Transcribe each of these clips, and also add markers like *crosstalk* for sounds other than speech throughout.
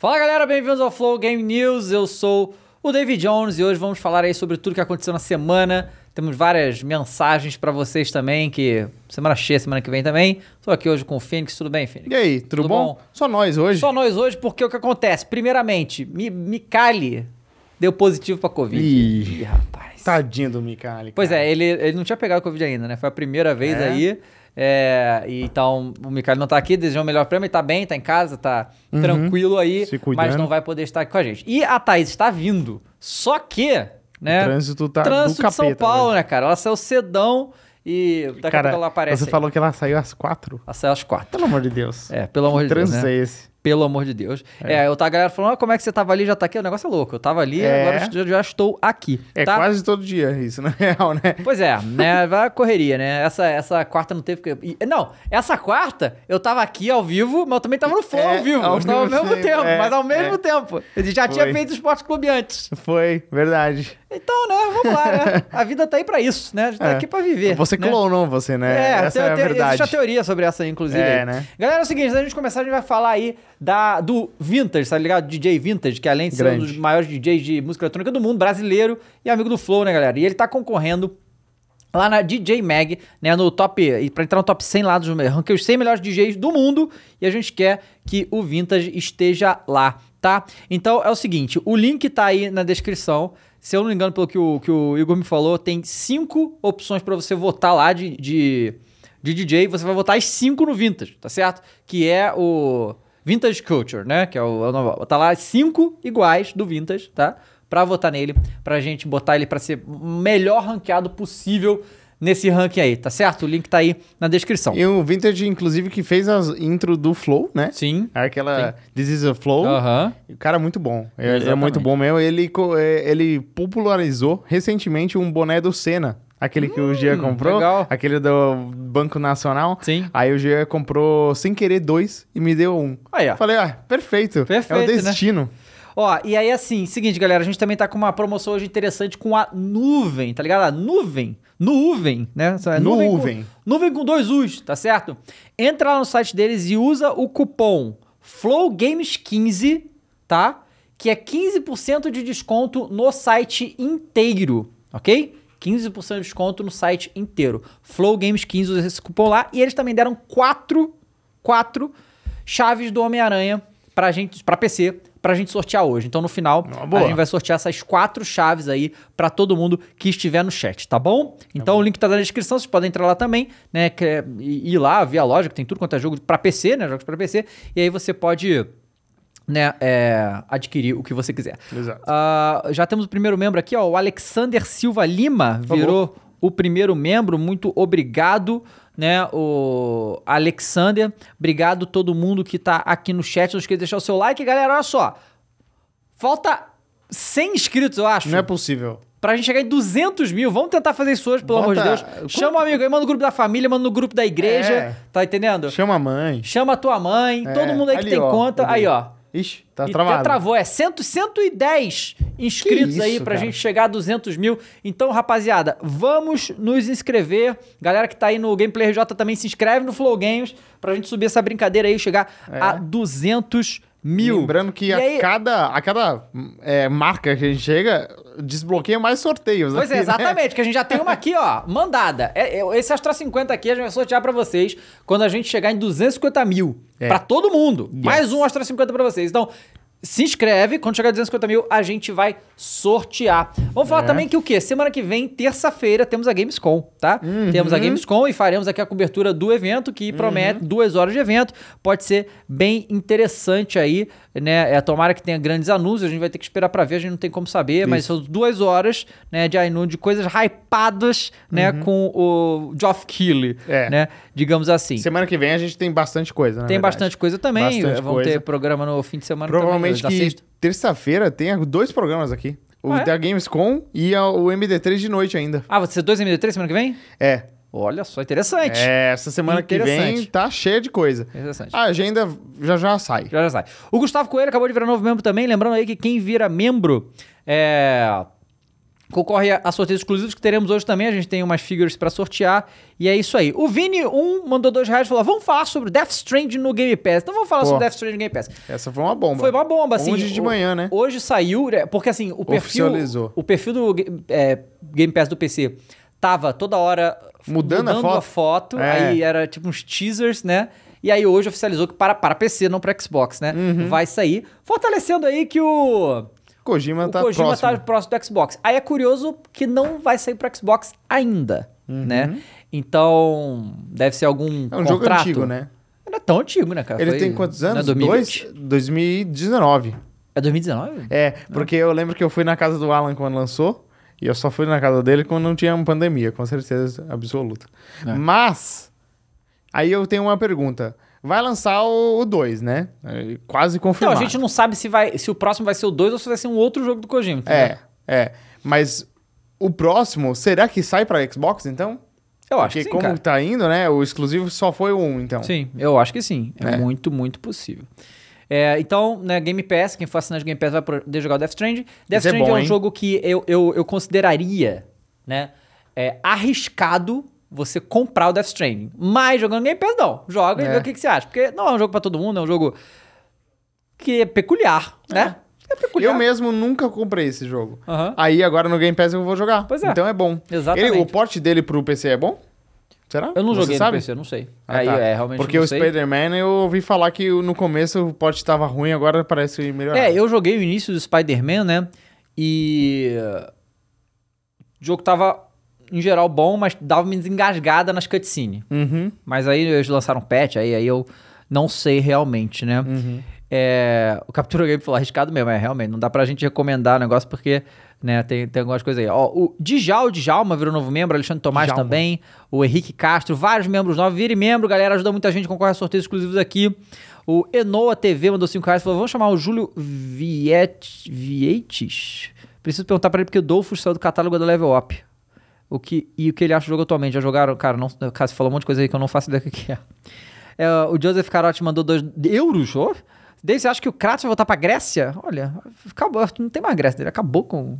Fala galera, bem-vindos ao Flow Game News. Eu sou o David Jones e hoje vamos falar aí sobre tudo que aconteceu na semana. Temos várias mensagens pra vocês também, que semana cheia, semana que vem também. Tô aqui hoje com o Fênix, tudo bem, Fênix? E aí, tudo, Tudo bom? bom? Só nós hoje? Só nós hoje, porque o que acontece? Primeiramente, Mi Mikali deu positivo pra Covid. Ih, rapaz. Tadinho do Mikali. Pois é, ele, ele não tinha pegado Covid ainda, né? Foi a primeira vez É? aí. É, e então o Mikali não tá aqui, desejou o melhor prêmio, ele tá bem, tá em casa, tá Uhum. tranquilo aí, mas não vai poder estar aqui com a gente. E a Thaís está vindo, só que, né? O trânsito tá trânsito do de São capeta Paulo, hoje. né, cara? Ela saiu cedão e daqui a Cara, pouco ela aparece. você aí. falou que ela saiu às quatro? Ela saiu às quatro. Pelo amor de Deus. É, pelo amor de Deus, Trânsito né? é esse. Pelo amor de Deus. É, eu tava a galera falando, ah, como é que você tava ali, já tá aqui? O negócio é louco. Eu tava ali, É. agora eu já estou aqui. É tá? quase todo dia isso, *laughs* na real, né? Pois é, né? Vai a correria, né? Essa, essa quarta não teve. porque- e- Não, essa quarta eu tava aqui ao vivo, mas eu também tava no flow É, ao vivo. ao Eu estava ao mesmo mesmo tempo, é, mas ao mesmo é. tempo. Ele já tinha Foi. feito o esporte clube antes. Foi, verdade. Então, né? Vamos lá, né? A vida tá aí pra isso, né? A gente tá É. aqui pra viver. Você né? clonou você, né? É, Essa tem, é a verdade. existe a teoria sobre essa aí, inclusive. É, aí. né? Galera, é o seguinte, antes da gente começar, a gente vai falar aí da, do Vintage, tá ligado? DJ Vintage, que além de ser um Grande. dos maiores DJs de música eletrônica do mundo, brasileiro e amigo do Flow, né, galera? E ele tá concorrendo lá na DJ Mag, né, no top, e pra entrar no top 100 lá dos ranquei os 100 melhores DJs do mundo, e a gente quer que o Vintage esteja lá, tá? Então é o seguinte, o link tá aí na descrição, se eu não me engano pelo que o, que o Igor me falou, tem cinco opções pra você votar lá de, de, de DJ, você vai votar as cinco no Vintage, tá certo? Que é o Vintage Culture, né, que é o, é o nome, tá lá cinco iguais do Vintage, tá? Pra votar nele, pra gente botar ele pra ser o melhor ranqueado possível nesse ranking aí, tá certo? O link tá aí na descrição. E o Vintage, inclusive, que fez as intro do Flow, né? Sim. Aquela This is a Flow. Aham. O cara é muito bom. É, é muito bom mesmo. Ele, co- é, ele popularizou recentemente um boné do Senna. Aquele que o Gia comprou. Hum, legal. Aquele do Banco Nacional. Sim. Aí o Gia comprou sem querer dois e me deu um. Aí, ó. Falei, ah, perfeito. Perfeito, é o né? destino. Ó, e aí assim, seguinte, galera, a gente também tá com uma promoção hoje interessante com a Nuvem, tá ligado? A Nuvem, Nuvem, né? Essa é Nuvem. Com, nuvem com dois U's, tá certo? Entra lá no site deles e usa o cupom FlowGames15, tá? Que é 15% de desconto no site inteiro, ok? 15% de desconto no site inteiro. FlowGames15, usa esse cupom lá. E eles também deram quatro, quatro chaves do Homem-Aranha pra gente, pra PC, pra gente sortear hoje. Então no final, Uma a gente vai sortear essas quatro chaves aí pra todo mundo que estiver no chat, tá bom? Então o link tá na descrição, vocês podem entrar lá também, né? ir lá, ver a loja, que tem tudo quanto é jogo pra PC, né? Jogos pra PC. E aí você pode, né, é, adquirir o que você quiser. Exato. Ah, já temos o primeiro membro aqui, ó. O Alexander Silva Lima virou o primeiro membro. Muito obrigado, né? O Alexander. Obrigado todo mundo que tá aqui no chat. Não esqueça de deixar o seu like. Galera, olha só. Falta 100 inscritos, eu acho. Não é possível. Pra gente chegar em 200 mil. Vamos tentar fazer isso hoje, pelo amor de Bota- Deus. Chama um amigo aí, manda no grupo da família, manda no grupo da igreja. É. Tá entendendo? Chama a mãe. Chama a tua mãe, É, todo mundo aí que ali, tem ó, conta. Aí, ó. Ixi, tá E travado. até travou, é 100, 110 inscritos Que aí isso, pra cara. gente chegar a 200 mil. Então, rapaziada, vamos nos inscrever. Galera que tá aí no Gameplay RJ também se inscreve no Flow Games pra gente subir essa brincadeira aí e chegar É. a 200 mil. Lembrando que E a, aí- cada, a cada é, marca que a gente chega, desbloqueia mais sorteios. Pois é, aqui, né? exatamente, que a gente já tem uma aqui, ó, mandada. É, é, esse Astra 50 aqui a gente vai sortear pra vocês quando a gente chegar em 250 mil. É. Pra todo mundo. Yes. Mais um Astra 50 pra vocês. Então, se inscreve, quando chegar a 250 mil, a gente vai sortear. Vamos falar É. também que o quê? Semana que vem, terça-feira, temos a Gamescom, tá? Uhum. Temos a Gamescom e faremos aqui a cobertura do evento, que promete duas horas de evento. Pode ser bem interessante aí, né? É, tomara que tenha grandes anúncios, a gente vai ter que esperar pra ver, a gente não tem como saber, mas Isso. são duas horas, né, de anúncio de coisas hypadas, né, com o Geoff Keighley, Uhum. É. né? Digamos assim. Semana que vem a gente tem bastante coisa, né? Tem bastante coisa também. Bastante Vamos ter coisa. programa no fim de semana Provavelmente na que terça-feira tenha dois programas aqui. O Ah, é? da Gamescom e a- o MD3 de noite ainda. Ah, ser dois MD3 semana que vem? É. Olha só, interessante. É, essa semana que vem tá cheia de coisa. Interessante. A agenda já já sai. Já já sai. O Gustavo Coelho acabou de virar novo membro também. Lembrando aí que quem vira membro é, Concorre a, a sorteios exclusivos que teremos hoje também. A gente tem umas figures pra sortear. E é isso aí. O Vini1 mandou dois reais e falou: vamos falar sobre Death Stranding no Game Pass. Então vamos falar Pô. sobre Death Stranding no Game Pass. Essa foi uma bomba. Foi uma bomba, assim. Hoje de o- manhã, né? Hoje saiu, né, porque assim, o perfil. Oficializou. O perfil do é, Game Pass do PC tava toda hora Mudando a foto. É. Aí era tipo uns teasers, né? E aí hoje oficializou que para, para PC, não para Xbox, né? Uhum. Vai sair. Fortalecendo aí que o. Kojima O tá Kojima próximo. tá próximo do Xbox. Aí é curioso que não vai sair pro Xbox ainda, né? Então, deve ser algum Uhum. É um jogo contrato. antigo, né? Não é tão antigo, né, cara? Ele Foi- tem quantos não é anos? 2020? Dois? 2019. É 2019? É, porque eu lembro que eu fui na casa do Alan quando lançou. E eu só fui na casa dele quando não tinha uma pandemia, com certeza absoluta. É. Mas, aí eu tenho uma pergunta. Vai lançar o 2, né? É, Quase Então, confirmado. a gente não sabe se, vai, se o próximo vai ser o 2 ou se vai ser um outro jogo do Kojima. É, é. Mas o próximo, será que sai pra Xbox, então? Eu acho Porque que sim, como cara. tá indo, né? O exclusivo só foi o 1, então. Sim, eu acho que sim. É, É. muito, muito possível. É, então, né, Game Pass, quem for assinante de Game Pass vai poder jogar o Death Stranding. Death é Stranding é, bom, um hein? jogo que eu, eu, eu consideraria, né, é, arriscado você comprar o Death Stranding. Mas jogando Game Pass, não. Joga e É. vê o que, que você acha. Porque não é um jogo pra todo mundo, é um jogo que é peculiar, né? É peculiar. Eu mesmo nunca comprei esse jogo. Aham. Aí agora no Game Pass eu vou jogar. Pois é. Então é bom. Exatamente. Ele- o porte dele pro PC é bom? Será? Eu não Você joguei sabe? no PC, eu não sei. Ah, Aí, tá. é, realmente Porque o. Spider-Man eu ouvi falar que no começo o porte tava ruim, agora parece melhorar. É, eu joguei o início do Spider-Man, né? E. O jogo tava, em geral, bom, mas dava uma desengasgada nas cutscenes. Uhum. Mas aí eles lançaram um patch, aí, aí eu não sei realmente, né? Uhum. É, o Captura Game falou arriscado mesmo, é realmente. Não dá pra gente recomendar o negócio porque né, tem, tem algumas coisas aí. Ó, o Djal Djalma virou novo membro, Alexandre Tomás Djalma. também, o Henrique Castro, vários membros novos. Vire membro, galera, ajuda muita gente, concorre a sorteios exclusivos aqui. O Enoa TV mandou 5 reais falou: vamos chamar o Júlio Viet... Vietes? Preciso perguntar pra ele porque o Dolphus saiu do catálogo da Level Up. O que, e o que ele acha do jogo atualmente? Já jogaram? Cara, não, cara, você falou um monte de coisa aí que eu não faço ideia do que é. É, o Joseph Carotti mandou 2 euros. Oh. Daí você acha que o Kratos vai voltar pra Grécia? Olha, acabou, não tem mais Grécia dele. Acabou com.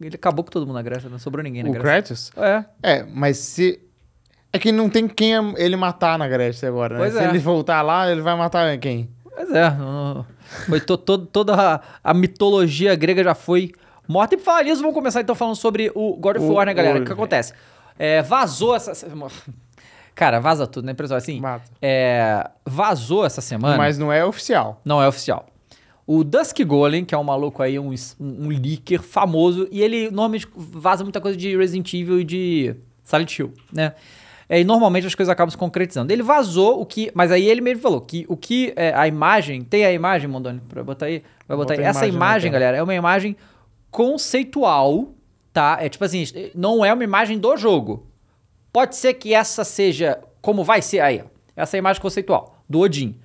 Ele acabou com todo mundo na Grécia, não sobrou ninguém na O Grécia. Kratos? É. É, mas se. É que não tem quem ele matar na Grécia agora, né? Pois se é. ele voltar lá, ele vai matar quem? Pois é. Foi to, to- toda a, a mitologia grega já foi morta. E por falar nisso, vamos começar então falando sobre o God of War, né, galera? O que acontece? É, vazou essa. *laughs* Cara, vaza tudo, né, pessoal? Assim, Mata. é, vazou essa semana. Mas não é oficial. Não é oficial. O Dusk Golem, que é um maluco aí, um, um leaker famoso, e ele normalmente vaza muita coisa de Resident Evil e de Silent Hill, né? É, e normalmente as coisas acabam se concretizando. Ele vazou o que. Mas aí ele mesmo falou que o que é, a imagem. Tem a imagem, Mondoni, pra botar aí? Vai botar aí. Essa imagem galera, é uma imagem conceitual, tá? É tipo assim, não é uma imagem do jogo. Pode ser que essa seja. Como vai ser aí, ó. Essa é imagem conceitual do Odin.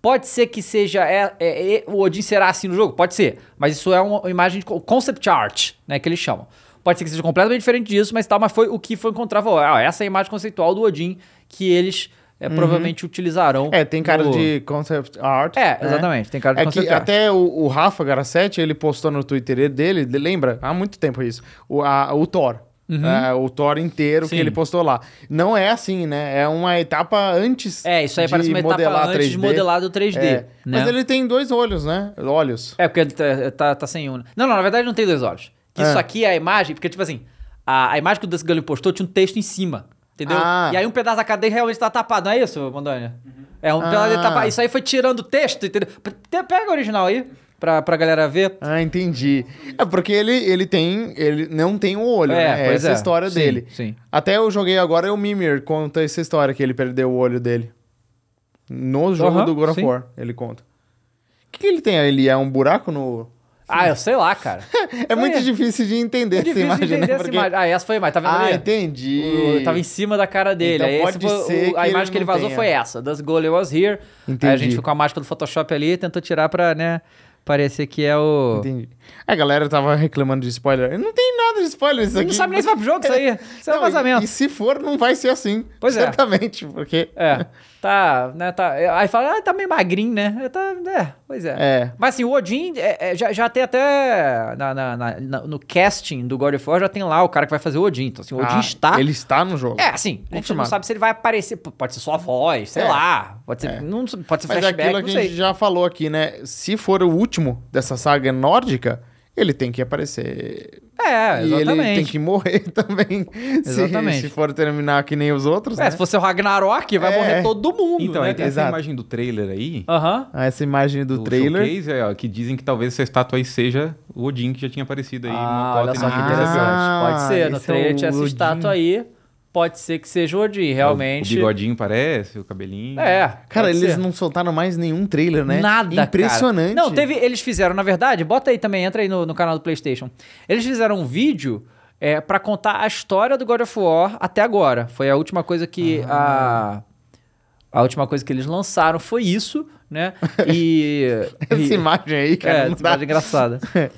Pode ser que seja. É, é- é- o Odin será assim no jogo? Pode ser. Mas isso é uma, imagem de co- concept art, né? Que eles chamam. Pode ser que seja completamente diferente disso, mas tal, mas foi o que foi encontrado. Ah, essa é a imagem conceitual do Odin que eles é, provavelmente utilizarão. Uhum. É, tem cara no- de concept art. É, né? exatamente. Tem cara de É que concept art. até o, o Rafa Garassetti, ele postou no Twitter dele, de- lembra? Há muito tempo isso. O, a- o Thor. É, o Thor inteiro que Uhum. Sim. ele postou lá. Não é assim, né? É uma etapa antes É, isso aí de parece uma etapa antes de 3D. modelar do 3D. É. né? Mas ele tem dois olhos, né? Olhos. É, porque ele tá, tá, tá sem um. né? Não, não, na verdade não tem dois olhos. Que É. Isso aqui é a imagem, porque, tipo assim, a, a imagem que o Gully postou tinha um texto em cima. Entendeu? Ah. E aí um pedaço da cadeia realmente tá tapado, não é isso, Mondônia? É, um pedaço dele Ah. tapado. Isso aí foi tirando o texto, entendeu? Pe- Pega o original aí, pra, pra galera ver. Ah, entendi. É porque ele, ele tem. Ele não tem o olho, É, né? É essa é. história Sim, dele. sim. Até eu joguei agora, o Mimir conta essa história que ele perdeu o olho dele. No jogo do God of. War, ele conta. O que, que ele tem? Ele é um buraco no. Ah, eu sei lá, cara. *laughs* É muito É. difícil de entender É essa difícil imagem, de entender né? essa Porque- imagem. Ah, essa foi a imagem, tá vendo Ah, ali? entendi. O- tava em cima da cara dele. Então Aí pode foi o- ser a que imagem que ele vazou tenha. foi essa. Das Golem was here. Aí a Entendi. gente ficou com a máscara do Photoshop ali e tentou tirar pra, né, parecer que é o. Entendi. A galera tava reclamando de spoiler. Não tem nada de spoiler isso aqui. Não sabe nem se vai pro jogo isso aí. *laughs* Isso é um Não, e- vazamento. E, se for, não vai ser assim. Pois é. Certamente, porque... É, *laughs* tá, né, tá. Aí fala, ah, tá meio magrinho, né? É, Tá, é, pois é. É. Mas assim, o Odin é, é, já, já tem até na, na- na- no casting do God of War, já tem lá o cara que vai fazer o Odin. Então, assim, o Odin Ah, está. Ele está no jogo. É, assim, a gente não sabe se ele vai aparecer. Pode ser só a voz, sei É. lá. Pode ser, É. não, pode ser Mas é flashback, aquilo não que a gente já falou aqui, né? Se for o último dessa saga nórdica, ele tem que aparecer. É, E ele exatamente. tem que morrer *laughs* também. se- Exatamente. Se, for terminar que nem os outros, É, né? se fosse o Ragnarok, vai É. morrer todo mundo, Então, né? tem essa Exato. imagem do trailer aí. Aham. Ah, Essa imagem do, trailer. showcase, é, ó, que dizem que talvez essa estátua aí seja o Odin que já tinha aparecido aí Ah, no olha só que interessante. revelação. Pode ser, no esse é trailer o tinha essa estátua aí. Pode ser que seja o Odin, realmente. O bigodinho parece, o cabelinho. É. Cara, eles ser. não soltaram mais nenhum trailer, né? Nada, Impressionante. cara. Não, teve, eles fizeram, na verdade, bota aí também, entra aí no, no canal do PlayStation. Eles fizeram um vídeo é, para contar a história do God of War até agora. Foi a última coisa que Ah. a a última coisa que eles lançaram foi isso, né? E *laughs* Essa e- imagem aí, cara. é, essa imagem engraçada. *laughs*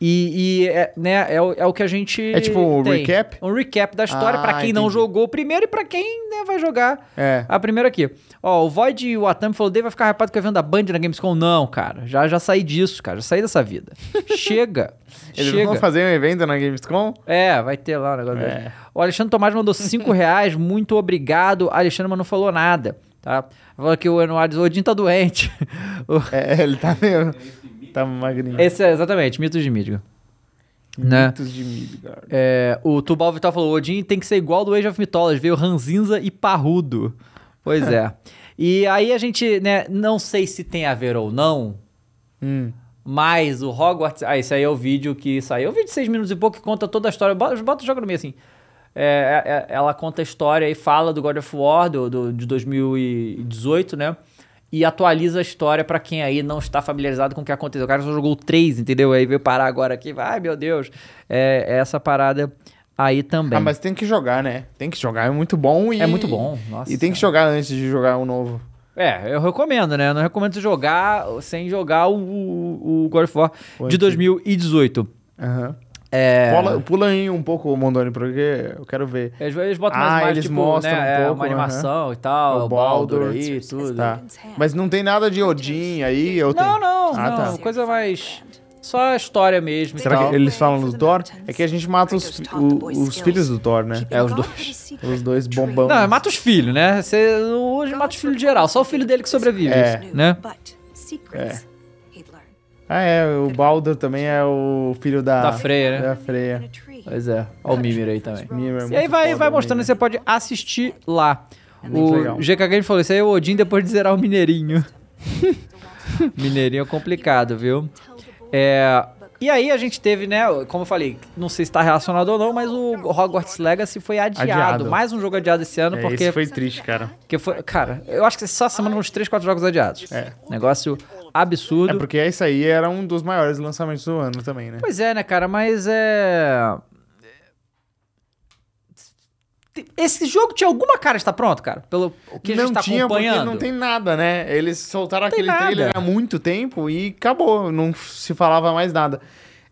E, e, é, né, é, o, é o que a gente. É tipo um tem. recap? Um recap da história Ah, pra quem não entendi. jogou o primeiro e pra quem né, vai jogar É. a primeira aqui. Ó, o Void e o Atami falou: Dave vai ficar hypado com o evento da Band na Gamescom. Não, cara. Já, já saí disso, cara. Já saí dessa vida. *laughs* Chega. Eles Chega. vão fazer um evento na Gamescom? É, vai ter lá o negócio É. dele. O Alexandre Tomás mandou 5 *laughs* reais. Muito obrigado. Alexandre, mas não falou nada. Tá? Falou que o Eduardo Odin tá doente. *laughs* É, ele tá meio. Tá magrinho. Esse é exatamente, mitos de Midgard. Né? Mitos de Midgard. É, o Tubal Vital falou: o Odin tem que ser igual do Age of Mythology, veio ranzinza e parrudo. Pois é. *laughs* E aí a gente, né, não sei se tem a ver ou não, Hum. mas o Hogwarts. Ah, esse aí é o vídeo que saiu. É um vídeo de 6 minutos e pouco que conta toda a história. Bota, bota o jogo no meio assim. É, é- é- ela conta a história e fala do God of War do, do- de 2018, né? E atualiza a história pra quem aí não está familiarizado com o que aconteceu. O cara só jogou 3, entendeu? Aí veio parar agora aqui. Ai, meu Deus. É, é essa parada aí também. Ah, mas tem que jogar, né? Tem que jogar, é muito bom e. É muito bom, nossa E tem que jogar antes de jogar um novo. É, eu recomendo, né? Eu não recomendo jogar sem jogar o, o, o God of War de antigo. 2018. Aham. É. Pula, pula aí um pouco, Mondoni, porque eu quero ver. Eles, eles botam Ah, mais eles tipo, mostram né, um é, pouco, uma animação e tal, O Baldur Baldur, aí, tudo. Tá. Mas não tem nada de Odin aí? Eu Não, tenho. não, Ah, não. tá. Coisa mais. Só a história mesmo. e Será tal. que eles falam do Thor? É que a gente mata os, o- os filhos do Thor, né? É, os dois. Os dois bombão. Não, mata os filhos, né? Você hoje mata os filhos de geral. Só o filho dele que sobrevive. É. Né? Ah, é. O Baldur também é o filho da... Da Freya, né? Da Freya. Pois é. Olha o Mimir aí também. Mimir é E aí vai, foda, vai mostrando, Mimir. você pode assistir lá. Legal. O GK Game falou, isso aí é o Odin depois de zerar o Mineirinho. *laughs* Mineirinho é complicado, viu? É, e aí a gente teve, né, como eu falei, não sei se está relacionado ou não, mas o Hogwarts Legacy foi adiado. Adiado. Mais um jogo adiado esse ano, É, porque, Esse foi triste, cara. porque foi... Cara, eu acho que só semana uns 3, 4 jogos adiados. É. Negócio absurdo. É porque esse aí era um dos maiores lançamentos do ano também, né? Pois é, né, cara, mas é... Esse jogo tinha alguma cara de estar pronto, cara? Pelo o que a não gente tá tinha, acompanhando. porque não tem nada, né? Eles soltaram aquele nada. trailer há muito tempo e acabou, não se falava mais nada.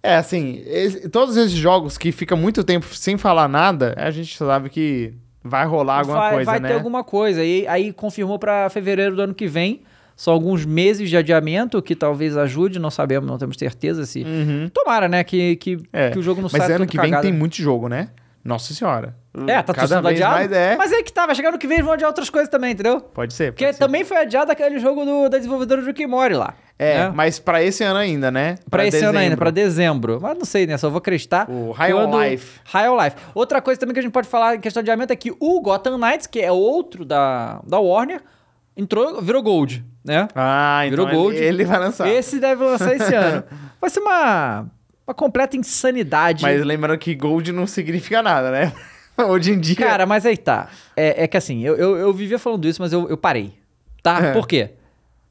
É, assim, esse- todos esses jogos que fica muito tempo sem falar nada, a gente sabe que vai rolar alguma vai, coisa, vai né? ter alguma coisa. E aí confirmou pra fevereiro do ano que vem. São alguns meses de adiamento que talvez ajude, não sabemos, não temos certeza se. Uhum. Tomara, né? Que, que, É, que o jogo não Mas saia ano todo que vem cagado. tem muito jogo, né? Nossa senhora. É, tá tudo Cada vez adiado. mais é. Mas aí que tá, vai chegar no que vem vão adiar outras coisas também, entendeu? Pode ser. Porque pode ser. também foi adiado aquele jogo do, da desenvolvedora do Morty lá. É, né? mas pra esse ano ainda, né? Pra esse ano ainda, dezembro. pra dezembro. Mas não sei, né? Só vou acreditar. O High on Life. High on Life. Outra coisa também que a gente pode falar em questão de adiamento é que o Gotham Knights, que é outro da, da Warner, entrou, virou Gold, né? Ah, então Virou Gold. Ele, vai lançar. Esse deve lançar esse ano. *laughs* Vai ser uma, uma completa insanidade. Mas lembrando que Gold não significa nada, né? *laughs* Hoje em dia. Cara, mas aí tá. É, é que assim, eu, eu, eu vivia falando isso, mas eu, eu parei. Tá? É. Por quê?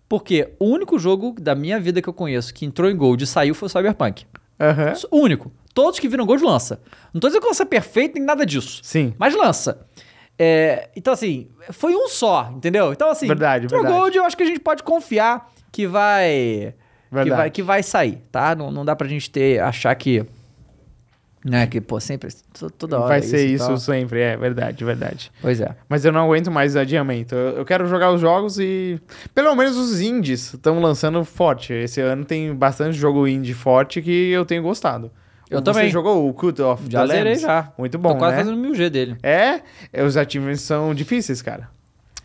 Porque o único jogo da minha vida que eu conheço que entrou em Gold e saiu foi o Cyberpunk. O único. Todos que viram Gold lança. Não tô dizendo que lança perfeito nem nada disso. Sim. Mas lança. É, então, assim, foi um só, entendeu? Então, assim, Verdade, pro verdade. Gold eu acho que a gente pode confiar que vai. que vai, que vai sair, tá? Não, não dá pra gente ter, achar que. Né, que, pô, sempre. to- Toda hora. Vai ser e isso tal. sempre, é verdade, verdade. Pois é. Mas eu não aguento mais adiamento. Eu, eu quero jogar os jogos e. Pelo menos os indies estão lançando forte. Esse ano tem bastante jogo indie forte que eu tenho gostado. Eu Você também. jogou o Cult of Já the zerei Lambs? já. Muito bom, Tô quase né? fazendo mil G dele. É, os achievements são difíceis, cara.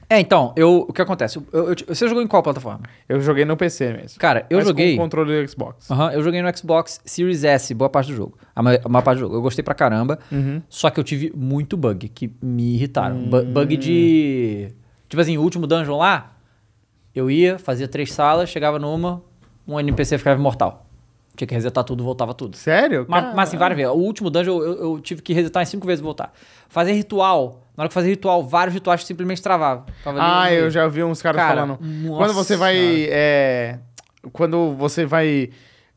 É, então, eu, o que acontece? Eu, eu- você jogou em qual plataforma? Eu joguei no PC mesmo. Cara, eu Mas joguei. com controle do Xbox. Aham, eu joguei no Xbox Series S, boa parte do jogo. A ma- a maior parte do jogo. Eu gostei pra caramba. Uhum. Só que eu tive muito bug que me irritaram. Bu- Hum. Bug de. Tipo assim, o último dungeon lá, eu ia, fazia três salas, chegava numa, um NPC ficava imortal. Tinha que resetar tudo, voltava tudo. Sério? Mas, mas assim, várias vezes. O último dungeon eu, eu tive que resetar em cinco vezes e voltar. Fazer ritual. Na hora que fazia ritual, vários rituais simplesmente travavam. Ali Ah, meio. eu já vi uns caras Cara, falando. nossa Quando você vai. é, quando você vai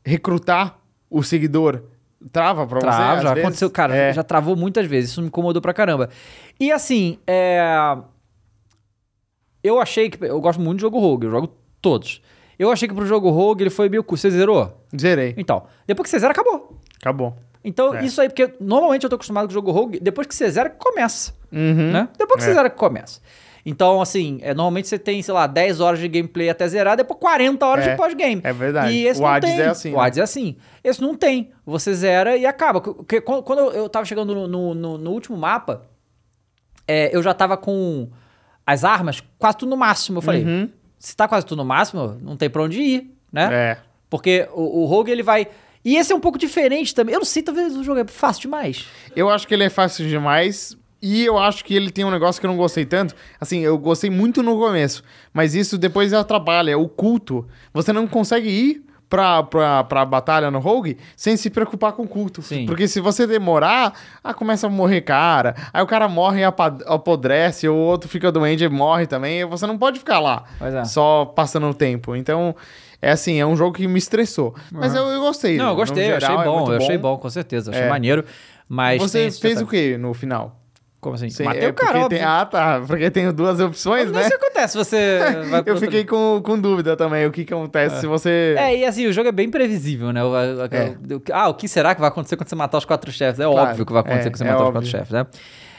recrutar o seguidor, trava pra você? Trava, já vezes? aconteceu, cara, É. já travou muitas vezes, isso me incomodou pra caramba. E assim, é... eu achei que, eu gosto muito de jogo rogue, eu jogo todos. Eu achei que pro jogo rogue ele foi meio você zerou? Zerei. Então, depois que você zera, acabou. Acabou. Então, É. isso aí, porque normalmente eu tô acostumado com o jogo rogue, depois que você zera, começa, Uhum. né? Depois que É. você zera, que começa. Então, assim, é, normalmente você tem, sei lá, 10 horas de gameplay até zerar, depois 40 horas É, de pós-game. é verdade. E esse O Hades tem. é assim, O né? Hades é assim. Esse não tem. Você zera e acaba. Porque quando quando eu tava chegando no, no- no- no último mapa, é, eu já tava com as armas quase tudo no máximo. Eu falei, Uhum. se tá quase tudo no máximo, não tem pra onde ir, né? É. Porque o, o Rogue, ele vai... E esse é um pouco diferente também. Eu não sei, talvez o jogo é fácil demais. Eu acho que ele é fácil demais. E eu acho que ele tem um negócio que eu não gostei tanto. Assim, eu gostei muito no começo. Mas isso depois atrapalha. O culto. Você não consegue ir pra, pra, pra batalha no Rogue sem se preocupar com o culto. Sim. Porque se você demorar, ah, começa a morrer cara. Aí o cara morre e apodrece. O outro fica doente e morre também. Você não pode ficar lá. É. Só passando o tempo. Então... É assim, é um jogo que me estressou. Mas eu, eu gostei. Não, eu gostei, eu achei geral, é bom, muito eu achei bom, com certeza. Achei É. maneiro. Mas Você fez o que no final? Como assim? Sim, Matei é o cara, tem- Ah, tá. Porque tenho duas opções, Não né? sei o que acontece você... *laughs* Eu fiquei com, com dúvida também. O que, que acontece se você. É, e assim, o jogo é bem previsível, né? O- a- É. o- ah, o que será que vai acontecer quando você matar os quatro chefes? É Claro, óbvio que vai acontecer é, quando você é matar os óbvio. quatro chefes, né?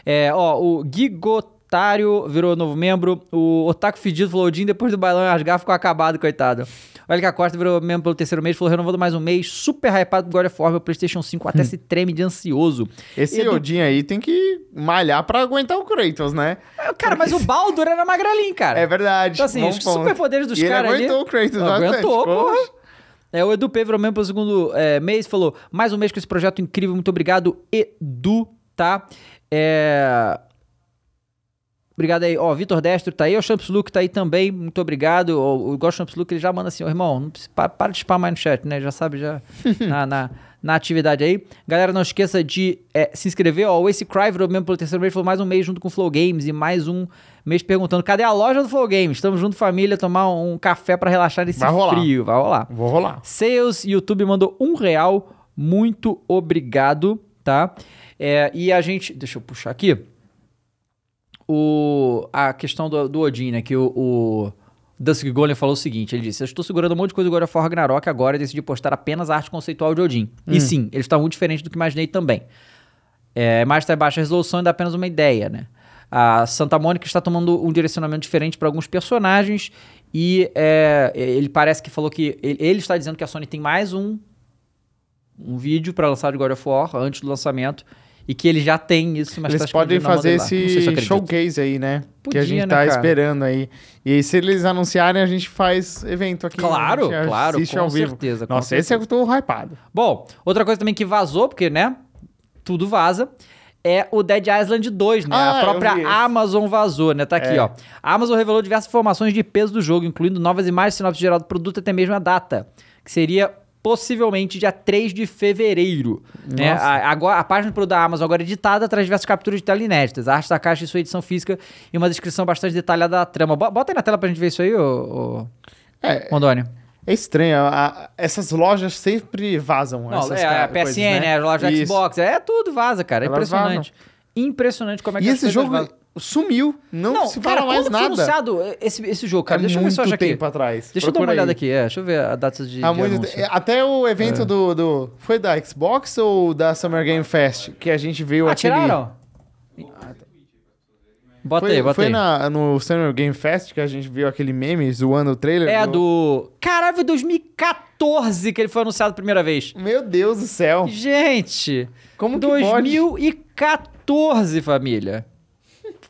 É, ó, o Gigotário virou novo membro. O Otaku Fedido falou: Odin, depois do bailão e rasgar, ficou acabado, coitado. O Elka Costa virou membro pelo terceiro mês, falou: renovando mais um mês, super hypado pro God of War, meu PlayStation 5 até se treme de ansioso. Esse Edu- Odin aí tem que malhar pra aguentar o Kratos, né? É, Cara, mas o Baldur era magrelinho, cara. É verdade. Então, assim, os superpoderes dos E ele caras ali- aguentou o Kratos. Aguentou, porra. É, o Edu P virou mesmo pelo segundo é, mês, falou, mais um mês com esse projeto incrível, muito obrigado, Edu, tá? É... Obrigado aí. Ó, Vitor Destro tá aí, o Champs Luke tá aí também, muito obrigado. O, o Gosto Champs Luke, ele já manda assim, ô irmão, não precisa, para, para de spamar mais no chat, né? Já sabe, já *laughs* na, na, na atividade aí. Galera, não esqueça de é, se inscrever, ó, o Ace Cry virou mesmo pelo terceiro mês, falou mais um mês junto com o Flow Games e mais um mês perguntando, cadê a loja do Flow Games? Estamos junto, família, tomar um café pra relaxar nesse Vai rolar. frio. Vai rolar. Vou rolar. Sales YouTube mandou um real. Muito obrigado, tá? É, e a gente. Deixa eu puxar aqui. O, a questão do, do Odin, né? Que o, o Dusk Golem falou o seguinte: ele disse, Eu estou segurando um monte de coisa do God of War Ragnarok agora e decidi postar apenas a arte conceitual de Odin. E sim, ele está muito diferente do que imaginei também. É, mas está em baixa resolução e dá apenas uma ideia, né? A Santa Mônica está tomando um direcionamento diferente para alguns personagens e é, ele parece que falou que ele, ele está dizendo que a Sony tem mais um um vídeo para lançar de God of War antes do lançamento e que ele já tem isso, mas Eles tá podem fazer se esse acredito. showcase aí, né? que Podia, a gente né, tá cara? esperando aí. E aí, se eles anunciarem, a gente faz evento aqui. Claro, gente claro, assiste com ao vivo. certeza, com Nossa, esse eu tô hypado. Bom, outra coisa também que vazou, porque, né, tudo vaza, é o Dead Island 2, né? Ah, a própria. Amazon vazou, né? Tá aqui, É. ó. A Amazon revelou diversas informações de peso do jogo, incluindo novas imagens, sinopse geral do produto e até mesmo a data, que seria possivelmente dia 3 de fevereiro. Né? A, agora, a página produto da Amazon agora é editada, traz diversas capturas de tela inéditas, a arte da caixa e sua edição física e uma descrição bastante detalhada da trama. Bo- Bota aí na tela pra gente ver isso aí, ô, É, ô Mondoni. é estranho. a- a- essas lojas sempre vazam. Não, essas é a PSN, coisas, né? é a loja. Xbox, é tudo vaza, cara. É Elas impressionante. Impressionante como é que E esse jogo, vazam. Sumiu. Não, se fala cara, mais quando que foi nada. anunciado esse, esse jogo, cara? é deixa eu ver se eu acho aqui. tempo atrás. Deixa eu dar uma Procura olhada aí. aqui, é, deixa eu ver a data de, Há de muito anúncio. te- Até o evento É. do, do. Foi da Xbox ou da Summer Game Fest? Que a gente viu Ah, aquele. tiraram? Bota Foi, aí, bota foi aí. na, no Summer Game Fest que a gente viu aquele meme zoando o trailer. É do... Caralho, foi 2014 que ele foi anunciado a primeira vez. Meu Deus do céu. Gente, Como que 2014, família.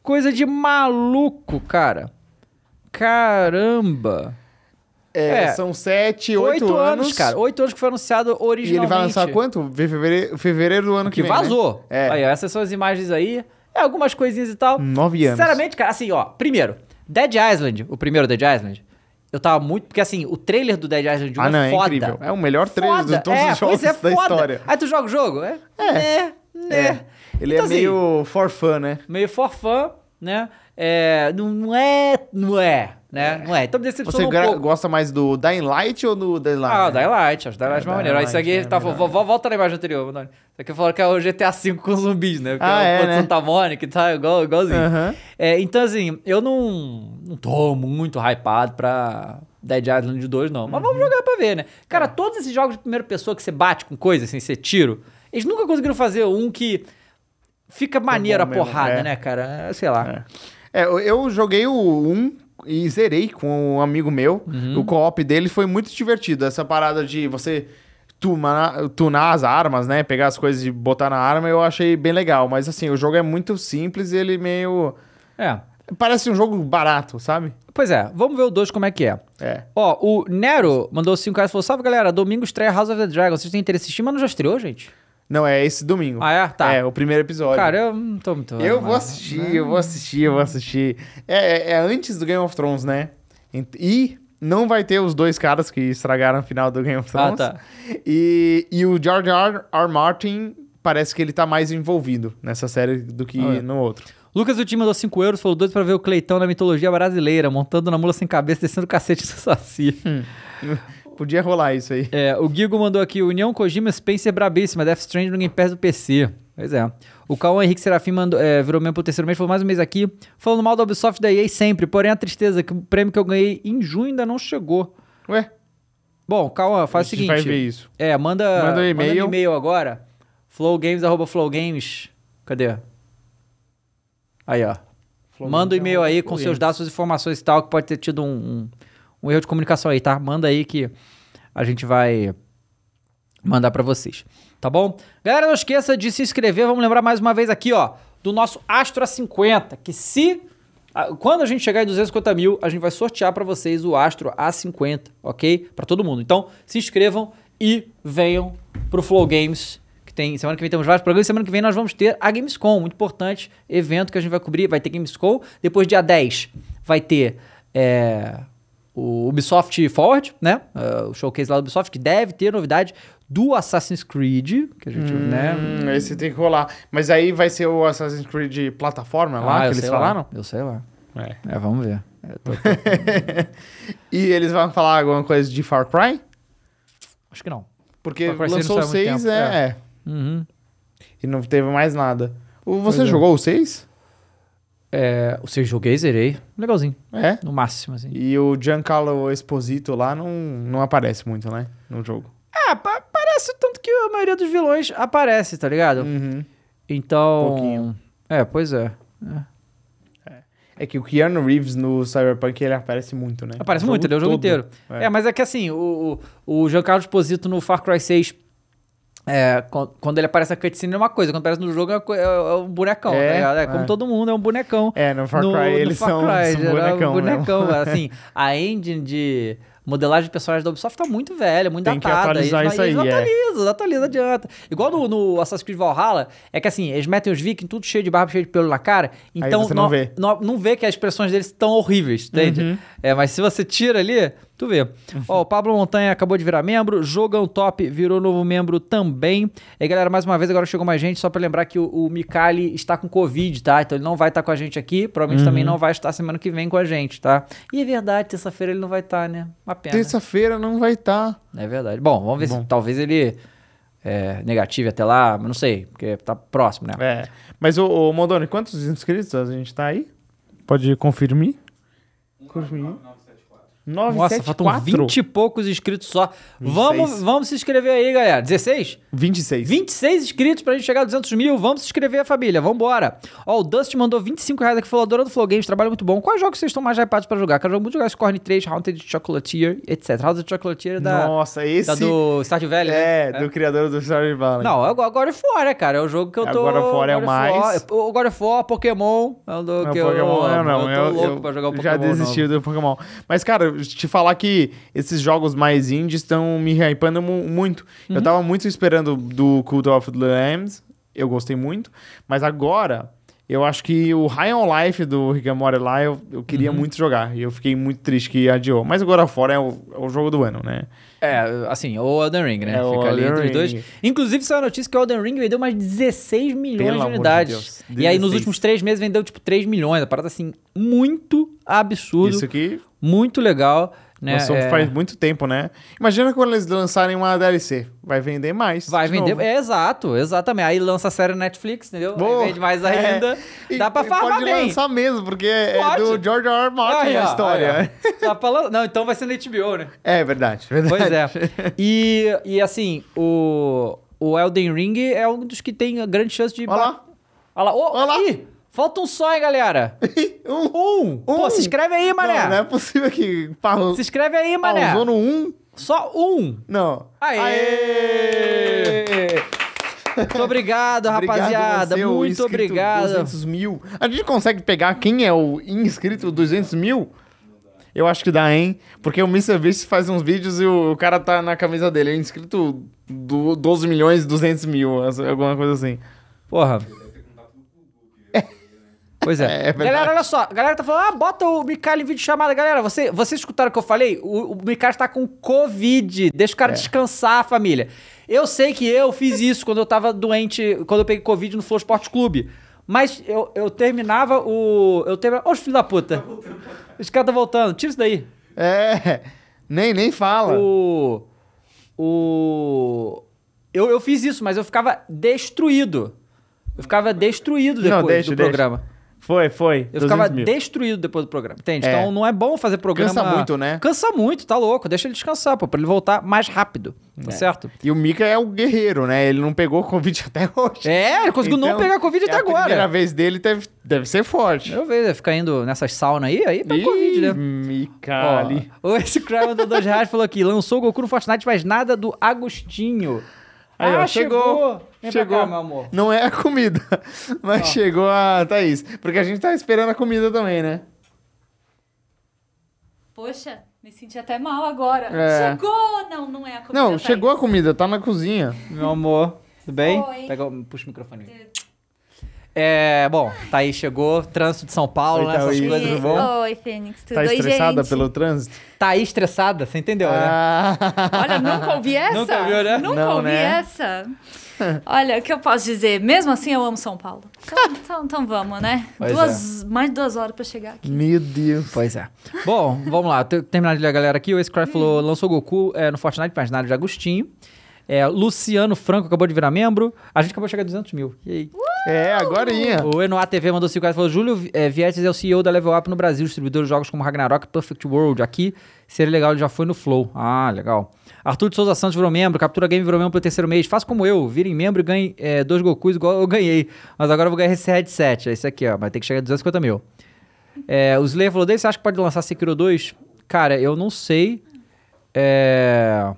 Coisa de maluco, cara. Caramba. É, É. São sete, oito, Oito anos, cara. Oito anos que foi anunciado E originalmente. ele vai lançar quanto? Fevereiro, fevereiro do ano que, Que vem. né? vazou. É. Aí, ó, essas são as imagens aí. É, algumas coisinhas e tal. Nove anos. Sinceramente, cara, assim, ó. Primeiro, Dead Island, o primeiro Dead Island, eu tava muito... Porque, assim, o trailer do Dead Island 1 Ah, não, é é foda. incrível. É o melhor trailer Foda. de todos é, os jogos pois é, da foda. história. Aí tu joga o jogo? É. É. Né, né. É. Ele Então, é assim, meio for fun, né? meio for fun, né? É, não, é, não é, né? Não é. Então me Você decepcionou um gra- pouco. gosta mais do Dying Light ou do Dying Light? Ah, o Dying Light, acho o Dying Light É, mais maneiro. Aí Isso aqui é tá, melhor. vo- vo- volta na imagem anterior, Madonna. Isso aqui falou que é o GTA V com zumbis, né? Porque Ah, é, é, o né? Santa Mônica e tá igual, igualzinho. Aham. É, então, assim, eu não, não tô muito hypado pra Dead Island 2, não. Mas Uhum. vamos jogar pra ver, né? É. Cara, todos esses jogos de primeira pessoa que você bate com coisa, assim, você tiro, eles nunca conseguiram fazer um que fica maneiro a bom mesmo, porrada, é. né, cara? Sei lá. É, eu- eu joguei o 1 e zerei com um amigo meu. Uhum. O co-op dele foi muito divertido. Essa parada de você tunar, tunar as armas, né? Pegar as coisas e botar na arma, eu achei bem legal. Mas assim, o jogo é muito simples e ele meio. É. Parece um jogo barato, sabe? Pois é, vamos ver o 2 como é que é. É. Ó, o Nero mandou 5 reais e falou: Salve galera, domingo estreia House of the Dragon. Vocês têm interesse em assistir, mas não já estreou, gente? Não, é esse domingo. Ah, é? Tá. É, o primeiro episódio. Cara, eu não tô muito. Eu vou assistir, eu vou assistir, eu vou assistir. É, é- é antes do Game of Thrones, né? E não vai ter os dois caras que estragaram o final do Game of Ah, Thrones. tá. E, e o George R. R. Martin parece que ele tá mais envolvido nessa série do que Ah, é. no outro. Lucas Uti mandou 5 euros, falou doido pra ver o Cleitão na mitologia brasileira, montando na mula sem cabeça, descendo o cacete do Saci. *laughs* Podia rolar isso aí. É, o Gigo mandou aqui, União Kojima Spencer brabíssima, Death Stranding no Game Pass do PC. Pois é. O Cauã Henrique Serafim mandou, é, virou membro pro terceiro mês, falou mais um mês aqui, falando mal da Ubisoft da EA sempre, porém a tristeza é que o prêmio que eu ganhei em junho ainda não chegou. Ué, Bom, Cauã, faz a o gente seguinte... vai ver isso. É, manda, Manda um e-mail. e-mail agora. Flowgames, arroba flowgames. Cadê? Aí, ó. Manda um e-mail aí com seus dados, suas informações e tal, que pode ter tido um, um, um erro de comunicação aí, tá? Manda aí que a gente vai mandar pra vocês. Tá bom? Galera, não esqueça de se inscrever. Vamos lembrar mais uma vez aqui, ó, do nosso Astra 50, que se quando a gente chegar em 250 mil, a gente vai sortear pra vocês o Astro A50, ok? Pra todo mundo. Então, se inscrevam e venham pro Flow Games, que tem semana que vem temos vários programas. Semana que vem nós vamos ter a Gamescom, muito importante evento que a gente vai cobrir. Vai ter Gamescom. Depois, dia 10, vai ter é, o Ubisoft Forward, né? Ah, o showcase lá do Ubisoft, que deve ter novidade do Assassin's Creed, que a gente, né? Hum, esse tem que rolar. Mas aí vai ser o Assassin's Creed plataforma lá Ah, que eu eles falaram? Lá. Eu sei lá. É. É, vamos ver. É, tô- *laughs* E eles vão falar alguma coisa de Far Cry? Acho que não. Porque lançou o sai há muito 6, tempo, é, é. Uhum. E não teve mais nada. Você Pois é. jogou o 6? É, o seu joguei, zerei. Legalzinho. É. No máximo, assim. E o Giancarlo Esposito lá não, não aparece muito, né? No jogo. Ah, pa- parece tanto que a maioria dos vilões aparece, tá ligado? Uhum. Então. Pouquinho. É, pois é. É que o Keanu Reeves no Cyberpunk ele aparece muito, né? Aparece muito, ele é o jogo todo. inteiro. É. mas é que assim, o, o, o Giancarlo Esposito no Far Cry 6. É, quan- quando ele aparece na cutscene é uma coisa, quando aparece no jogo é, é- é um bonecão, É, tá ligado? É como é. todo mundo, é um bonecão. É, no Far no, Cry no eles Far são, Cry, são bonecão, bonecão. mesmo. assim, a engine de modelagem de personagens da Ubisoft tá muito velha, muito Tem que datada. atualizar eles, isso eles aí, é. atualizam, atualiza, adianta. Igual no, no Assassin's Creed Valhalla, é que assim, eles metem os vikings tudo cheio de barba, cheio de pelo na cara, então você não vê. Não, não vê que as expressões deles estão horríveis, entende? Uhum. É, mas se você tira ali, tu vê. Ó, o Pablo Montanha acabou de virar membro, Jogão Top virou novo membro também. E aí, galera, mais uma vez, agora chegou mais gente, só pra lembrar que o, o Mikali está com Covid, tá? Então ele não vai estar com a gente aqui, provavelmente Uhum. também não vai estar semana que vem com a gente, tá? E é verdade, terça-feira ele não vai estar, né? Uma pena. Terça-feira não vai estar. É verdade. Bom, vamos ver Bom. se talvez ele é, negative até lá, mas não sei, porque tá próximo, né? É. Mas, ô, ô Mondoni, quantos inscritos a gente tá aí? Pode confirmar? Confirmar. Nossa, faltam 974? 20 e poucos inscritos só. Vamos, 26. vamos se inscrever aí, galera. 16? 26. 26 inscritos pra gente chegar a 200 mil. Vamos se inscrever, família. Vambora. Ó, o Dust mandou 25 reais aqui. Falou, adorando Flow Games, trabalho muito bom. Quais jogos vocês estão mais hypados pra jogar? Quero muito jogar Scorn 3, Haunted Chocolatier, etc. Haunted Chocolatier é da, Nossa, esse... da do Stardew Valley, É, né? do criador do Stardew Valley. Não, é o God of War, né, cara? É o jogo que eu É, tô... God of War é o mais. War- O God of War, Pokémon. É o do Não, que eu, Pokémon eu não. Eu tô Eu, louco eu pra jogar o Pokémon já desisti novo. do Pokémon. Mas, cara, te falar que esses jogos mais indies estão me hypando mu- muito. Uhum. Eu tava muito esperando do Cult of the Lambs. Eu gostei muito. Mas agora, eu acho que o High on Life do Rick and Morty lá, eu, eu queria Uhum. muito jogar. E eu fiquei muito triste que adiou. Mas of War é o, é o jogo do ano, né? É, assim, o Elden Ring, né? É, Fica ali Elden entre os Ring. dois. Inclusive, saiu a notícia que o Elden Ring vendeu mais de 16 milhões Pelo de de unidades. Deus, E aí, nos 16. últimos três meses, vendeu, tipo, 3 milhões. A parada, assim, muito absurdo. Isso aqui Muito legal, né? lançou É, faz muito tempo, né? Imagina quando eles lançarem uma DLC. Vai vender mais. Vai de vender. É, exato, exatamente. Aí lança a série Netflix, entendeu? Boa. Aí vende mais É. ainda. E- Dá pra e farmar Pode bem. lançar mesmo, porque é Pode. do George R. R. Martin Aí, a história. aí. Dá pra lan- Não, então vai ser no HBO, né? É verdade, verdade. Pois é. *laughs* E, e assim, o, o Elden Ring é um dos que tem grande chance de. Olha lá. Olha lá. Ô, Olha lá. Ih, falta um só, hein, galera? *laughs* um. Um. Pô, se inscreve aí, mané. Não, não é possível que pausou, Se inscreve aí, mané. pausou no um. Só um. Não. Aê! Muito obrigado, *laughs* rapaziada. você, o Muito obrigado. 200 mil. A gente consegue pegar quem é o inscrito 200 mil? Eu acho que dá, hein? Porque o MrBeast faz uns vídeos e o, o cara tá na camisa dele. É inscrito do 12 milhões e 200 mil, alguma coisa assim. Porra. Pois é. É, é galera, olha só. A galera tá falando, ah, bota o Micali em vídeo chamada. Galera, você, vocês escutaram o que eu falei? O, o Micali tá com Covid. Deixa o É. cara descansar, família. Eu sei que eu fiz isso quando eu tava doente, quando eu peguei Covid no Flow Sport Clube. Mas eu, eu terminava o. Eu terminava. Ô, filho da puta. Os caras tá voltando. Tira isso daí. É. Nem, nem fala. O. O. Eu, eu fiz isso, mas eu ficava destruído. Eu ficava destruído depois Não, deixa, do deixa. programa. Foi, foi. Eu ficava 200 mil. destruído depois do programa, entende? É. Então não é bom fazer programa... Cansa muito, né? Cansa muito, tá louco. Deixa ele descansar, pô, pra ele voltar mais rápido, tá certo? E o Mika é o guerreiro, né? Ele não pegou Covid *laughs* até hoje. É, ele conseguiu não Então, pegar Covid é até A primeira agora. vez dele deve, deve ser forte. Eu vejo, ficar indo nessas saunas aí, aí pega Ih, Covid, né? Mika ali. O esse Cry mandou dois reais falou aqui, lançou o Goku no Fortnite, mas nada do Agostinho. Aí, ah, ó, chegou. Vem pra chegou. cá, meu amor. Não é a comida, *laughs* mas chegou a Thaís. Porque a gente tá esperando a comida também, né? Poxa, me senti até mal agora. É. Chegou! Não, não é a comida. Não, Thaís. chegou a comida, tá na cozinha. Meu amor, tudo bem? Oi. Pega, o- puxa o microfone. É, bom, Thaís chegou, trânsito de São Paulo, Oi, né? Essas Thaís. coisas Oi, vão. Oi, Fênix, tudo Tá Oi, estressada gente? pelo trânsito? Thaís estressada, você entendeu, né? Ah. Olha, nunca ouvi *laughs* essa. Nunca ouviu, né? Nunca Não, ouvi né? essa. Olha, o que eu posso dizer? Mesmo assim, eu amo São Paulo. Então, *laughs* então, então vamos, né? Pois duas, Mais de duas horas pra chegar aqui. Meu Deus. Pois é. Bom, vamos lá. Te- Terminar de ler a galera aqui. O Ace Cry falou, lançou Goku é, no Fortnite, mas nada de Agostinho. É, Luciano Franco acabou de virar membro. A gente acabou de chegar a 200 mil. E aí? É, agorinha. O Enoa TV mandou 5 reais e falou: Júlio é, Vietes é o CEO da Level Up no Brasil, distribuidor de jogos como Ragnarok e Perfect World. Aqui seria legal, ele já foi no Flow. Ah, legal. Arthur de Souza Santos virou membro, Captura Game virou membro pelo terceiro mês. Faça como eu, virem membro e ganhe é, dois Gokus igual eu ganhei. Mas agora eu vou ganhar esse headset. É esse aqui, ó. Vai ter que chegar a 250 mil. É, o Slayer falou: Dave, você acha que pode lançar Sekiro 2? Cara, eu não sei. É.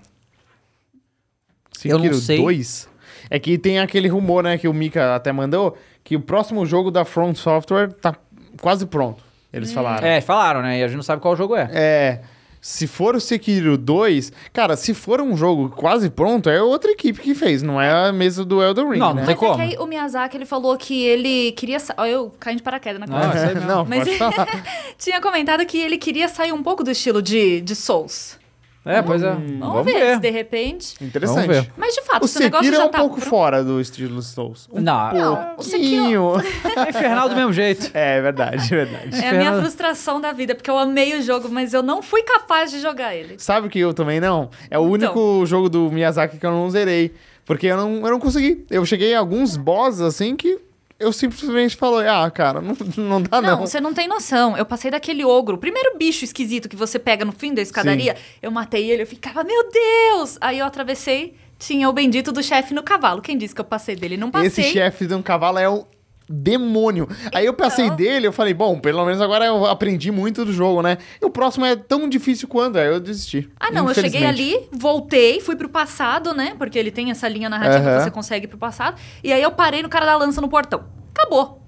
Eu não Sekiro sei. 2? É que tem aquele rumor, né, que o Mika até mandou, que o próximo jogo da Front Software tá quase pronto. Eles falaram. É, falaram, né? E a gente não sabe qual jogo é. É. Se for o Sekiro 2, cara, se for um jogo quase pronto, é outra equipe que fez, não é a mesa do Elden Ring, Não, não né? tem Mas é como? que aí o Miyazaki, ele falou que ele queria... sa- Ó, eu caí de paraquedas na Ah, conversa. mesmo. não, Mas pode falar. *laughs* tinha comentado que ele queria sair um pouco do estilo de, de Souls. É, pois é. Vamos, Vamos ver, ver. se de repente... Interessante. Vamos ver. Mas de fato, O se o negócio já é um tá pouco pronto- fora do estilo Souls. Um Não, Não, o Sekiro- pouquinho. *laughs* é infernal do mesmo jeito. É verdade, é verdade. É a minha frustração da vida, porque eu amei o jogo, mas eu não fui capaz de jogar ele. Sabe que eu também não? É o Então. único jogo do Miyazaki que eu não zerei. Porque eu não, eu não consegui. Eu cheguei a alguns bosses assim que eu simplesmente falei, ah, cara, não, *laughs* não dá Não, não. você não tem noção. Eu passei daquele ogro, o primeiro bicho esquisito que você pega no fim da escadaria, eu matei ele, eu ficava, meu Deus! Aí eu atravessei, tinha o bendito do chefe no cavalo. Quem disse que eu passei dele? Não passei. Esse chefe de um cavalo é um demônio. Aí eu passei Então. dele, eu falei, bom, pelo menos agora eu aprendi muito do jogo, né? E o próximo é tão difícil quanto, aí eu desisti. Ah, não, eu cheguei ali, voltei, fui pro passado, né? Porque ele tem essa linha narrativa Aham. que você consegue ir pro passado. E aí eu parei no cara da lança no portão. Acabou.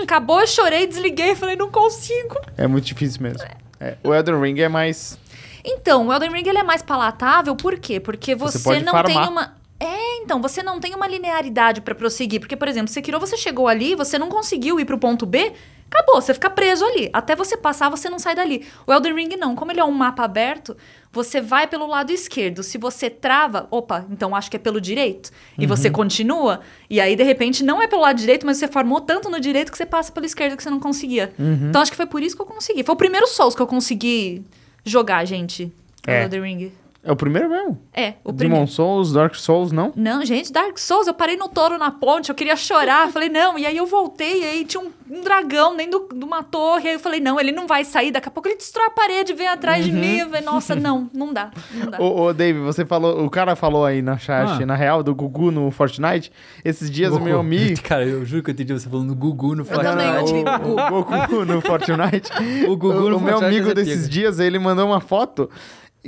Acabou, eu chorei, desliguei, falei, não consigo. É muito difícil mesmo. É, O Elden Ring é mais... Então, o Elden Ring ele é mais palatável, por quê? Porque Você você, não farmar. tem uma. É, então, você não tem uma linearidade pra prosseguir. Porque, por exemplo, Sekiro, você chegou ali, você não conseguiu ir pro ponto B, acabou, você fica preso ali. Até você passar, você não sai dali. O Elden Ring não, como ele é um mapa aberto, você vai pelo lado esquerdo. Se você trava, opa, então acho que é pelo direito. E Uhum. você continua, e aí, de repente, não é pelo lado direito, mas você formou tanto no direito que você passa pelo esquerdo que você não conseguia. Uhum. Então, acho que foi por isso que eu consegui. Foi o primeiro Souls que eu consegui jogar, gente. É. Elden Ring. É o primeiro mesmo? É, o Demon primeiro. Souls, Dark Souls, não? Não, gente, Dark Souls, eu parei no touro na ponte, eu queria chorar. Falei, não, e aí eu voltei, e aí tinha um, um dragão dentro de uma torre. Aí eu falei, não, ele não vai sair, daqui a pouco ele destrói a parede, vem atrás de mim. Eu falei, nossa, *laughs* não, não dá, não dá. Ô, ô, Dave, você falou, o cara falou aí na chat, Ah. na real, do Gugu no Fortnite. Esses dias o meu amigo. *laughs* Cara, eu juro que eu entendi você falando Gugu no Eu também, eu tive o, o Goku *laughs* no Fortnite. O Gugu no o meu Fortnite amigo é desses pica. dias, ele mandou uma foto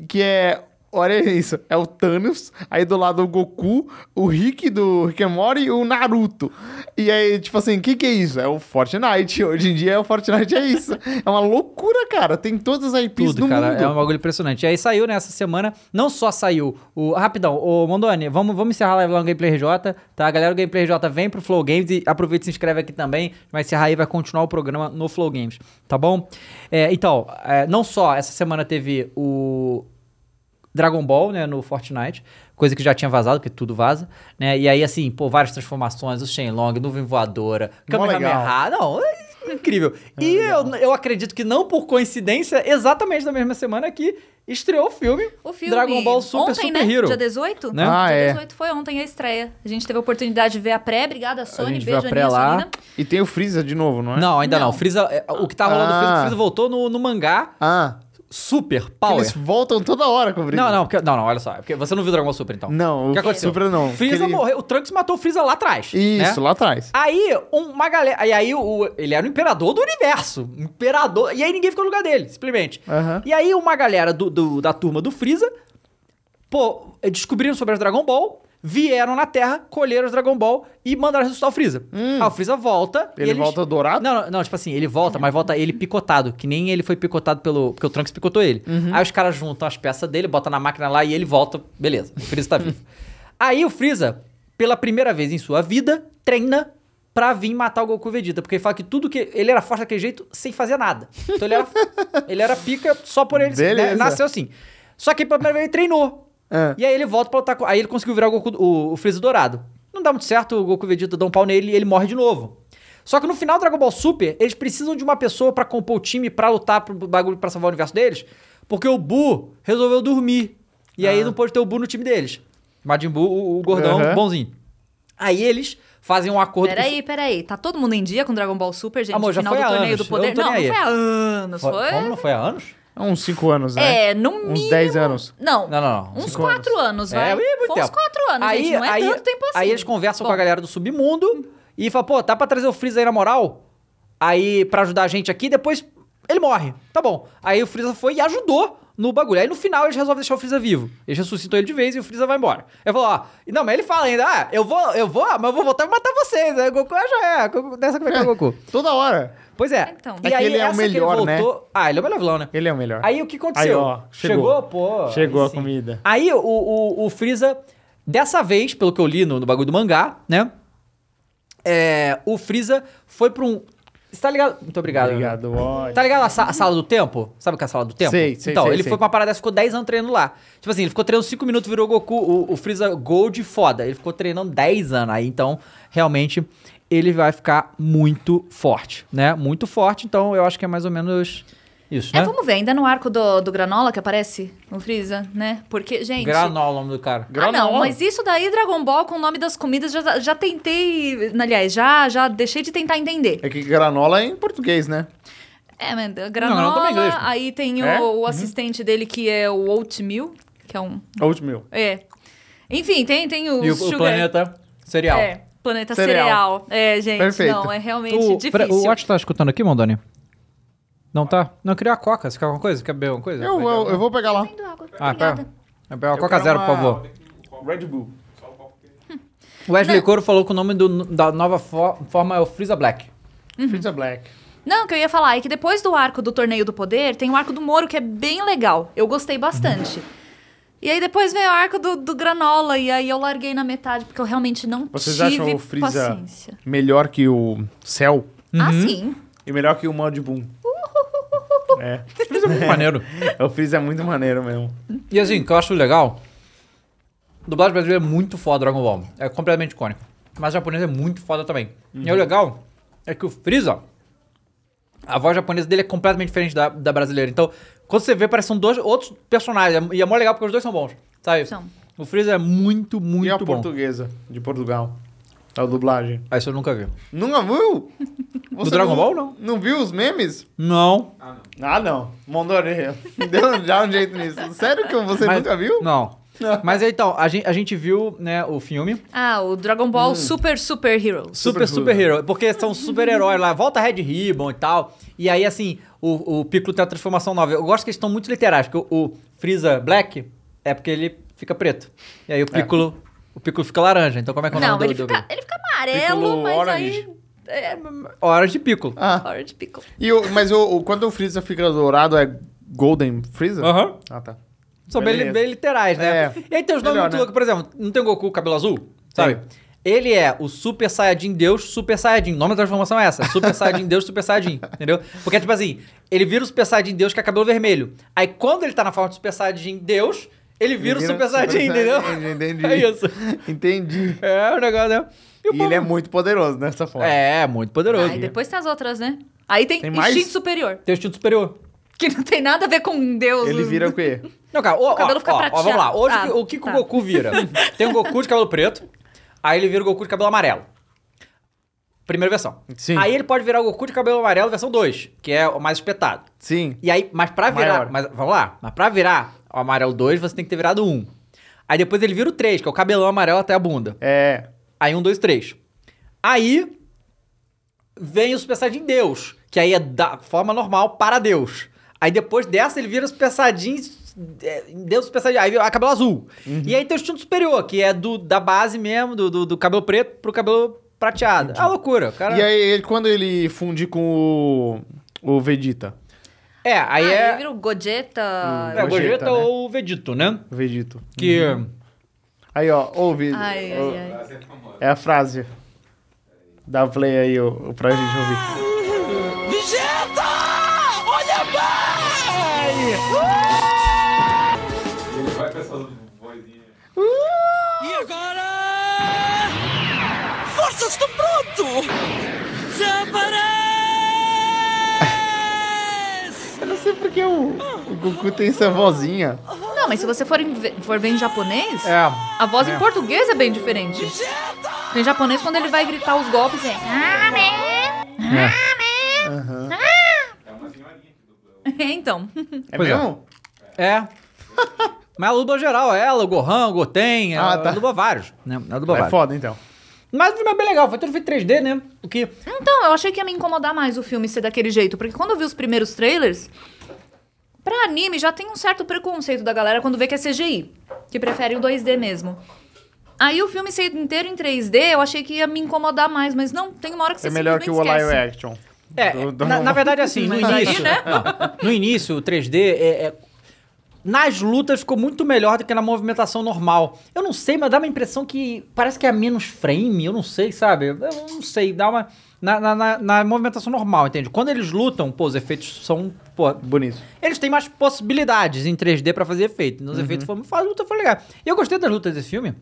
que é. Olha isso, é o Thanos, aí do lado o Goku, o Rick do Rick and Morty e o Naruto. E aí, tipo assim, o que que é isso? É o Fortnite. *laughs* Hoje em dia, o Fortnite é isso. É uma loucura, cara. Tem todas as IPs Tudo, no cara. mundo. É um bagulho impressionante. E aí saiu nessa semana, não só saiu o. Rapidão, ô Mondoni, vamos, vamos encerrar a live lá no Gameplay RJ, tá? Galera do Gameplay RJ vem pro Flow Games e aproveita e se inscreve aqui também. Vai encerrar aí, vai continuar o programa no Flow Games, tá bom? É, então, é, não só essa semana teve o. Dragon Ball, né, no Fortnite, coisa que já tinha vazado, porque tudo vaza, né? E aí, assim, pô, várias transformações, o Shenlong, nuvem voadora. Kamehameha, não, é incrível. e eu, eu acredito que não por coincidência, exatamente na mesma semana que estreou o filme, O filme. Dragon Ball Super ontem, Super né? Hero. Dia 18? Né? Ah, Dia é. 18 foi ontem a estreia. A gente teve a oportunidade de ver a pré. Obrigada, Sony. gente viu Beijo, a pré lá. Sonina. E tem o Freeza de novo, não é? Não, ainda não. Não. Freeza, é, o que tá rolando Ah. Freeza, Freeza voltou no, no mangá Ah, Super Power. eles voltam toda hora com o Freeza. Não, não, porque- não, não, olha só. Porque você não viu Dragon Ball Super, então. Não, O que aconteceu? Super não. Freeza Aquele- morreu. O Trunks matou o Freeza lá atrás. Isso, né? lá atrás. Aí, um- uma galera. E aí, o, ele era o imperador do universo. Imperador. E aí, ninguém ficou no lugar dele, simplesmente. Aham. E aí, uma galera do, do- da turma do Freeza, pô, descobriram sobre as Dragon Ball, vieram na Terra, colheram os Dragon Ball e mandaram ressuscitar o Freeza. Hum. Ah, o Freeza volta. e Ele eles- volta dourado? Não, não, não, tipo assim, ele volta, mas volta ele picotado, que nem ele foi picotado pelo. Porque o Trunks picotou ele. Uhum. Aí os caras juntam as peças dele, botam na máquina lá e ele volta. Beleza, o Freeza tá vivo. *laughs* Aí o Freeza, pela primeira vez em sua vida, treina pra vir matar o Goku e Vegeta. Porque ele fala que tudo que. Ele era forte daquele jeito sem fazer nada. Então ele era, ele era pica só por ele. né? Beleza. Nasceu assim. Só que pela primeira vez ele treinou. Ah. E aí ele volta pra lutar com... Aí ele conseguiu virar o, Goku, o, o Freeza dourado. Não dá muito certo, o Goku e o Vegeta dão um pau nele e ele morre de novo. Só que no final do Dragon Ball Super, eles precisam de uma pessoa pra compor o time pra lutar pro bagulho pra salvar o universo deles. Porque o Buu resolveu dormir. E aí não pôde ter o Buu no time deles. Majin Buu, o, o gordão, Aham. bonzinho. Aí eles fazem um acordo Peraí, peraí. Tá todo mundo em dia com Dragon Ball Super, gente? Amor, já Final foi do há torneio anos. do poder. Não Não, foi há anos. com... Foi. Como não foi há anos? Há uns 5 anos, né? É, no Uns mínimo. 10 anos. Não. Não, não, não. Uns Cinco quatro anos, vai. É, muito Foi uns tempo. quatro anos, gente. Não é tanto tempo assim. Aí eles conversam Bom, com a galera do submundo e falam, pô, tá pra trazer o Freeza aí na moral? Aí, pra ajudar a gente aqui, depois ele morre. Tá bom. Aí o Freeza foi e ajudou no bagulho. Aí no final eles resolvem deixar o Freeza vivo. Eles ressuscitam ele de vez e o Freeza vai embora. Ele falou, ó. Não, mas ele fala ainda, ah, eu vou, eu vou, mas eu vou voltar e matar vocês. Aí o Goku ah, já é. Goku- Dessa como é que é o Goku. Toda hora. Pois é. Então. E É que aí, ele é o essa que melhor, né? Ah, ele é o melhor vilão, né? Ele é o melhor. Aí o que aconteceu? Aí, ó, chegou. pô. Chegou aí a comida. Aí o, o, o Freeza, dessa vez, pelo que eu li no, no bagulho do mangá, né? É, o Freeza foi pra um. Você tá ligado? Muito obrigado. Obrigado. Tá ligado a, sa- a sala do tempo? Sabe o que é a sala do tempo? Sei, sei, Então, sei, ele sei. foi pra parada dessa, ficou 10 anos treinando lá. Tipo assim, ele ficou treinando 5 minutos, virou Goku, o, o Freeza Gold foda. Ele ficou treinando 10 anos. Aí, então, realmente, ele vai ficar muito forte, né? Muito forte. Então, eu acho que é mais ou menos Isso, É, né? vamos ver, ainda no arco do, do Granola que aparece no Freeza, né? Porque, gente. Granola, o nome do cara. Ah, Granola. não, mas isso daí, Dragon Ball, com o nome das comidas, já, já tentei. Aliás, já, já deixei de tentar entender. É que granola é em português, né? É, mas Não, granola, não, também inglês, pô. aí tem o, É? o assistente dele que é o Oatmeal, que é um. Oatmeal. É. Enfim, tem, tem o, E o, o sugar- planeta cereal. É, planeta Cereal. cereal. É, gente, Perfeito. não, é realmente O, difícil. pera- o Watch tá escutando aqui, Mondoni? Não tá? Não, eu queria a coca. Você quer alguma coisa? Quer beber alguma coisa? Eu, eu, eu vou pegar lá. Ah, Obrigada. pera. Vai pegar uma Eu coca zero, uma- por favor. Red Bull. O Wesley Coro falou que o nome do- da nova fo- forma é o Freeza Black. Uhum. Freeza Black. Não, o que eu ia falar é que depois do arco do Torneio do Poder, tem o arco do Moro que é bem legal. Eu gostei bastante. E aí depois veio o arco do, do Granola, e aí eu larguei na metade, porque eu realmente não Vocês tive acham o Freeza paciência. melhor que o Cell? Ah, sim. E melhor que o Mod Boom? É. Freeza é muito maneiro. O Freeza é muito maneiro mesmo. E assim, o que eu acho legal... Dublagem brasileira é muito foda Dragon Ball. É completamente icônico. Mas o japonês é muito foda também. E o legal é que o Freeza... A voz japonesa dele é completamente diferente da, da brasileira. Então, quando você vê, parece que são dois outros personagens. E é mó legal porque os dois são bons. Sabe? São. O Freeza é muito, muito e a bom. portuguesa de Portugal? A dublagem. Ah, isso eu nunca vi. Nunca viu? *laughs* Do Dragon Ball, não. Não viu os memes? Não. Ah, não. Mondoni, *laughs* deu já um jeito nisso. Sério que você Mas- nunca viu? Não. *laughs* Mas então, a gente, a gente viu, né, o filme Ah, o Dragon Ball Super Super Heroes. Super Super Super Hero, porque são super-heróis lá, volta Red Ribbon e tal. E aí, assim, o, o Piccolo tem a transformação nova. Eu gosto que eles estão muito literais, porque o, o Freeza Black é porque ele fica preto. E aí o Piccolo, o Piccolo fica laranja. Então como é que é o Não, nome ele do... fica, ele fica amarelo, mas Orange. aí... É, Horas de Piccolo. Ah. Orange Pickle. E o, mas o, o- quando o Freeza fica dourado é Golden Freeza? Aham. Ah, tá. São bem, bem literais, né? É. E aí tem os nomes muito né? loucos. Por exemplo, não tem o Goku cabelo azul? Sabe? Tem. Ele é o Super Saiyajin Deus, Super Saiyajin. O nome da transformação é essa. Super Saiyajin Deus, Super Saiyajin. *laughs* Entendeu? Porque, tipo assim, ele vira o Super Saiyajin Deus que é cabelo vermelho. Aí, quando ele tá na forma do Super Saiyajin Deus, ele vira o Ele Super Super Saiyajin, entendeu? Saiyajin, entendi. *laughs* É isso. Entendi. É o negócio, né? E, o E ele é muito poderoso nessa forma. É, muito poderoso. Aí depois tem as outras, né? Aí tem, Tem mais? instinto superior. Tem o instinto superior. Que não tem nada a ver com Deus. Ele vira o quê? *laughs* Não, cara, ó, cabelo ó, fica ó, ó, vamos lá. Hoje, Ah, o que, que tá. o Goku vira? *laughs* Tem o Goku de cabelo preto, aí ele vira o Goku de cabelo amarelo. Primeira versão. Sim. Aí ele pode virar o Goku de cabelo amarelo versão 2, que é o mais espetado. Sim. E aí, mas pra virar, Maior. mas, vamos lá, mas pra virar o amarelo 2, você tem que ter virado 1. Aí depois ele vira o 3, que é o cabelão amarelo até a bunda. É. Aí um, dois, três. Aí vem o Super Saiyajin Deus, que aí é da forma normal para Deus. Aí depois dessa ele vira o Super Saiyajin é, Deus Super Saiyajin, aí vira cabelo azul. E aí tem o instinto superior, que é do, da base mesmo, do, do, do cabelo preto pro cabelo prateado. É uma loucura, cara. E aí, ele- quando ele funde com o, o Vegeta? É, aí ah, é, ele vira o Gogeta. é o Gogeta, Gogeta né? ou o Vegito, né? O Vegito. Que Aí, ó, ouve. Ai, ó, ai, ai. É a frase. Dá play aí ó, pra gente ouvir. Vegeta! Olha bem! Ele vai com essas vozinhas. E agora? Forças do pronto! Desaparece! Eu não sei porque o, o Goku tem essa vozinha. Não, mas se você for, em for ver em japonês, é, a voz em português é bem diferente. Em japonês, quando ele vai gritar os golpes, é... É, então. É Pois é. mesmo? é. Mas ela dubla geral, ela, o Gohan, o Goten, ela, Ah, tá. ela dubla vários, né? Ela dubla É vários. foda, então. Mas o filme é bem legal, foi tudo feito 3D, né? O que Então, eu achei que ia me incomodar mais o filme ser daquele jeito, porque quando eu vi os primeiros trailers, pra anime já tem um certo preconceito da galera quando vê que é CGI, que prefere o 2D mesmo. Aí o filme ser inteiro em 3D, eu achei que ia me incomodar mais, mas não, tem uma hora que você É melhor que o simplesmente live esquece. action. É, Do- do- na, na verdade, assim, no *laughs* início. né? no início, o 3D é, é- Nas lutas ficou muito melhor do que na movimentação normal. Eu não sei, mas dá uma impressão que parece que é menos frame, eu não sei, sabe? Eu não sei, dá uma. Na, na- na- na movimentação normal, entende? Quando eles lutam, pô, os efeitos são. Pô, Bonito. eles têm mais possibilidades em 3D pra fazer efeito. Então, Os efeitos foram. A luta foi legal. E eu gostei das lutas desse filme,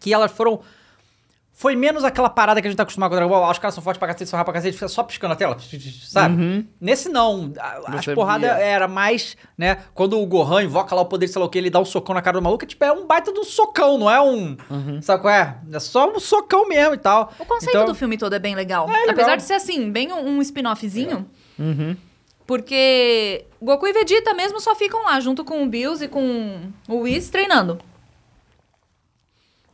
que elas foram foi menos aquela parada que a gente tá acostumado com o Dragon Ball. Ah, os caras são fortes pra cacete, são rápidos pra cacete, fica só piscando a tela, sabe? Nesse não. A- As porradas era mais, né? Quando o Gohan invoca lá o poder de sei lá o que, ele dá um socão na cara do maluco, é tipo, é um baita de um socão, não é um. Sabe qual é? É só um socão mesmo e tal. O conceito Então- do filme todo é bem legal. legal. Apesar de ser assim, bem um, um spin-offzinho. Uhum. Porque Goku e Vegeta mesmo só ficam lá, junto com o Bills e com o Whis, treinando.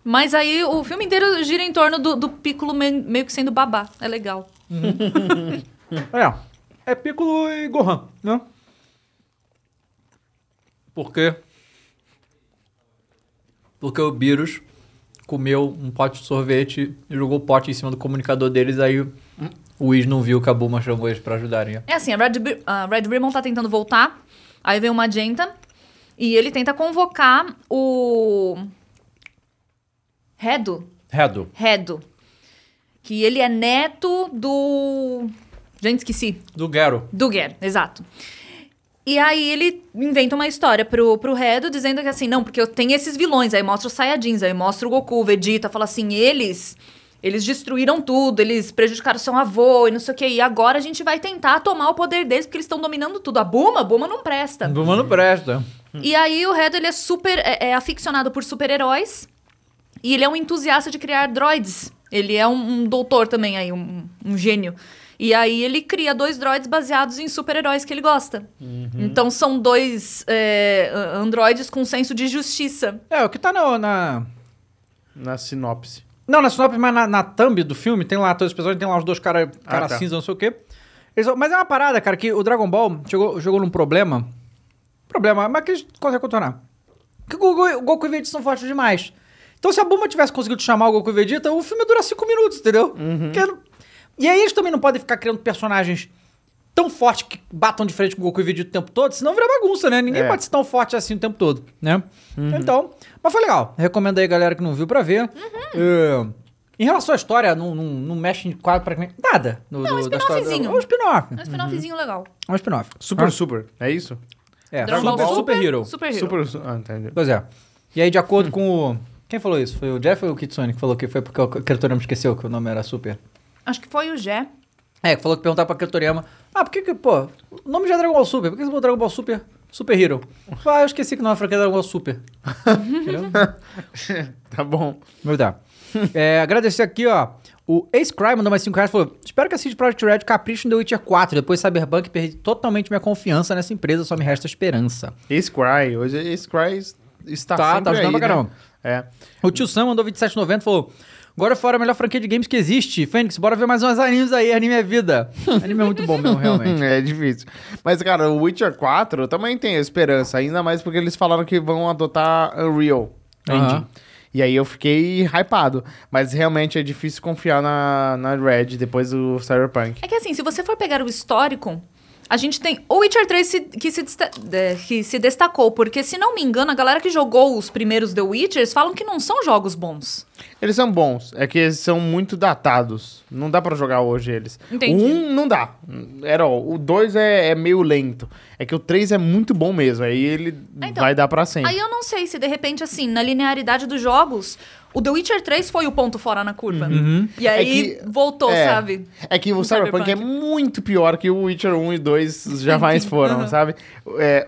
Mas aí o filme inteiro gira em torno do, do Piccolo me- meio que sendo babá. É legal. *laughs* É. É Piccolo e Gohan, né? Por quê? Porque o Beerus comeu um pote de sorvete e jogou o pote em cima do comunicador deles, aí o Whis não viu que a Bulma chamou eles pra ajudarem. É assim, a Red, a Red Ribbon tá tentando voltar. Aí vem o Magenta. E ele tenta convocar o. Redo. Redo. Redo. Que ele é neto do. Gente, esqueci. Do Gero. Do Ger, exato. E aí ele inventa uma história pro, pro Redo, dizendo que assim, não, porque eu tenho esses vilões. Aí mostra os Saiyajins, aí mostra o Goku, o Vegeta, fala assim, eles... Eles destruíram tudo, eles prejudicaram seu avô e não sei o que. E agora a gente vai tentar tomar o poder deles, porque eles estão dominando tudo. A Buma, a Buma não presta. Bulma não presta. E aí o Redo, ele é super... É, é aficionado por super-heróis. E ele é um entusiasta de criar droids. Ele é um, um doutor também aí, um, um gênio. E aí ele cria dois droids baseados em super-heróis que ele gosta. Então são dois é, a- androides com senso de justiça. É, o que tá na... na... Na sinopse. Não, na sinopse, mas na, na thumb do filme, tem lá todos os personagens, tem lá os dois caras cara Ah, tá. cinza, não sei o quê. Eles mas é uma parada, cara, que o Dragon Ball chegou, jogou num problema. Problema, mas que a gente consegue contornar. Que o Goku, o Goku e Vegeta são fortes demais. Então, se a Bulma tivesse conseguido chamar o Goku e Vegeta, o filme ia durar cinco minutos, entendeu? Porque não- E aí eles também não podem ficar criando personagens tão fortes que batam de frente com o Goku e Vegeta o tempo todo, senão vira bagunça, né? Ninguém É. pode ser tão forte assim o tempo todo, né? Então, mas foi legal. Recomendo aí, galera que não viu pra ver. É, em relação à história, não, não, não mexe em quadro pra nada. No, Não, um do- do- spin-offzinho. É um spin-off. Um spin-offzinho legal. É um spin-off. Super, Ah, super. É isso? É, Dragon super, Ball super Hero. Super Hero. Super, su- ah, entendi. Pois é. E aí, de acordo com o... Quem falou isso? Foi o Jeff ou o Kitsune que falou que foi porque o Critorama esqueceu que o nome era Super? Acho que foi o Gé. É, falou que perguntar pra Critorama. Ah, por que que, pô, o nome já é Dragon Ball Super. Por que você botou Dragon Ball Super Super Hero? Ah, eu esqueci que não é franquia Dragon Ball Super. Entendeu? *laughs* Tá bom. Verdade. É, agradecer aqui, ó. O Ace Cry mandou mais 5 reais e falou: Espero que a CD Projekt Red capriche no The Witcher 4. Depois Cyberpunk perdi totalmente minha confiança nessa empresa, só me resta esperança. Ace Cry. Hoje Ace Cry está Tá, sempre tá ajudando aí, pra caramba. né? O tio Sam mandou 27,90 e falou: Agora fora a melhor franquia de games que existe. Fênix, bora ver mais uns animes aí. Anime é vida. Anime é muito bom mesmo, realmente. *laughs* É difícil. Mas, cara, o Witcher 4 eu também tenho esperança, ainda mais porque eles falaram que vão adotar Unreal. Engine. E aí eu fiquei hypado. Mas realmente é difícil confiar na, na Red depois do Cyberpunk. É que assim, se você for pegar o histórico, a gente tem o Witcher 3 se- que, se que se destacou, porque se não me engano, a galera que jogou os primeiros The Witchers falam que não são jogos bons. Eles são bons, é que eles são muito datados. Não dá pra jogar hoje eles. Entendi. O 1 não dá. Era, ó, o 2 é, é meio lento. É que o 3 é muito bom mesmo. Aí ele Ah, então, vai dar pra sempre. Aí eu não sei se de repente, assim, na linearidade dos jogos, o The Witcher 3 foi o ponto fora na curva. E aí É que- voltou, é, sabe? É que o No Cyberpunk, é Cyberpunk. muito pior que o Witcher 1 e 2 jamais foram, Uhum. sabe? É,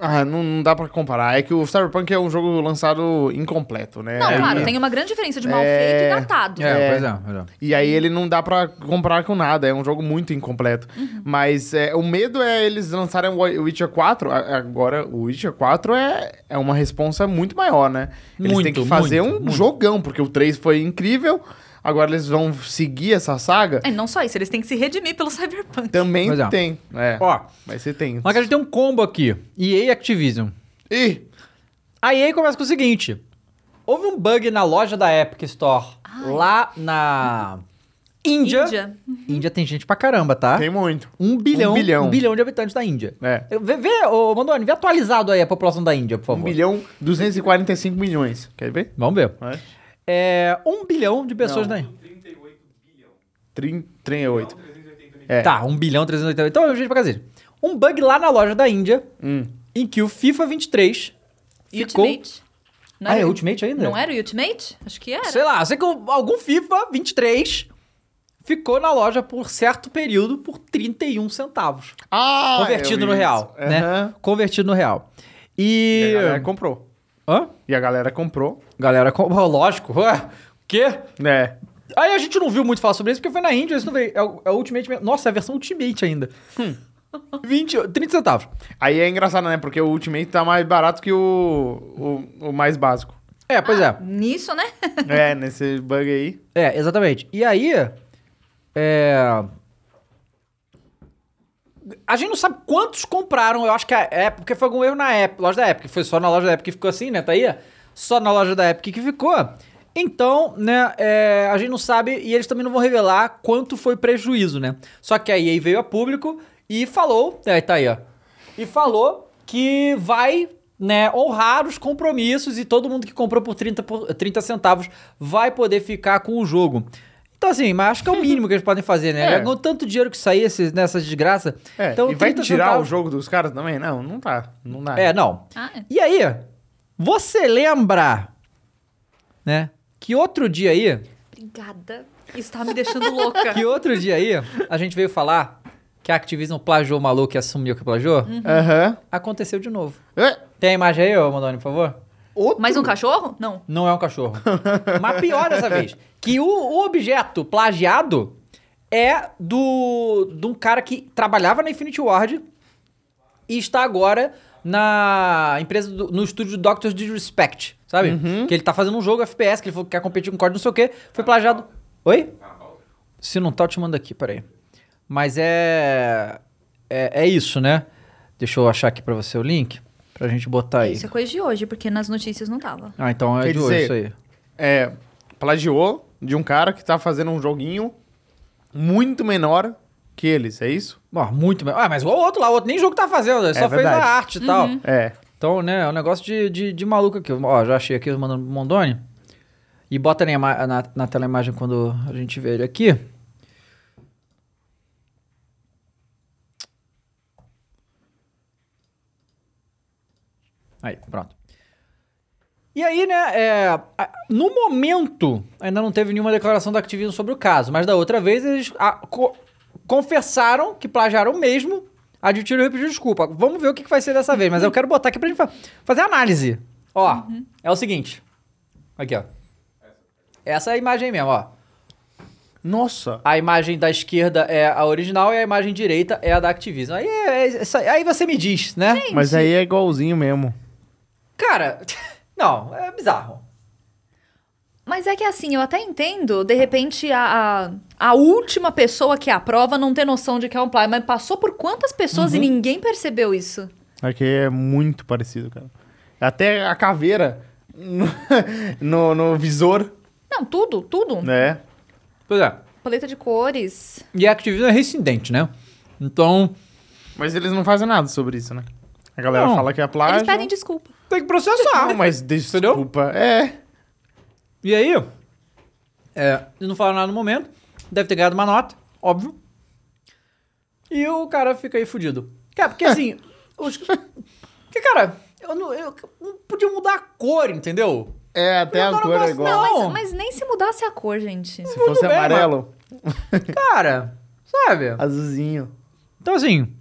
ah, não, não dá pra comparar. É que o Cyberpunk é um jogo lançado incompleto, né? Não, Aí- claro, tem uma grande diferença de mal É, feito e datado. É, É. pois é, pois é. E aí ele não dá pra comparar com nada, é um jogo muito incompleto. Uhum. Mas é, o medo é eles lançarem o Witcher 4. a- Agora, o Witcher 4 é, é uma responsa muito maior, né? Eles têm Muito, que fazer muito, um muito. jogão, porque o 3 foi incrível. Agora eles vão seguir essa saga. É, não só isso, eles têm que se redimir pelo *laughs* Cyberpunk. Também é. tem. É. Ó, Mas você tem. mas a gente tem um combo aqui. EA e Activision. Ih! A EA começa com o seguinte. Houve um bug na loja da Epic Store. Lá na... Índia. Índia. Índia tem gente pra caramba, tá? Tem muito. Um bilhão, Um bilhão. um bilhão de habitantes da Índia. É. Vê, vê ô, Mandoni, vê atualizado aí a população da Índia, por favor. 1 bilhão 245 milhões. Quer ver? Vamos ver. Vai. É, um bilhão de pessoas Não. da Índia. 30, 38. É. Tá, um bilhão 380. Então, gente, pra cacete. Um bug lá na loja da Índia, Hum. em que o FIFA 23 ficou Ultimate. Não ah, é o- Ultimate ainda? Não era o Ultimate? Acho que era. Sei lá, eu sei que algum FIFA 23 ficou na loja por certo período por 31 centavos. Ah, convertido no real, isso. né? Convertido no real. E E... galera comprou. Hã? E a galera comprou. Galera, com... *laughs* oh, lógico. Ué, o quê? É. Aí a gente não viu muito falar sobre isso porque foi na Índia, isso não veio. É o, é o Ultimate. mesmo. Nossa, é a versão Ultimate ainda. Hum. *laughs* 20, 30 centavos. Aí é engraçado, né? Porque o Ultimate tá mais barato que o, o, o mais básico. É, pois é. Nisso, né? é, nesse bug aí. É, exatamente. E aí. É. A gente não sabe quantos compraram. Eu acho que a Apple. Porque foi algum erro na Apple, loja da Epic. Foi só na loja da Epic que ficou assim, né? Tá aí? Só na loja da Epic que ficou. Então, né, é, a gente não sabe e eles também não vão revelar quanto foi prejuízo, né? Só que a EA veio a público e falou, é, tá aí, ó. E falou que vai, né, honrar os compromissos e todo mundo que comprou por 30, por 30 centavos vai poder ficar com o jogo. Então, assim, mas acho que é o *laughs* mínimo que eles podem fazer, né? É. Com tanto dinheiro que sair esses, nessas desgraças. É, então, e vai 30 tirar centavos- o jogo dos caras também? Não, não tá. Não dá. É, não. Ah, é. E aí, você lembra, né, que outro dia aí, Obrigada. Isso tá me deixando louca. *laughs* que outro dia aí, a gente veio falar que a Activision plagiou o maluco e assumiu que plagiou? Aham. Aconteceu de novo. É, Tem a imagem aí, ô Mandoni, por favor? Outro. Mais um cachorro? Não. Não é um cachorro. *laughs* Mas pior dessa vez, que o, o objeto plagiado é do de um cara que trabalhava na Infinity Ward e está agora na empresa, do- no estúdio do Doctors Disrespect, sabe? Que ele tá fazendo um jogo FPS, que ele falou que quer competir com código não sei o quê, foi plagiado. Oi? Se não tá, eu te mando aqui, peraí. Mas é, é... É isso, né? Deixa eu achar aqui pra você o link, pra gente botar aí. Isso é coisa de hoje, porque nas notícias não tava. Ah, então é Quer de hoje dizer- isso aí. É, plagiou de um cara que tá fazendo um joguinho muito menor que eles, é isso? Ó, muito melhor. Ah, mas o outro lá, o outro nem jogo tá fazendo, ele só fez verdade. a arte e tal. É. Então, né, é um negócio de, de, de maluco aqui. Ó, já achei aqui mandando pro Mondoni. E bota na, na, na tela a imagem quando a gente vê ele aqui. Aí, pronto. E aí, né, é, no momento, ainda não teve nenhuma declaração da Activision sobre o caso, mas da outra vez eles a- co- confessaram que plagiaram mesmo, admitiram e pediram desculpa. Vamos ver o que que vai ser dessa vez, mas eu quero botar aqui pra gente fa- fazer análise. Ó, é o seguinte. Aqui, ó. Essa é a imagem mesmo, ó. Nossa. A imagem da esquerda é a original e a imagem direita é a da Activision. Aí, é- é- isso aí- aí você me diz, né? Mas aí é igualzinho mesmo. Cara, *laughs* não, é bizarro. Mas é que assim, eu até entendo, de repente, a, a, a última pessoa que aprova não ter noção de que é um plágio, mas passou por quantas pessoas Uhum. e ninguém percebeu isso? Aqui é muito parecido, cara. Até a caveira no, *laughs* no, no visor, Não, tudo, tudo. né? Pois é. Paleta de cores. E a Activision é reincidente, né? Então, Mas eles não fazem nada sobre isso, né? A galera Não. fala que é plágio. Eles pedem desculpa. Tem que processar. Não, *laughs* mas desculpa. É. E aí, é, eles não falaram nada no momento. Deve ter ganhado uma nota, óbvio. E o cara fica aí fudido. Cara, porque assim, *laughs* os... Porque, cara, eu não, eu não podia mudar a cor, entendeu? É, até a cor é igual. não. Mas, mas nem se mudasse a cor, gente. Se fosse bem, amarelo, Cara, sabe? azulzinho. Então, assim,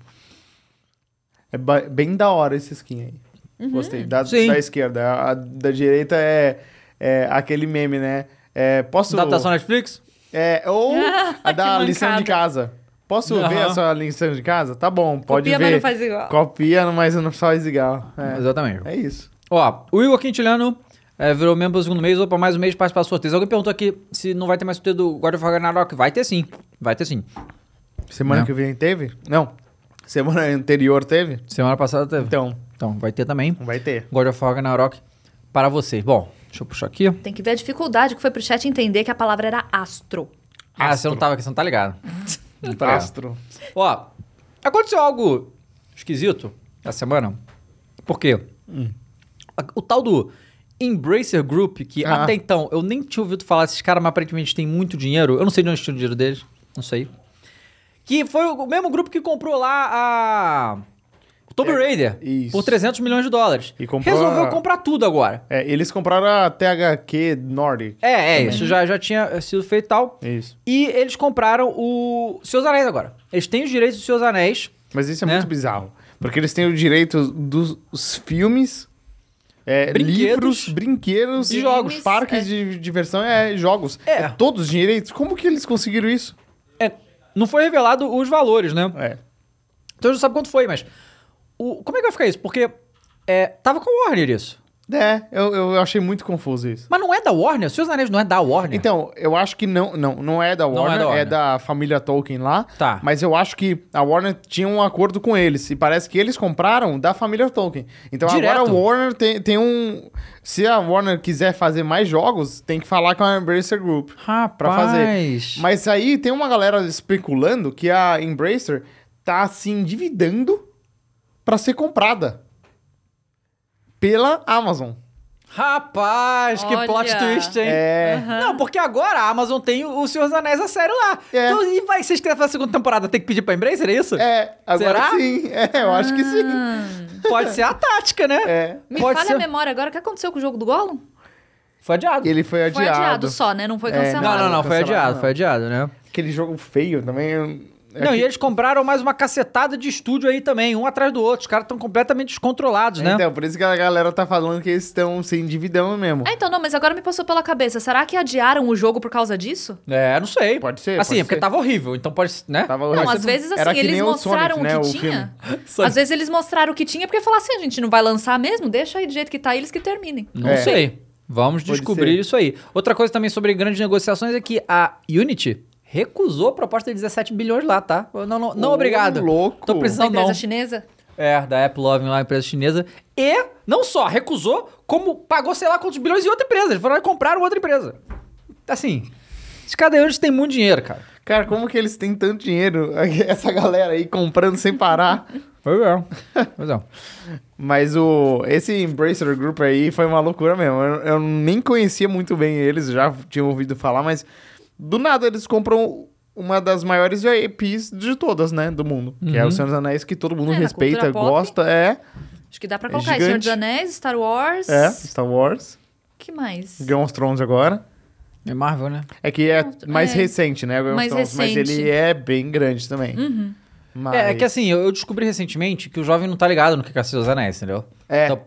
É bem da hora esse skin aí. Gostei. Da, da esquerda. A, da direita é, é aquele meme, né? É, posso... adaptação Netflix? É, ou *laughs* a da lição de casa. Posso Aham. ver a sua lição de casa? Tá bom, pode Copia, ver. mas não faz igual. Copia, mas não faz igual. É, Exatamente. é isso. Ó, o Igor Quintiliano é, virou membro pelo segundo mês, opa, mais um mês para participar do sorteio. Alguém perguntou aqui se não vai ter mais sorteio do God of Ragnarok. Vai ter sim, vai ter sim. Semana Não. que vem teve? Não. Semana anterior teve? Semana passada teve. Então, Então, vai ter também não vai ter. God of War Ragnarok para vocês. Bom, deixa eu puxar aqui. Tem que ver a dificuldade que foi pro chat entender que a palavra era astro. Ah, você não tava aqui, você não tá ligado. *laughs* Não tá ligado. Astro. Ó, aconteceu algo esquisito essa semana. Por quê? A- O tal do Embracer Group, que Ah. até então eu nem tinha ouvido falar, esses caras mas aparentemente têm muito dinheiro. Eu não sei de onde tinha o dinheiro deles, não sei. Que foi o mesmo grupo que comprou lá a. Tomb Raider, isso. por 300 milhões de dólares. E comprou Resolveu a- comprar tudo agora. É, eles compraram a THQ Nordic. É, é, isso já, já tinha sido feito e tal. Isso. E eles compraram o Seus Anéis agora. Eles têm os direitos dos Seus Anéis. Mas isso é Né? muito bizarro. Porque eles têm o direito dos os filmes, é, Brinquedos. livros, brinquedos E jogos. Parques É. de diversão, é, jogos. É. todos os direitos. Como que eles conseguiram isso? É, não foi revelado os valores, né? É. Então a gente não sabe quanto foi, mas. O, como é que vai ficar isso? Porque é, tava com a Warner isso. É, eu, eu achei muito confuso isso. Mas não é da Warner? Seus Anéis não é da Warner? Então, eu acho que não, não, não é da Não é Warner, da é Warner. da família Tolkien lá. Tá. Mas eu acho que a Warner tinha um acordo com eles. E parece que eles compraram da família Tolkien. Então Direto. agora a Warner tem, tem um. Se a Warner quiser fazer mais jogos, tem que falar com a Embracer Group. Rapaz. pra fazer. Mas aí tem uma galera especulando que a Embracer tá se endividando pra ser comprada pela Amazon. Rapaz, que Olha. plot twist, hein? É. Não, porque agora a Amazon tem o Senhor dos Anéis a sério lá. É. Então, e vai, vocês querem fazer a segunda temporada, tem que pedir pra Embracer, é isso? É, agora Será? sim. É, eu acho que sim. Pode ser a tática, né? É. Me Pode falha ser. a memória agora. O que aconteceu com o jogo do Gollum? Foi adiado. Ele foi Foi adiado. adiado só, né? Não foi É, cancelado. Não, não, não, foi Cancelado, adiado, não. foi adiado, né? Aquele jogo feio também. É Não, que- e eles compraram mais uma cacetada de estúdio aí também, um atrás do outro. Os caras estão completamente descontrolados, né? Então, por isso que a galera tá falando que eles estão se endividando mesmo. É, então, não, mas agora me passou pela cabeça. Será que adiaram o jogo por causa disso? É, não sei. Pode ser, Assim, pode é porque ser. tava horrível, então pode, né? Tava Não, horrível. às vezes Era assim, que eles nem o mostraram Sonic, o né, que o tinha. Sonic. Às vezes eles mostraram o que tinha porque falaram assim, a gente não vai lançar mesmo, deixa aí do jeito que tá, eles que terminem. Não É. sei. Vamos Pode descobrir ser. isso aí. Outra coisa também sobre grandes negociações é que a Unity recusou a proposta de 17 bilhões lá, tá? Não, não, não Ô, obrigado. louco. Tô precisando empresa não. chinesa? É, da Apple Loving lá, empresa chinesa. E não só recusou, como pagou sei lá quantos bilhões em outra empresa. Eles foram lá e compraram outra empresa. Assim, os cada Unity tem muito dinheiro, cara. Cara, como que eles têm tanto dinheiro? *laughs* Essa galera aí comprando sem parar. Pois é. Pois é. Mas o esse Embracer Group aí foi uma loucura mesmo. Eu, eu nem conhecia muito bem eles, já tinha ouvido falar, mas do nada eles compram uma das maiores IPs de todas, né, do mundo. Que é o Senhor dos Anéis, que todo mundo É, respeita, pop. gosta. É, Acho que dá pra É colocar aí Senhor dos. Anéis, Star Wars. é, Star Wars, que mais? Game of Thrones agora. É Marvel, né? É que é mais É. recente, né, Game of Mais Thrones, mas recente. ele é bem grande também. Mas... É, é que assim, eu eu descobri recentemente que o jovem não tá ligado no que é Senhor dos Anéis, entendeu? É, Então,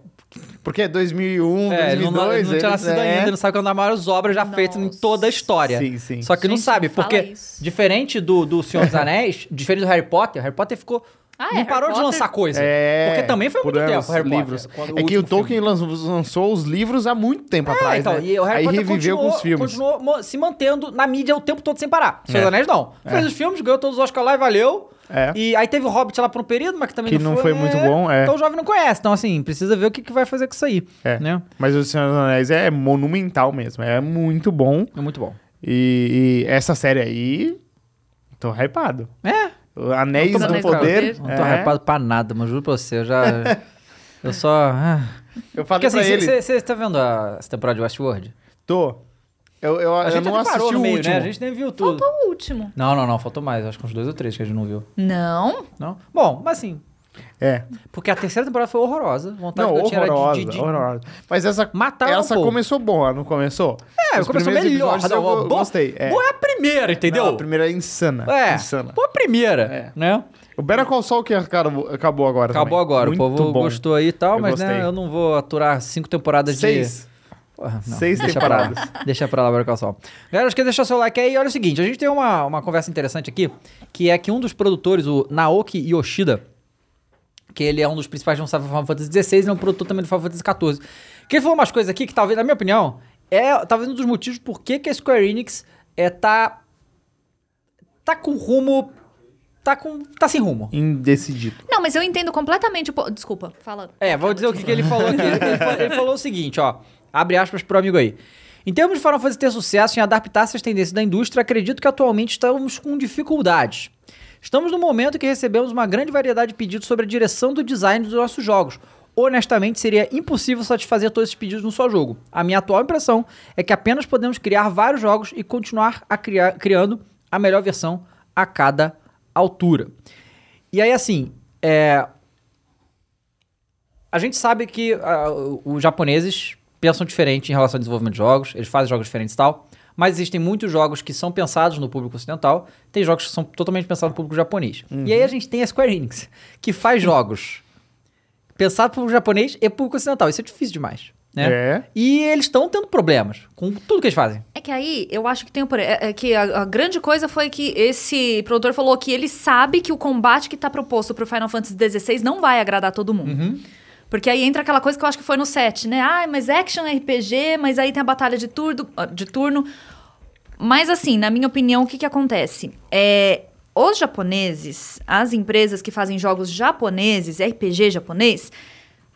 porque é 2001, É, ele não, 2002... ele não tinha eles- nascido é. ainda, ele não sabe que é uma das maiores obras já feitas em toda a história. Sim, sim. Só que não Gente, sabe, não fala porque isso. diferente do, do Senhor dos Anéis, *laughs* diferente do Harry Potter, Harry Potter ficou. Ah, é, não parou Harry de Potter- lançar coisa. É, porque também foi por muito anos, tempo, Harry livros. Potter. quando É que o Tolkien lançou, lançou os livros há muito tempo É, atrás, então, né? e o Harry Aí Potter reviveu continuou, com os filmes. continuou se mantendo na mídia o tempo todo sem parar. Senhor É. dos Anéis não. Fez os filmes, ganhou todos os Oscar lá e valeu. É. E aí teve o Hobbit lá por um período, mas que também Que não, não foi muito bom, é. Então o jovem não conhece. Então, assim, precisa ver o que, que vai fazer com isso aí. É. Né? Mas o Senhor dos Anéis é monumental mesmo. É muito bom. É muito bom. E, e essa série aí. Tô hypado. É. Anéis do Anéis do Poder. Poder. Não tô é. hypado pra nada, mas juro pra você, eu já. *laughs* eu só. ah. Eu falei Porque assim, pra ele. você tá vendo a, essa temporada de Westworld? Tô. Eu, eu, A eu gente não até assisti parou no o meio, último. né? A gente nem viu tudo. Faltou o último. Não, não, não, faltou mais. Acho que uns dois ou três que a gente não viu. Não? Não? Bom, mas assim. É. Porque a terceira temporada foi horrorosa. Vontade Não, que eu tinha era horrorosa, de, de, de horrorosa. Mas essa, Mataram essa um começou boa, não começou? É, Os começou melhor. Não, eu go- boa- gostei. É. Boa é a primeira, entendeu? Não, a primeira é insana. É, Insana. boa a primeira, É. né? O Better Call Saul que acabou, acabou agora Acabou também. agora. Muito o povo bom. gostou aí e tal, Eu mas gostei. né, eu não vou aturar cinco temporadas de... Seis. Porra, não, Seis deixa temporadas. Pra lá, deixa pra lá, Call Saul. Galera, acho que deixar seu like aí. Olha o seguinte, a gente tem uma, uma conversa interessante aqui, que é que um dos produtores, o Naoki Yoshida, que ele é um dos principais responsáveis do Final Fantasy XVI, ele é um produtor também do Final Fantasy XIV. Que ele falou umas coisas aqui que talvez, na minha opinião, é talvez um dos motivos por que, que a Square Enix é, tá... tá com rumo... tá com... tá sem rumo. Indecidido. Não, mas eu entendo completamente Desculpa, fala. É, vou dizer o que, que ele falou aqui. *laughs* Ele, ele falou, ele falou o seguinte, ó. Abre aspas pro amigo aí. Em termos de Final Fantasy ter sucesso em adaptar-se às tendências da indústria, acredito que atualmente estamos com dificuldades. Estamos no momento que recebemos uma grande variedade de pedidos sobre a direção do design dos nossos jogos. Honestamente, seria impossível satisfazer todos esses pedidos num só jogo. A minha atual impressão é que apenas podemos criar vários jogos e continuar a criar, criando a melhor versão a cada altura. E aí, assim, é, a gente sabe que o- os japoneses pensam diferente em relação ao desenvolvimento de jogos, eles fazem jogos diferentes e tal, mas existem muitos jogos que são pensados no público ocidental, tem jogos que são totalmente pensados no público japonês. E aí a gente tem a Square Enix, que faz jogos pensados público japonês e público ocidental. Isso é difícil demais, né? É. E eles estão tendo problemas com tudo que eles fazem. É que aí, eu acho que tem o por- é, é que a, a grande coisa foi que esse produtor falou que ele sabe que o combate que tá proposto pro Final Fantasy XVI não vai agradar todo mundo. Porque aí entra aquela coisa que eu acho que foi no 7, né? Ah, mas action RPG, mas aí tem a batalha de turno. De turno. Mas assim, na minha opinião, o que que acontece? É, os japoneses, as empresas que fazem jogos japoneses, RPG japonês,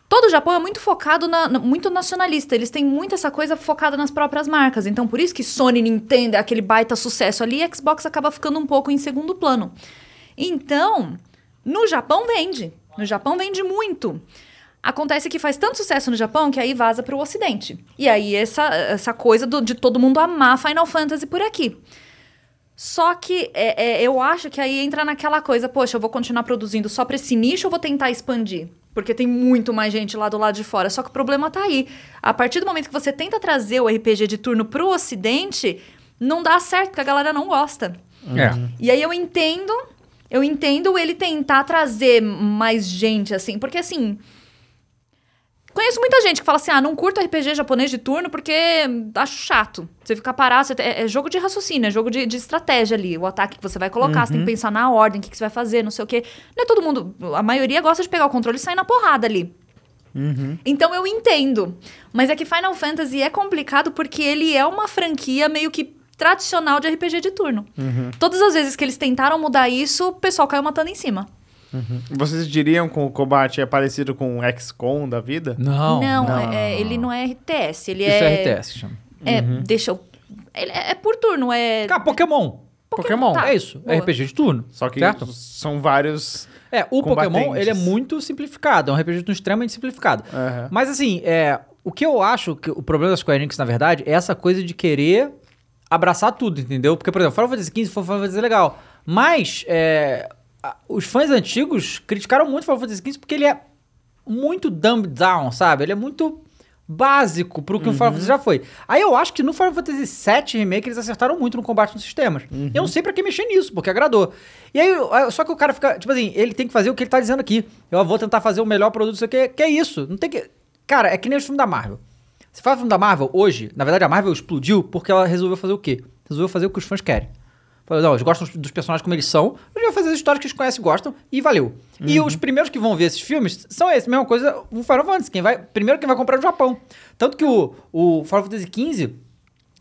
Todo o Japão é muito focado, na- muito nacionalista. Eles têm muito essa coisa focada nas próprias marcas. Então, por isso que Sony, Nintendo é aquele baita sucesso ali e Xbox acaba ficando um pouco em segundo plano. Então, no Japão vende. No Japão vende muito. Acontece que faz tanto sucesso no Japão que aí vaza para o Ocidente. E aí essa, essa coisa do- de todo mundo amar Final Fantasy por aqui. Só que é, é, eu acho que aí entra naquela coisa, poxa, eu vou continuar produzindo só pra esse nicho ou vou tentar expandir? Porque tem muito mais gente lá do lado de fora. Só que o problema tá aí. A partir do momento que você tenta trazer o RPG de turno pro ocidente, não dá certo, porque a galera não gosta. É. E aí eu entendo, eu entendo ele tentar trazer mais gente, assim, porque assim. Conheço muita gente que fala assim: ah, não curto RPG japonês de turno porque acho chato. Você fica parado, você é, é jogo de raciocínio, é jogo de, de estratégia ali. O ataque que você vai colocar, você tem que pensar na ordem, o que, que você vai fazer, não sei o quê. Não é todo mundo. A maioria gosta de pegar o controle e sair na porrada ali. Então eu entendo. Mas é que Final Fantasy é complicado porque ele é uma franquia meio que tradicional de RPG de turno. Todas as vezes que eles tentaram mudar isso, o pessoal caiu matando em cima. Vocês diriam que o combate é parecido com o XCOM da vida? Não. não, é- é- ele não é RTS, ele Isso é. é RTS, chama. É, deixa eu. Ele é, é por turno, é. Cara, Pokémon. Pokémon. tá. É isso. Boa. RPG de turno. Só que certo? são vários. É, o Pokémon, ele é muito simplificado. É um RPG de turno extremamente simplificado. Aham. Mas assim, é, o que eu acho que o problema da Square Enix, na verdade, é essa coisa de querer abraçar tudo, entendeu? Porque, por exemplo, Final Fantasy XV foi Final Fantasy legal. Mas é, os fãs antigos criticaram muito Final Fantasy XV porque ele é muito dumbed down, sabe? Ele é muito básico pro que o Final Fantasy já foi. Aí eu acho que no Final Fantasy VII Remake eles acertaram muito no combate nos sistemas. Eu não sei pra que mexer nisso, porque agradou. E aí, só que o cara fica, tipo assim, ele tem que fazer o que ele tá dizendo aqui. Eu vou tentar fazer o melhor produto, isso aqui, que é isso. Não tem que... Cara, é que nem os filmes da Marvel. Você fala filme da Marvel hoje, na verdade a Marvel explodiu porque ela resolveu fazer o quê? Resolveu fazer o que os fãs querem. Não, eles gostam dos personagens como eles são, a gente vai fazer as histórias que eles conhecem e gostam, e valeu. E os primeiros que vão ver esses filmes são esses, mesma coisa, o Final Fantasy. Quem vai, primeiro quem vai comprar é o Japão. Tanto que o, o Final Fantasy XV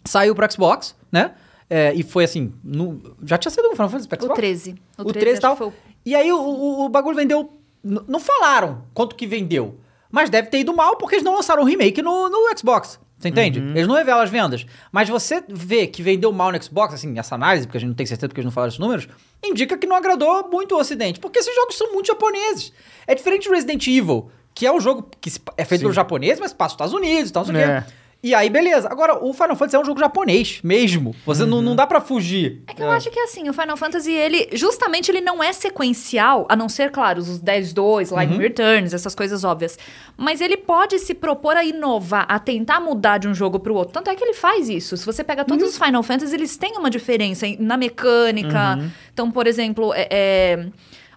saiu pro Xbox, né? É, e foi assim, no- já tinha saído o Final Fantasy pro O Xbox? 13. O 13 e acho tal. que foi o- E aí o, o, o bagulho vendeu. Não falaram quanto que vendeu. Mas deve ter ido mal porque eles não lançaram o remake no, no Xbox. Você entende? Eles não revelam as vendas. Mas você vê que vendeu mal no Xbox, assim, essa análise, porque a gente não tem certeza porque eles não falaram esses números, indica que não agradou muito o Ocidente. Porque esses jogos são muito japoneses. É diferente do Resident Evil, que é um jogo que é feito Sim. pelo japonês, mas passa nos Estados Unidos e tal, não sei o É. quê. E aí, beleza. Agora, o Final Fantasy é um jogo japonês mesmo. Você não, não dá pra fugir. É que eu acho que assim, o Final Fantasy, ele justamente ele não é sequencial, a não ser, claro, os 10-2, Uhum. Lightning Returns, essas coisas óbvias. Mas ele pode se propor a inovar, a tentar mudar de um jogo pro outro. Tanto é que ele faz isso. Se você pega todos Uhum. os Final Fantasy, eles têm uma diferença na mecânica. Uhum. Então, por exemplo, é, é...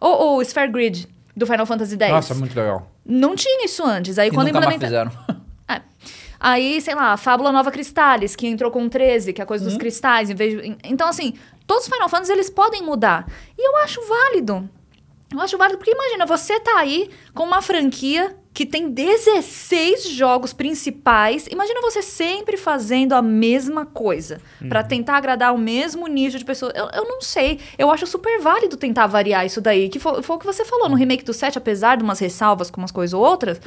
O, o Sphere Grid do Final Fantasy X. Nossa, muito legal. Não tinha isso antes. Aí E quando nunca mais implementa... fizeram. É. Aí, sei lá, a Fábula Nova Cristales, que entrou com 13, que é a coisa dos cristais, em vez de... Então, assim, todos os Final Fantasy, eles podem mudar. E eu acho válido. Eu acho válido, porque imagina, você tá aí com uma franquia que tem 16 jogos principais. Imagina você sempre fazendo a mesma coisa pra tentar agradar o mesmo nicho de pessoas. Eu, eu não sei. Eu acho super válido tentar variar isso daí. Que foi, foi o que você falou no remake do 7, apesar de umas ressalvas com umas coisas ou outras,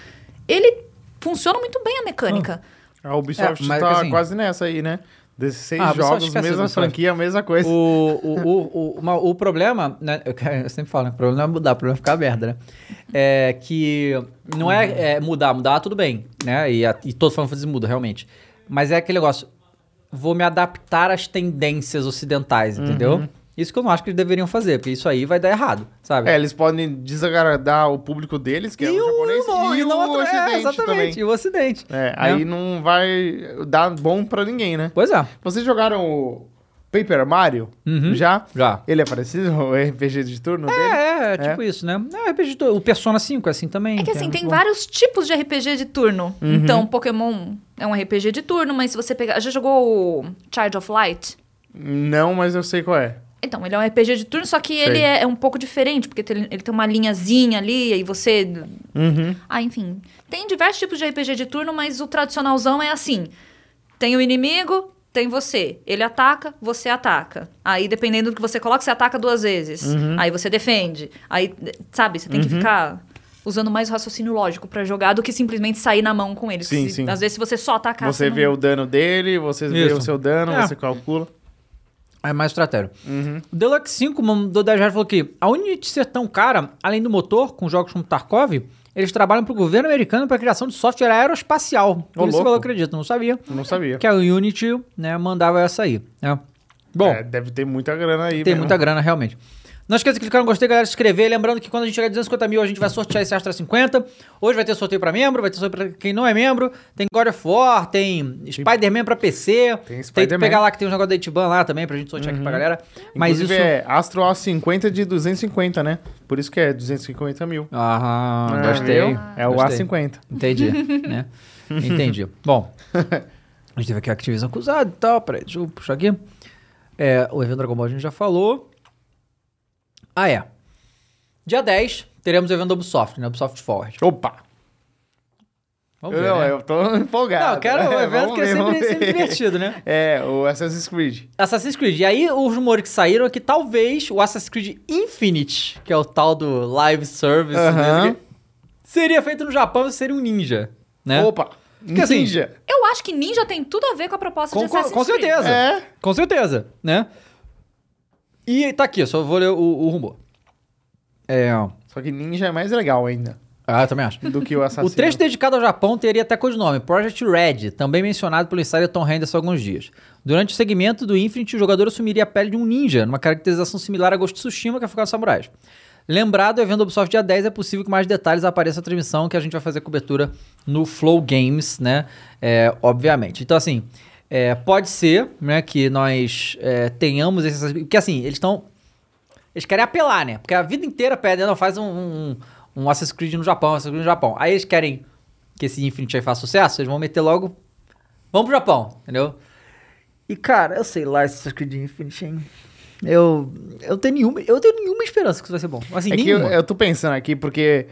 ele funciona muito bem a mecânica. A Ubisoft É, mas, tá assim- quase nessa aí, né? 16 Ah, a Ubisoft jogos, mesma Ubisoft. franquia, mesma coisa. O, o, o, o, uma- o problema, né? Eu, eu sempre falo, né? O problema não é mudar, o problema é ficar merda, né? É que não é, é mudar, mudar tudo bem, né? E, a, e todo Final Fantasy muda, realmente. Mas é aquele negócio, vou me adaptar às tendências ocidentais, entendeu? Isso que eu não acho que eles deveriam fazer, porque isso aí vai dar errado, sabe? É, eles podem desagradar o público deles, que é o japonês, não, e, não o é, ocidente exatamente, também. e o ocidente. É, né? aí não vai dar bom pra ninguém, né? Pois é, Vocês jogaram o Paper Mario? Uhum. Já? já. Ele é parecido ao RPG de turno dele? É, é, tipo isso, né? É, RPG do- o Persona 5 é assim também. É que assim, tem bom. vários tipos de RPG de turno. Uhum. Então, Pokémon é um RPG de turno, mas se você pegar. Já jogou o Child of Light? Não, mas eu sei qual é. Então, ele é um RPG de turno, só que ele Sei. é, é um pouco diferente, porque tem- ele tem uma linhazinha ali, e você. Uhum. Ah, enfim. Tem diversos tipos de RPG de turno, mas o tradicionalzão é assim: tem o inimigo, tem você. Ele ataca, você ataca. Aí, dependendo do que você coloca, você ataca duas vezes. Uhum. Aí você defende. Aí, sabe, você tem que ficar usando mais o raciocínio lógico pra jogar do que simplesmente sair na mão com ele. Sim, Se- sim. Às vezes, se você só atacar. Você não- vê o dano dele, você vê Isso. o seu dano, É. você calcula. É mais estratégia. Uhum. O Deluxe 5 mandou 10 reais e falou que a Unity ser tão cara, além do motor, com jogos como Tarkov, eles trabalham para o governo americano para a criação de software aeroespacial. Por Ô, isso que eu acredito, não sabia. Não sabia. Que a Unity né, mandava essa aí. Né? Bom, É, deve ter muita grana aí. tem mesmo. muita grana realmente. Não esqueça de clicar no gostei, galera, se inscrever. Lembrando que quando a gente chegar a 250 mil, a gente vai sortear esse Astra 50. Hoje vai ter sorteio pra membro, vai ter sorteio pra quem não é membro. Tem God of War, tem Spider-Man pra PC. Tem Tem que Spider-Man. Uhum. pegar lá que tem uns negócios da Itiban lá também pra gente sortear aqui pra galera. Mas Inclusive isso... é Astro A50 de 250, né? Por isso que é 250 mil. Aham, É, gostei. É o Gostei. A50. Entendi, né? *laughs* Entendi. Bom, a gente teve aqui a Activision acusado e tal. Peraí, deixa eu puxar aqui. É, o evento Dragon Ball a gente já falou. Ah, é. Dia 10, teremos o evento da Ubisoft, né? Ubisoft Forward. Opa! Vamos eu, ver, né? eu tô empolgado. Não, eu quero um É, evento que é ver, sempre, vamos sempre ver. divertido, né? *laughs* É, o Assassin's Creed. Assassin's Creed. E aí, os rumores que saíram é que talvez o Assassin's Creed Infinite, que é o tal do live service, né, seria feito no Japão e seria um ninja, né? Opa! Porque assim, Ninja. Eu acho que Ninja tem tudo a ver com a proposta Com, de com, Assassin's com Creed. certeza. É. Com certeza, né? E tá aqui, só vou ler o, o rumor. É. Só que Ninja é mais legal ainda Ah, eu também acho. do que o Assassino. O trecho dedicado ao Japão teria até codinome Project Red, também mencionado pelo insider Tom Henderson há alguns dias. Durante o segmento do Infinite, o jogador assumiria a pele de um ninja, numa caracterização similar a Ghost Tsushima, que é focado nos samurais. Lembrado, o evento do Ubisoft dia 10 é possível que mais detalhes apareçam na transmissão, que a gente vai fazer cobertura no Flow Games, né? É, obviamente. Então, assim, é, pode ser né, que nós é, tenhamos esses... Porque, assim, eles estão... Eles querem apelar, né? Porque a vida inteira pedem, não, faz um, um, um Assassin's Creed no Japão, Assassin's Creed no Japão. Aí eles querem que esse Infinite aí faça sucesso, eles vão meter logo... Vamos pro Japão, entendeu? E, cara, eu sei lá esse Assassin's Creed Infinite, hein? Eu, eu tenho nenhuma, eu tenho nenhuma esperança que isso vai ser bom. Assim, É que eu, nenhuma. eu tô pensando aqui porque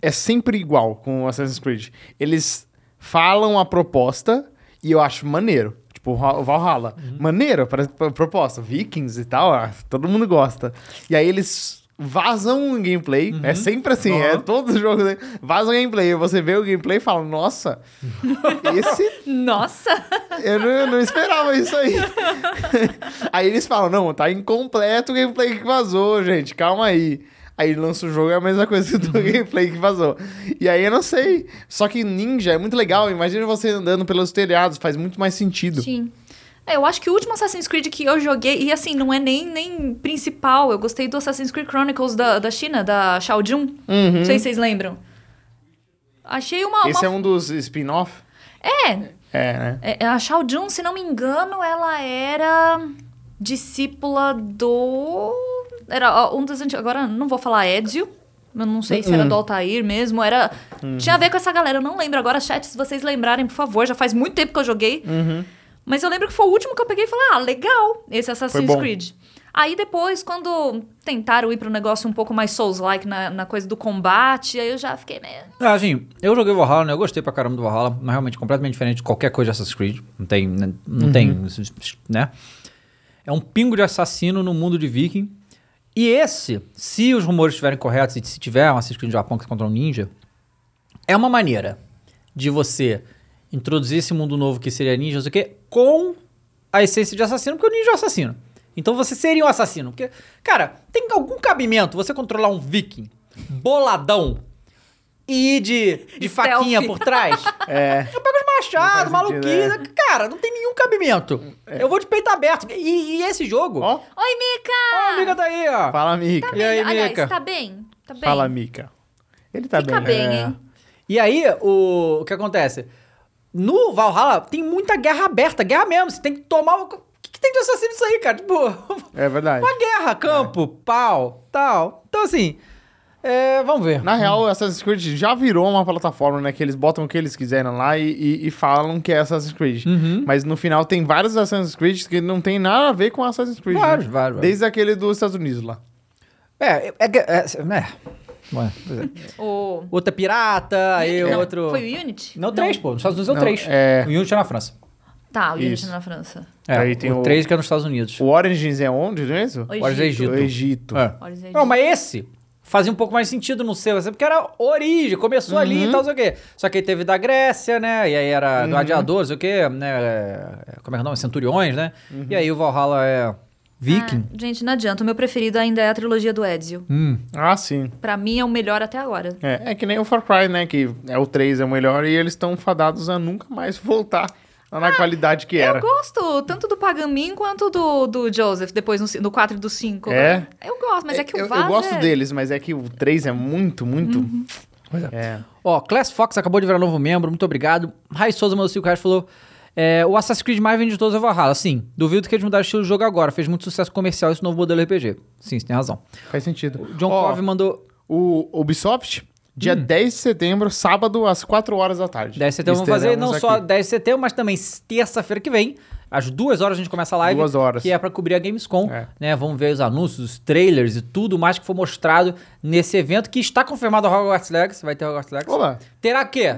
é sempre igual com o Assassin's Creed. Eles falam a proposta e eu acho maneiro. Tipo, o Valhalla. Uhum. Maneiro para a proposta. Vikings e tal, ah, todo mundo gosta. E aí eles vazam um gameplay. Uhum. É sempre assim, é todos os jogos. né? Vazam gameplay. Você vê o gameplay e fala, nossa, *laughs* esse Nossa! eu não, eu não esperava isso aí. *laughs* aí eles falam, não, tá incompleto o gameplay que vazou, gente, calma aí. Aí lança o jogo é a mesma coisa do Uhum. gameplay que vazou. E aí eu não sei. Só que Ninja é muito legal. Imagina você andando pelos telhados, faz muito mais sentido. Sim. É, eu acho que o último Assassin's Creed que eu joguei, e assim, não é nem, nem principal, eu gostei do Assassin's Creed Chronicles da, da China, da Xiaojun. Não sei se vocês lembram. Achei uma. Esse uma... é um dos spin-off? É, É, né? é, a Xiaojun, se não me engano, ela era discípula do. Era um dos antigos. Agora não vou falar Ezio. Eu não sei se era do Altair mesmo. Era. Tinha a ver com essa galera. Eu não lembro. Agora, chat, se vocês lembrarem, por favor. Já faz muito tempo que eu joguei. Mas eu lembro que foi o último que eu peguei e falei: ah, legal, esse Assassin's. Creed. Aí depois, quando tentaram ir para um negócio um pouco mais Souls-like na, na coisa do combate, aí eu já fiquei meio. Ah, assim, eu joguei Valhalla, né? Eu gostei pra caramba do Valhalla, mas realmente completamente diferente de qualquer coisa de Assassin's Creed. Não tem, né? não tem, né? É um pingo de assassino no mundo de viking. E esse, se os rumores estiverem corretos e se tiver um Assassin's Creed no Japão que contra um ninja, é uma maneira de você introduzir esse mundo novo que seria ninja, o quê, com a essência de assassino, porque o ninja é um assassino. Então você seria um assassino. Porque, cara, tem algum cabimento você controlar um viking boladão e ir de, de Stealth. faquinha por trás? *laughs* É. Eu pego os faz sentido, maluquice. Cara, não tem nenhum cabimento. Eu vou de peito aberto. E, e esse jogo. Ó, Oi, Mika! a amiga tá aí, ó. fala, Mica. Tá E aí? Aliás, Mika? tá bem? Tá bem? Fala, Mica. Ele tá Fica bem. bem, né? hein? E aí, o, o que acontece? No Valhalla tem muita guerra aberta, guerra mesmo. Você tem que tomar. O que, que tem de assassino nisso aí, cara? Tipo, É verdade. *laughs* uma guerra, campo, pau, tal. Então, assim, é, vamos ver. Na real, Assassin's Creed já virou uma plataforma, né? Que eles botam o que eles quiserem lá e, e- e falam que é Assassin's Creed. Uhum. Mas no final tem vários Assassin's Creed que não tem nada a ver com Assassin's Creed. Vários, né? vários. Desde aquele dos Estados Unidos lá. É, é, é, é, é. Ué, pois é. O... Outro é pirata, aí o Não, outro. Foi o Unity? Não, três, pô. Nos Estados Unidos é o Não, três. é- O Unity é na França. Tá, o Unity Isso. na França. É, Aí tem o o- 3 que é nos Estados Unidos. O Origins é onde? O Olha, é Egito. Egito. O Egito. É. Origins é Não, mas esse fazia um pouco mais sentido no seu, assim, porque era origem, começou ali e tal, sei o quê. Só que aí teve da Grécia, né? E aí era gladiadores, sei o quê, né? é, Como é que é o nome? Centuriões, né? E aí o Valhalla é viking. Ah, gente, não adianta. O meu preferido ainda é a trilogia do Ezio. Hum. Ah, sim. Pra mim é o melhor até agora. É, é que nem o Far Cry, né? Que é o 3 é o melhor e eles estão fadados a nunca mais voltar na qualidade que era. Eu gosto tanto do Pagamin quanto do, do Joseph, depois no, ci- no 4 e do 5. É? Eu gosto, mas é que o eu, Vaz eu gosto é... deles, mas é que o 3 é muito, muito. Uhum. É. Ó, Class Fox acabou de virar novo membro, muito obrigado. Rai Souza mandou 5 reais falou. é, o Assassin's Creed mais vendido de todos é Valhalla. Sim, duvido que eles mudaram o estilo do jogo agora. Fez muito sucesso comercial esse novo modelo RPG. Sim, você tem razão. Faz sentido. O John Ó, Cove mandou. O Ubisoft, dia 10 de setembro, sábado, às 4 horas da tarde. 10 de setembro vamos fazer não Estaremos só aqui. 10 de setembro, mas também terça-feira que vem. Às duas horas a gente começa a live. Duas horas. Que é pra cobrir a Gamescom. É. Né? Vamos ver os anúncios, os trailers e tudo mais que foi mostrado nesse evento que está confirmado a Hogwarts Legacy. Vai ter Hogwarts Legacy. Olá. Terá quê?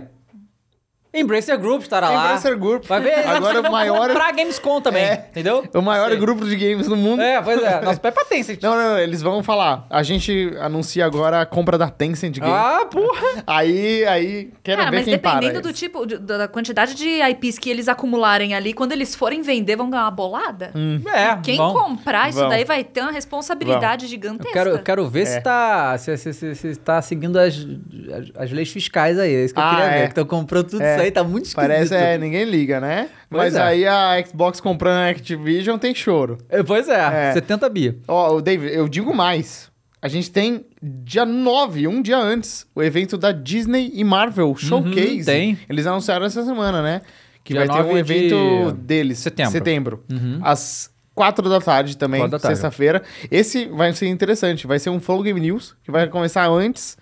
Embracer Group estará lá. Embracer Group. Vai ver. Agora o maior- comprar a Gamescom também. É. Entendeu? O maior Sei. grupo de games do mundo. É, pois é. Nosso *laughs* pé pra Tencent. Não, não, não, eles vão falar. A gente anuncia agora a compra da Tencent Game. Ah, porra. Aí, aí, quero Cara, ver mas quem para. dependendo do tipo, de- da quantidade de IPs que eles acumularem ali, quando eles forem vender, vão ganhar uma bolada? Hum. É, Quem bom. comprar isso Vão. daí vai ter uma responsabilidade Eu gigantesca. quero, eu quero ver É. se, tá, se, se, se, se tá seguindo as, as, as leis fiscais aí. É isso que eu Ah, queria é. ver. Que estão comprando tudo É. aí, tá muito esquisito. Parece, é, ninguém liga, né? Pois Mas é. aí a Xbox comprando a Activision tem choro. É, Pois é, É. 70 bi. Ó, o David, eu digo mais. A gente tem dia 9, um dia antes, o evento da Disney e Marvel Showcase. Uhum, tem. Eles anunciaram essa semana, né? Que Dia vai ter um 9 de evento deles. setembro. Setembro. Uhum. Às 4 da tarde também, sexta-feira. Esse vai ser interessante. Vai ser um Flow Game News, que vai começar antes.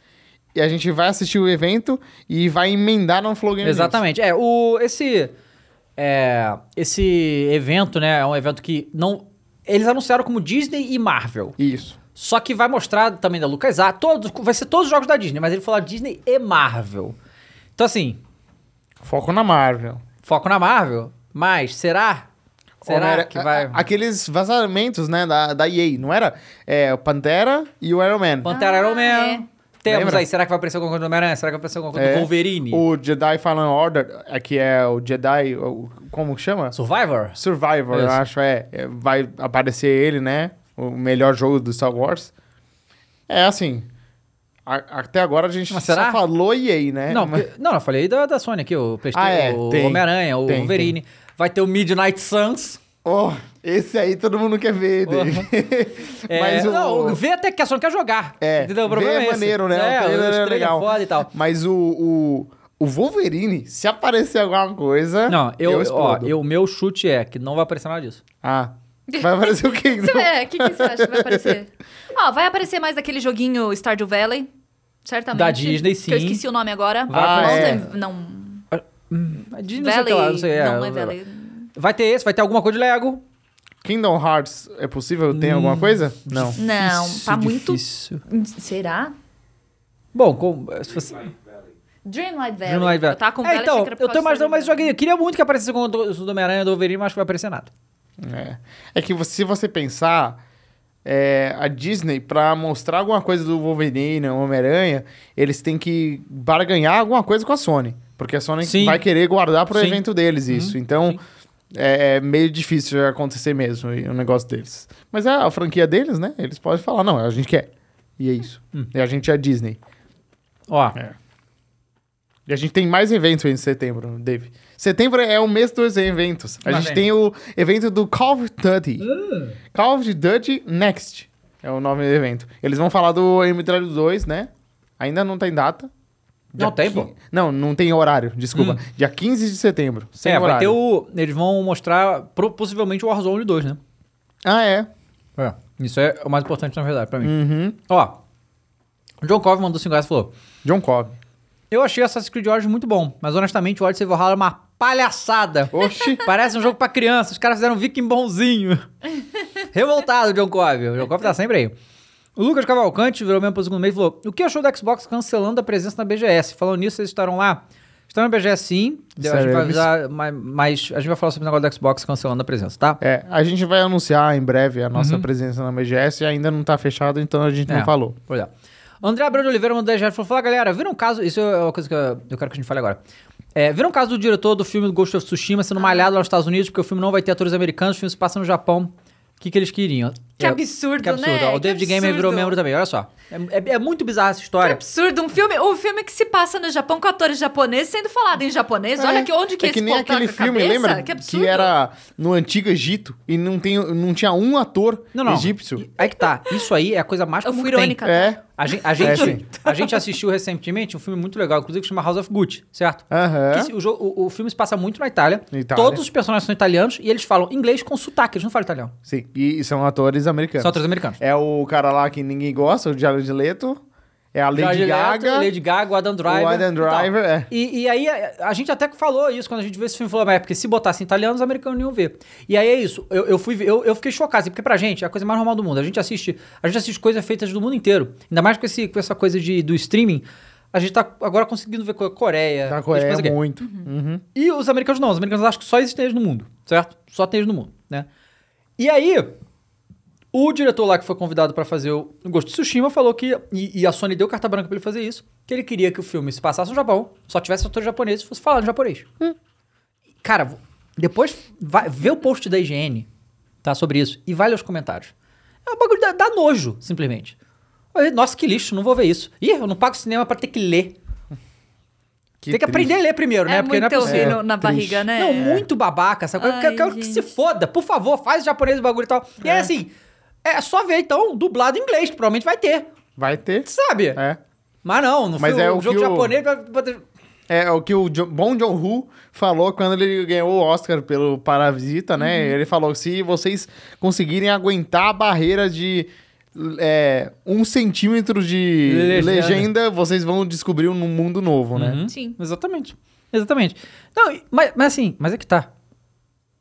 E a gente vai assistir o evento e vai emendar no Flow Game Exatamente. É, o, esse, é, esse evento, né, é um evento que não... Eles anunciaram como Disney e Marvel. News. Isso. Só que vai mostrar também da LucasArts, todos, vai ser todos os jogos da Disney, mas ele falou Disney e Marvel. Então assim, Foco na Marvel. foco na Marvel, mas será? Será Homem- que vai... a- Aqueles vazamentos, né, da, da EA, não era? É, o Pantera e o Iron Man. Pantera Ah, Iron Man. é. Temos Lembra? aí, será que vai aparecer alguma coisa do Homem-Aranha? Será que vai aparecer alguma coisa É, do Wolverine? O Jedi Fallen Order, é, que é o Jedi, o- como que chama? Survivor? Survivor, eu Isso. acho, é, é. Vai aparecer ele, né? O melhor jogo do Star Wars. É assim. até agora a gente Mas só será? falou EA, né? Não, Mas- não, eu falei da, da Sony aqui, o Ah, é, o tem. Homem-Aranha, o Tem, Wolverine. Vai ter o Midnight Suns. Oh, esse aí todo mundo quer ver. *laughs* É, Mas o... Não, vê até que a Sony quer jogar. É, entendeu? O vê problema é é esse. maneiro, né? É, O trailer o é trailer legal. foda e tal. Mas o, o, o Wolverine, se aparecer alguma coisa. Não, eu, ó, explodo. eu, meu chute é que não vai aparecer nada disso. Ah. Vai aparecer o *laughs* quê? Você então? vê, o que, que você acha que vai aparecer? *laughs* Ó, vai aparecer mais daquele joguinho Stardew Valley, certamente. Da Disney, Que eu sim. esqueci o nome agora. Vai Ah, Mountain- é. Não, A Disney, não sei Valley, lá, não sei. é, não é Valley. Vai ter esse, vai ter alguma coisa de Lego. Kingdom Hearts, é possível? Tem alguma coisa? Não. Não, tá muito... difícil. Será? Bom, com, se fosse... Dreamlight Valley. Dreamlight Valley. Eu tava com É, então, eu tô do imaginando mais Stardew joguinho. Eu queria muito que aparecesse com o do Homem-Aranha do Wolverine, mas acho que vai aparecer nada. É, é que você- se você pensar, é, a Disney, pra mostrar alguma coisa do Wolverine, Homem-Aranha, eles têm que barganhar alguma coisa com a Sony. Porque a Sony Sim. vai querer guardar pro Sim. evento deles isso. então, é, é meio difícil de acontecer mesmo o negócio deles. Mas é a franquia deles, né? Eles podem falar, não, a gente quer. E é isso. E a gente é a Disney. Ó, É. E a gente tem mais eventos em setembro, Dave. Setembro é o mês dos eventos. A Lá gente vem. tem o evento do Call of Duty. Uh. Call of Duty Next é o nome do evento. Eles vão falar do MW 2, né? Ainda não tem data. Não Dia tem, qui- pô. Hum. Não, não tem horário, desculpa. Dia 15 de setembro. Sem é, vai ter horário. o. Eles vão mostrar possivelmente o Warzone 2, né? Ah, é. É. Isso é o mais importante, na verdade, pra mim. Uhum. Ó. O John Cove mandou 5 reais e falou: John Cobb. Eu achei Assassin's Creed Origins muito bom, mas honestamente o Odyssey Valhalla é uma palhaçada. Oxi. *laughs* Parece um jogo pra criança, os caras fizeram um viking bonzinho. *laughs* Revoltado, John Cove. O John Cove tá sempre aí. O Lucas Cavalcante virou mesmo pro segundo mês e falou: O que achou do Xbox cancelando a presença na BGS? Falando nisso, vocês estarão lá? Estão na BGS sim. A gente vai avisar, mas, a gente vai falar sobre o negócio do Xbox cancelando a presença, tá? É, a gente vai anunciar em breve a nossa Uhum. presença na BGS e ainda não tá fechado, então a gente É. não falou. Pois é. André Abreu de Oliveira mandou 10 reais e falou: Fala galera, viram um caso. Isso é uma coisa que eu, quero que a gente fale agora. É, viram um caso do diretor do filme Ghost of Tsushima sendo malhado lá nos Estados Unidos, porque o filme não vai ter atores americanos, o filme se passa no Japão. O que, que eles queriam? Que É, absurdo, que absurdo. né? O David Gamer virou membro também, olha só. É, é- é muito bizarra essa Que história. absurdo, um filme, um filme que se passa no Japão com atores japoneses sendo falado em japonês. Olha que onde que é que esse nem aquele filme, cabeça? lembra? Que absurdo. Que era no antigo Egito e não, tem, não tinha um ator Não, não. egípcio. Aí que tá. Isso aí é a coisa mais Eu fui que tem. irônica. É. A gente, a, É, gente, sim. a gente assistiu recentemente um filme muito legal, inclusive que chama House of Gucci, certo? Aham. Que o, o- o filme se passa muito na Itália. Itália. Todos os personagens são italianos e eles falam inglês com sotaque, eles não falam italiano. Sim, e são atores americanos. São atores americanos. É o cara lá que ninguém gosta, o Jared Leto. É a Lady Jared Leto, Gaga. Lady Gaga, o Adam Driver. O Adam e. Driver, é. E, e aí, a, gente até que falou isso quando a gente viu esse filme. Falou, mas é porque se botasse italiano, os americanos não iam ver. E aí é isso. Eu, eu, fui, eu, eu fiquei chocado, assim, porque pra gente é a coisa mais normal do mundo. A gente assiste, a gente assiste coisas feitas do mundo inteiro. Ainda mais com, esse, com essa coisa de, do streaming. A gente tá agora conseguindo ver co- Coreia. Essas Coreia aqui. muito. Uhum. E os americanos não. Os americanos acham que só existem eles no mundo, certo? Só tem eles no mundo, né? E aí, o diretor lá que foi convidado pra fazer o Ghost de Tsushima falou que, e, e a Sony deu carta branca pra ele fazer isso, que ele queria que o filme se passasse no Japão, só tivesse atores japoneses e fosse falado em japonês. Cara, v- depois vai, vê o post da IGN, tá, sobre isso, e vai ler os comentários. É um bagulho dá, dá nojo, simplesmente. Nossa, que lixo, não vou ver isso. Ih, eu não pago cinema pra ter que ler. tem que triste. aprender a ler primeiro, né? É Porque muito não é possível. horrível na triste. barriga, né? Não, muito babaca, essa coisa. Ai, Eu quero que gente. se foda. Por favor, faz japonês o bagulho e tal. E aí, assim, é só ver, então, dublado em inglês, que provavelmente vai ter. Vai ter. Sabe? É. Mas não, no Mas filme, é o jogo que o- japonês... ter- É o que o Jo- Bom John Woo falou quando ele ganhou o Oscar pelo Parasita, né? Uhum. Ele falou: se vocês conseguirem aguentar a barreira de é, um centímetro de Legenda. legenda. vocês vão descobrir um mundo novo, né? Uhum. Sim. Exatamente. Exatamente. Não, e- mas, mas assim, mas é que tá.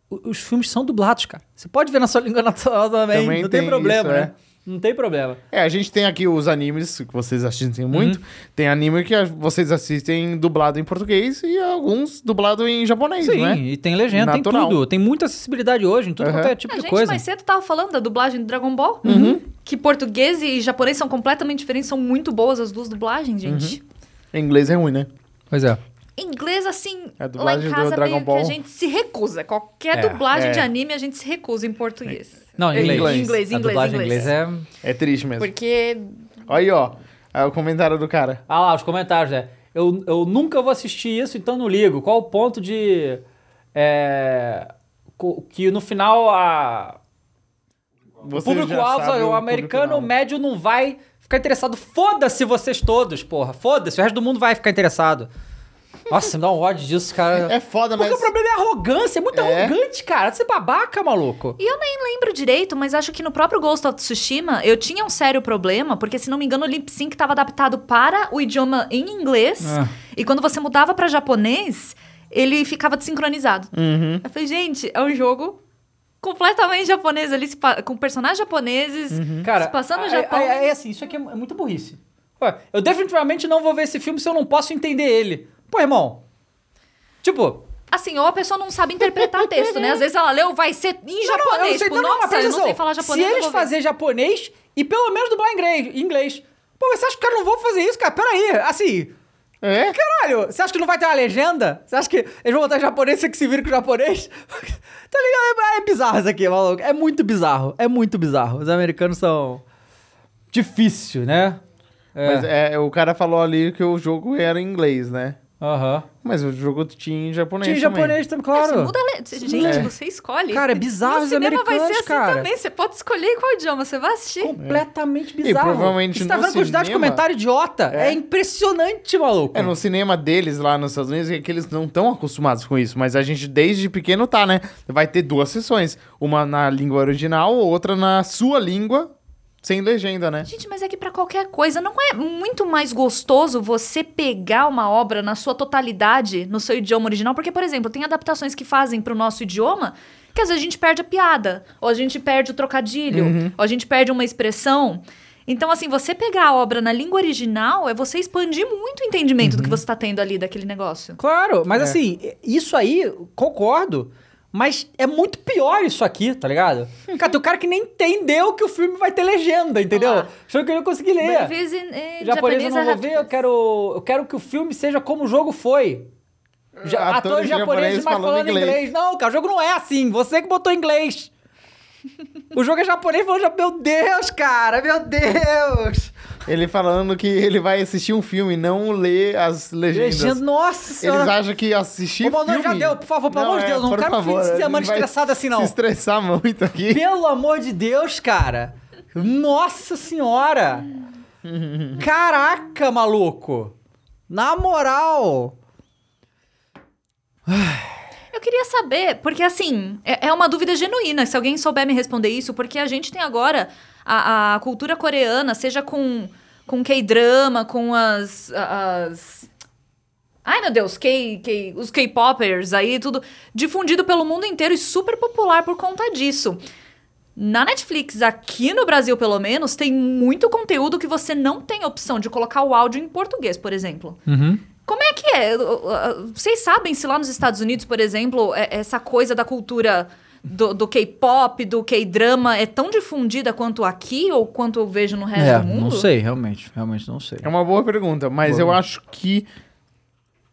Os filmes são dublados, cara. Você pode ver na sua *laughs* língua natural também. Também não tem, tem problema, isso, né? Não tem problema. É, a gente tem aqui os animes que vocês assistem muito. Uhum. Tem anime que vocês assistem dublado em português e alguns dublado em japonês, Sim, não é? e tem legenda, Natural. tem tudo. Tem muita acessibilidade hoje, em tudo Uhum. quanto é tipo A de gente coisa. mais cedo tava falando da dublagem do Dragon Ball. Uhum. Que português e japonês são completamente diferentes, são muito boas as duas dublagens, gente. Em inglês é ruim, né? Pois é. Inglês, A lá dublagem em do casa Dragon meio Ball. que a gente se recusa. Qualquer É, dublagem é. de anime a gente se recusa em português. Não, em Em inglês. inglês, inglês, A inglês, dublagem em inglês. inglês é... É triste mesmo. Porque Olha aí, ó. É o comentário do cara. Ah lá, os comentários, né? Eu, eu nunca vou assistir isso, então não ligo. Qual o ponto de... é, que no final a... O Você público sabe o, público americano alvo. médio não vai ficar interessado. Foda-se vocês todos, porra. Foda-se, o resto do mundo vai ficar interessado. Nossa, me dá um ódio disso, cara. É foda, Porque mas... o problema é a arrogância, é muito É. arrogante, cara. Você é babaca, maluco. E eu nem lembro direito, mas acho que no próprio Ghost of Tsushima eu tinha um sério problema, porque se não me engano o lip sync estava adaptado para o idioma em inglês, Ah. e quando você mudava para japonês, ele ficava desincronizado. Uhum. Eu falei, gente, é um jogo completamente japonês ali, com personagens japoneses, Cara, se passando no Japão. aí, assim, isso aqui é é muito burrice. Ué, eu definitivamente não vou ver esse filme se eu não posso entender ele. Pô, irmão. Tipo, Assim, ou a pessoa não sabe interpretar texto, né? Às vezes ela leu, vai ser em Não, não, japonês. eu sei- tipo, não, não, nossa, eu não sei falar japonês. Se eu eles vou fazerem japonês e pelo menos dublar em inglês, inglês. Pô, mas você acha que os caras não vão fazer isso, cara? Peraí, assim... É? Caralho, você acha que não vai ter uma legenda? Você acha que eles vão botar em japonês, você que se vira com o japonês? *laughs* tá ligado? É, é bizarro isso aqui, maluco. É muito bizarro. É muito bizarro. Os americanos são... Difícil, né? É. Mas é, o cara falou ali que o jogo era em inglês, né? Aham. Mas o jogo tinha em japonês Tinha em também. japonês também, É, Você claro. muda a le- Gente, É. você escolhe. Cara, é bizarro os cinema vai ser americanos, assim cara. também. Você pode escolher qual idioma você vai assistir. Completamente bizarro. provavelmente Você tá vendo a quantidade de comentário idiota? É, É. impressionante, maluco. É, no cinema deles lá nos Estados Unidos é que eles não estão acostumados com isso, mas a gente desde pequeno tá, né? Vai ter duas sessões, uma na língua original, outra na sua língua, sem legenda, né? Gente, mas é que pra qualquer coisa, não é muito mais gostoso você pegar uma obra na sua totalidade, no seu idioma original? Porque, por exemplo, tem adaptações que fazem pro nosso idioma que às vezes a gente perde a piada, ou a gente perde o trocadilho, ou a gente perde uma expressão. Então, assim, você pegar a obra na língua original é você expandir muito o entendimento do que você tá tendo ali daquele negócio. Claro, mas É. assim, isso aí, concordo. Mas é muito pior isso aqui, tá ligado? *laughs* Cara, tem um cara que nem entendeu que o filme vai ter legenda, entendeu? Olha lá. Achou que eu não consegui ler. It's in- in Japonês eu não vou ver, eu quero, eu quero que o filme seja como o jogo foi. Ja Atores atores japoneses, japoneses mas falando falando inglês. inglês. Não, cara, o jogo não é assim. Você que botou inglês. O jogo é japonês falando. Meu Deus, cara, meu Deus. Ele falando que ele vai assistir um filme, não ler as legendas. Legenda, nossa senhora. Eles acham que assistir Ô, Manu, filme... já deu, por favor, pelo amor de Deus, não quero favor, fim de semana estressado assim, não. Se estressar muito aqui. Pelo amor de Deus, cara. Nossa senhora. Caraca, maluco. Na moral. Eu queria saber, porque assim, é, é uma dúvida genuína, se alguém souber me responder isso, porque a gente tem agora a, a cultura coreana, seja com, com K-drama, com as, as. Ai, meu Deus, K, K, os K-popers aí, tudo difundido pelo mundo inteiro e super popular por conta disso. Na Netflix, aqui no Brasil pelo menos, tem muito conteúdo que você não tem opção de colocar o áudio em português, por exemplo. Como é que é? Vocês sabem se lá nos Estados Unidos, por exemplo, é- essa coisa da cultura do, do K-pop, do K-drama é tão difundida quanto aqui ou quanto eu vejo no resto É, do mundo? não sei, realmente. Realmente não sei. É uma boa pergunta, mas eu acho que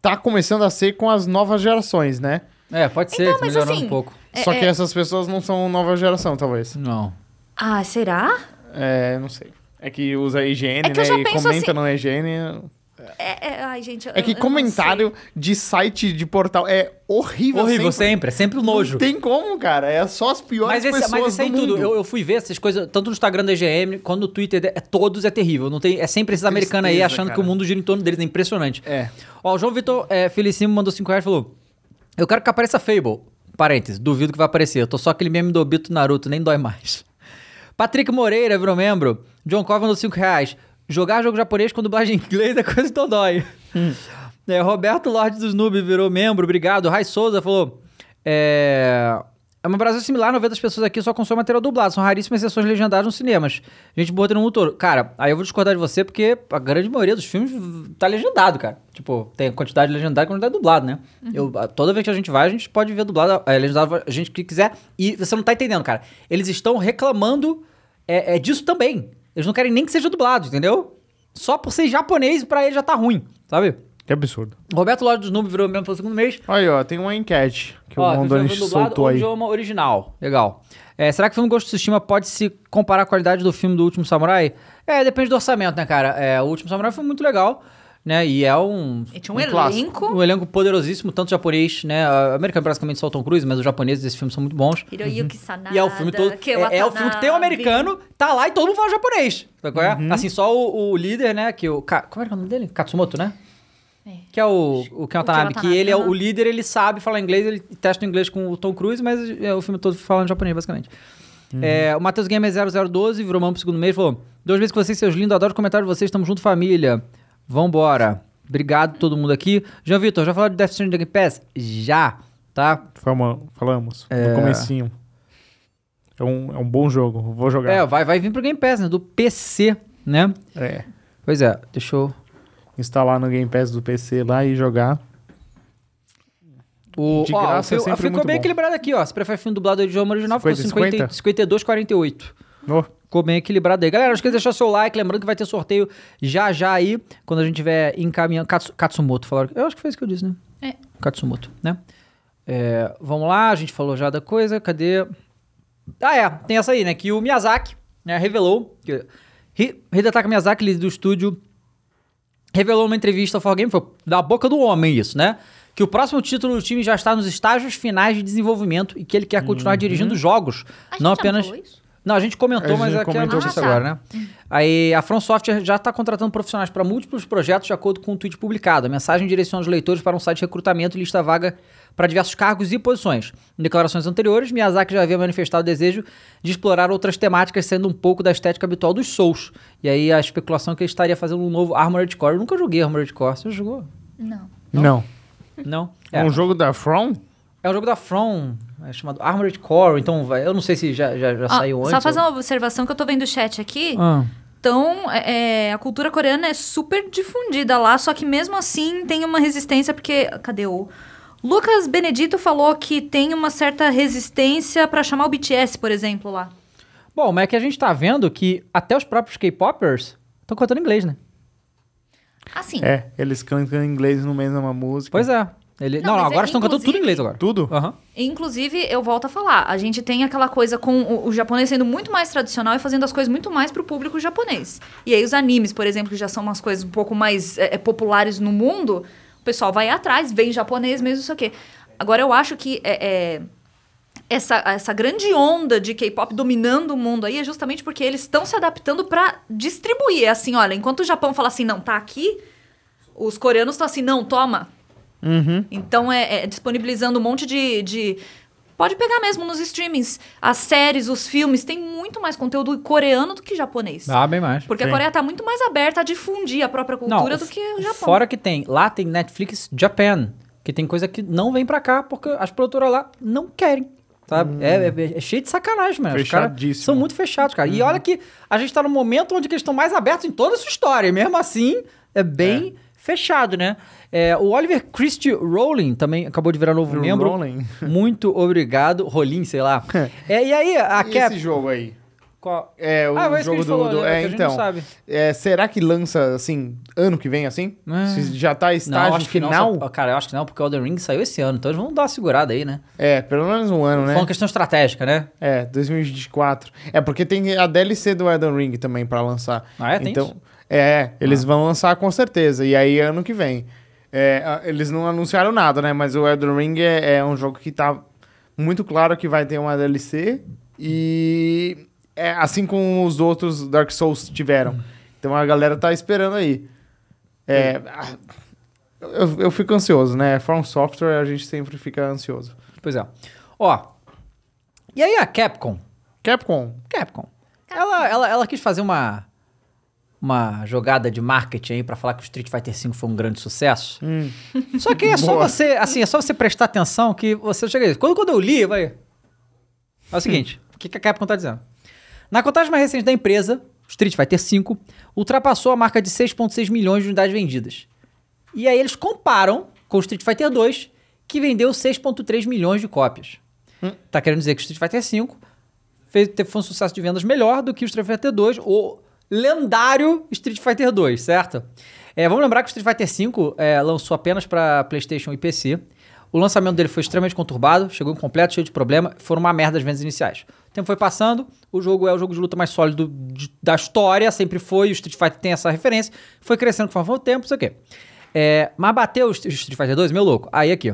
tá começando a ser com as novas gerações, né? É, pode ser, Então, mas melhorando assim, um pouco. É- Só que é- essas pessoas não são nova geração, talvez. Não. Ah, será? É, não sei. É que usa higiene, É que eu né? E comenta assim- no higiene. É, é- ai, gente, É que eu não comentário de site de portal é horrível. Horrível sempre. sempre, é sempre o nojo. Não tem como, cara. É só as piores Mas esse, pessoas mas esse aí do tudo, mundo. eu, eu fui ver essas coisas, tanto no Instagram da EGM, quanto no Twitter, é, todos é terrível. Não tem, é sempre esses americanos aí achando que cara. o mundo gira em torno deles, é impressionante. É. Ó, o João Vitor é, Felicimo mandou 5 reais e falou: Eu quero que apareça Fable. Parênteses, duvido que vai aparecer. Eu tô só aquele meme do Obito Naruto, nem dói mais. *laughs* Patrick Moreira virou membro. John Cove mandou 5 reais. Jogar jogo japonês com dublagem em *laughs* inglês é coisa que dói. É, Roberto Lorde dos Noob virou membro, obrigado. Rai Souza falou: É. É uma Brasil similar, 90 das pessoas aqui só consomem material dublado. São raríssimas exceções legendadas nos cinemas. Gente boa no todo. Cara, aí eu vou discordar de você porque a grande maioria dos filmes tá legendado, cara. Tipo, tem quantidade legendada e quantidade dublado, né? Eu, a- toda vez que a gente vai, a gente pode ver dublado, é, legendado a gente que quiser. E você não tá entendendo, cara. Eles estão reclamando é, é disso também. Eles não querem nem que seja dublado, entendeu? Só por ser japonês, pra ele já tá ruim, sabe? Que absurdo. Roberto Lorde dos Noob virou membro pelo segundo mês. Aí, ó, tem uma enquete que Ó, o Mondoni soltou ou aí. idioma original. Legal. É, será que o filme Ghost of Tsushima pode se comparar à qualidade do filme do Último Samurai? É, depende do orçamento, né, cara? É, o Último Samurai foi muito legal, né? E é um... E tinha um, Um clássico. elenco. Um elenco poderosíssimo, tanto japonês, né? O americano basicamente só o Tom Cruise, mas os japoneses desse filme são muito bons. Hiroyuki Sanada. E é o filme todo. que É, é o filme que tem o Watanabe. americano, tá lá e todo mundo fala japonês. Sabe qual é? Assim, só o, o líder, né? Que o. Como era o nome dele? Katsumoto, né? É. Que é o, o Ken Watanabe, que ele é o- o líder, ele sabe falar inglês, ele testa o inglês com o Tom Cruise, mas é o filme todo falando japonês, basicamente. É, o Matheus Gamer 0012 virou mão pro segundo mês falou: Dois vezes que vocês, seus lindos, adoro os comentários de vocês, estamos junto, família. Vambora. Obrigado todo mundo aqui. João Vitor, já falou de Death Stranding Game Pass? Já, tá? Fama- falamos. No comecinho. É um, é um bom jogo. Vou jogar. É, vai, vai vir pro Game Pass, né? Do PC, né? É. Pois é, deixa eu. Instalar no Game Pass do PC lá e jogar. O, De ó, graça é ficou bem bom. equilibrado aqui, ó. Você prefere filme dublado ou idioma original? 50, ficou 50, 52, 48. Oh, Ficou bem equilibrado aí. Galera, não esqueça de deixar seu like. Lembrando que vai ter sorteio já já aí, quando a gente tiver encaminhando. Katsu- Katsumoto, falaram. Eu acho que foi isso que eu disse, né? É. Katsumoto, né? É, vamos lá, a gente falou já da coisa. Cadê? Ah, é. Tem essa aí, né? Que o Miyazaki né, revelou que Hi- Hidetaka Miyazaki, líder do estúdio revelou numa entrevista ao 4Game, foi da boca do homem isso, né? Que o próximo título do time já está nos estágios finais de desenvolvimento e que ele quer continuar dirigindo jogos, A gente não já apenas... falou isso? Não, a gente comentou, A mas gente aqui é a comentou. notícia Ah, tá. agora, né? Aí a From Software já está contratando profissionais para múltiplos projetos de acordo com o tweet publicado. A mensagem direciona os leitores para um site de recrutamento e lista vaga para diversos cargos e posições. Em declarações anteriores, Miyazaki já havia manifestado o desejo de explorar outras temáticas, sendo um pouco da estética habitual dos Souls. E aí a especulação é que ele estaria fazendo um novo Armored Core. Eu nunca joguei Armored Core. Você jogou? Não. Não. Não? É. Um jogo da From? É um jogo da From, é chamado Armored Core, então eu não sei se já, já, já Ah, saiu antes. só fazer ou- uma observação que eu tô vendo o chat aqui. Ah, Então, é, é, a cultura coreana é super difundida lá, só que mesmo assim tem uma resistência, porque. Cadê o. Lucas Benedito falou que tem uma certa resistência pra chamar o BTS, por exemplo, lá. Bom, mas é que a gente tá vendo que até os próprios K-Popers estão cantando inglês, né? Assim. É, eles cantam em inglês no meio de uma música. Pois é. Ele... Não, Não, mas agora é, estão cantando tudo em inglês agora. Tudo? Aham. Inclusive, eu volto a falar, a gente tem aquela coisa com o, o japonês sendo muito mais tradicional e fazendo as coisas muito mais pro público japonês. E aí os animes, por exemplo, que já são umas coisas um pouco mais é, é, populares no mundo, o pessoal vai atrás, vem japonês mesmo, isso aqui. Agora, eu acho que é, é, essa, essa grande onda de K-pop dominando o mundo aí é justamente porque eles estão se adaptando pra distribuir. É assim, olha, enquanto o Japão fala assim, não, tá aqui, os coreanos estão assim, não, toma, Uhum. então é, é disponibilizando um monte de, de- Pode pegar mesmo nos streamings. As séries, os filmes, tem muito mais conteúdo coreano do que japonês. Ah, bem mais. Porque a Sim. Coreia tá muito mais aberta a difundir a própria cultura do que o Japão. Fora que tem, lá tem Netflix Japan, que tem coisa que não vem pra cá porque as produtoras lá não querem. Sabe? É, é- é cheio de sacanagem, mano. Fechadíssimo. são muito fechados, cara. E olha que a gente tá num momento onde eles estão mais abertos em toda a sua história. E mesmo assim, é bem fechado, né? É, o Oliver Christie Rowling também acabou de virar novo membro. Rowling. Muito obrigado. Rolim, sei lá. *laughs* É, e aí, a E Cap... esse jogo aí? Qual- É, o Ah, que jogo do... falou, do- né, é, que a gente então. não sabe. É, será que lança, assim, ano que vem, assim? É. Se já tá Não, estágio acho que não. final? só- Cara, eu acho que não, porque o Elden Ring saiu esse ano. Então eles vão dar uma segurada aí, né? É, pelo menos um ano, né? Foi uma questão estratégica, né? É, 2024. É, porque tem a DLC do Elden Ring também pra lançar. Ah, é? Tem então, isso? É, eles vão lançar com certeza. E aí, ano que vem. É, eles não anunciaram nada, né? Mas o Elden Ring é, é um jogo que tá muito claro que vai ter uma DLC. E é assim como os outros Dark Souls tiveram. Então a galera tá esperando aí. É, ah, eu, eu fico ansioso, né? From Software a gente sempre fica ansioso. Pois é. Ó. E aí a Capcom? Capcom. Capcom. Ela, ela, ela quis fazer uma uma jogada de marketing aí pra falar que o Street Fighter V foi um grande sucesso. Hum. Só que é só Boa. você, assim, é só você prestar atenção que você chega. Quando, quando eu li, vai. É o seguinte, o que, que a Capcom tá dizendo? Na contagem mais recente da empresa, Street Fighter V ultrapassou a marca de 6,6 milhões de unidades vendidas. E aí eles comparam com o Street Fighter 2, que vendeu 6,3 milhões de cópias. Tá querendo dizer que o Street Fighter V fez, teve, foi um sucesso de vendas melhor do que o Street Fighter 2, o lendário Street Fighter 2, certo? É, vamos lembrar que o Street Fighter V é, lançou apenas para PlayStation e PC. O lançamento dele foi extremamente conturbado, chegou incompleto, cheio de problema, foram uma merda as vendas iniciais. O tempo foi passando, o jogo é o jogo de luta mais sólido de- da história, sempre foi, o Street Fighter tem essa referência, foi crescendo conforme o tempo, não sei o quê. É, mas bateu o Street Fighter 2, meu louco, aí aqui.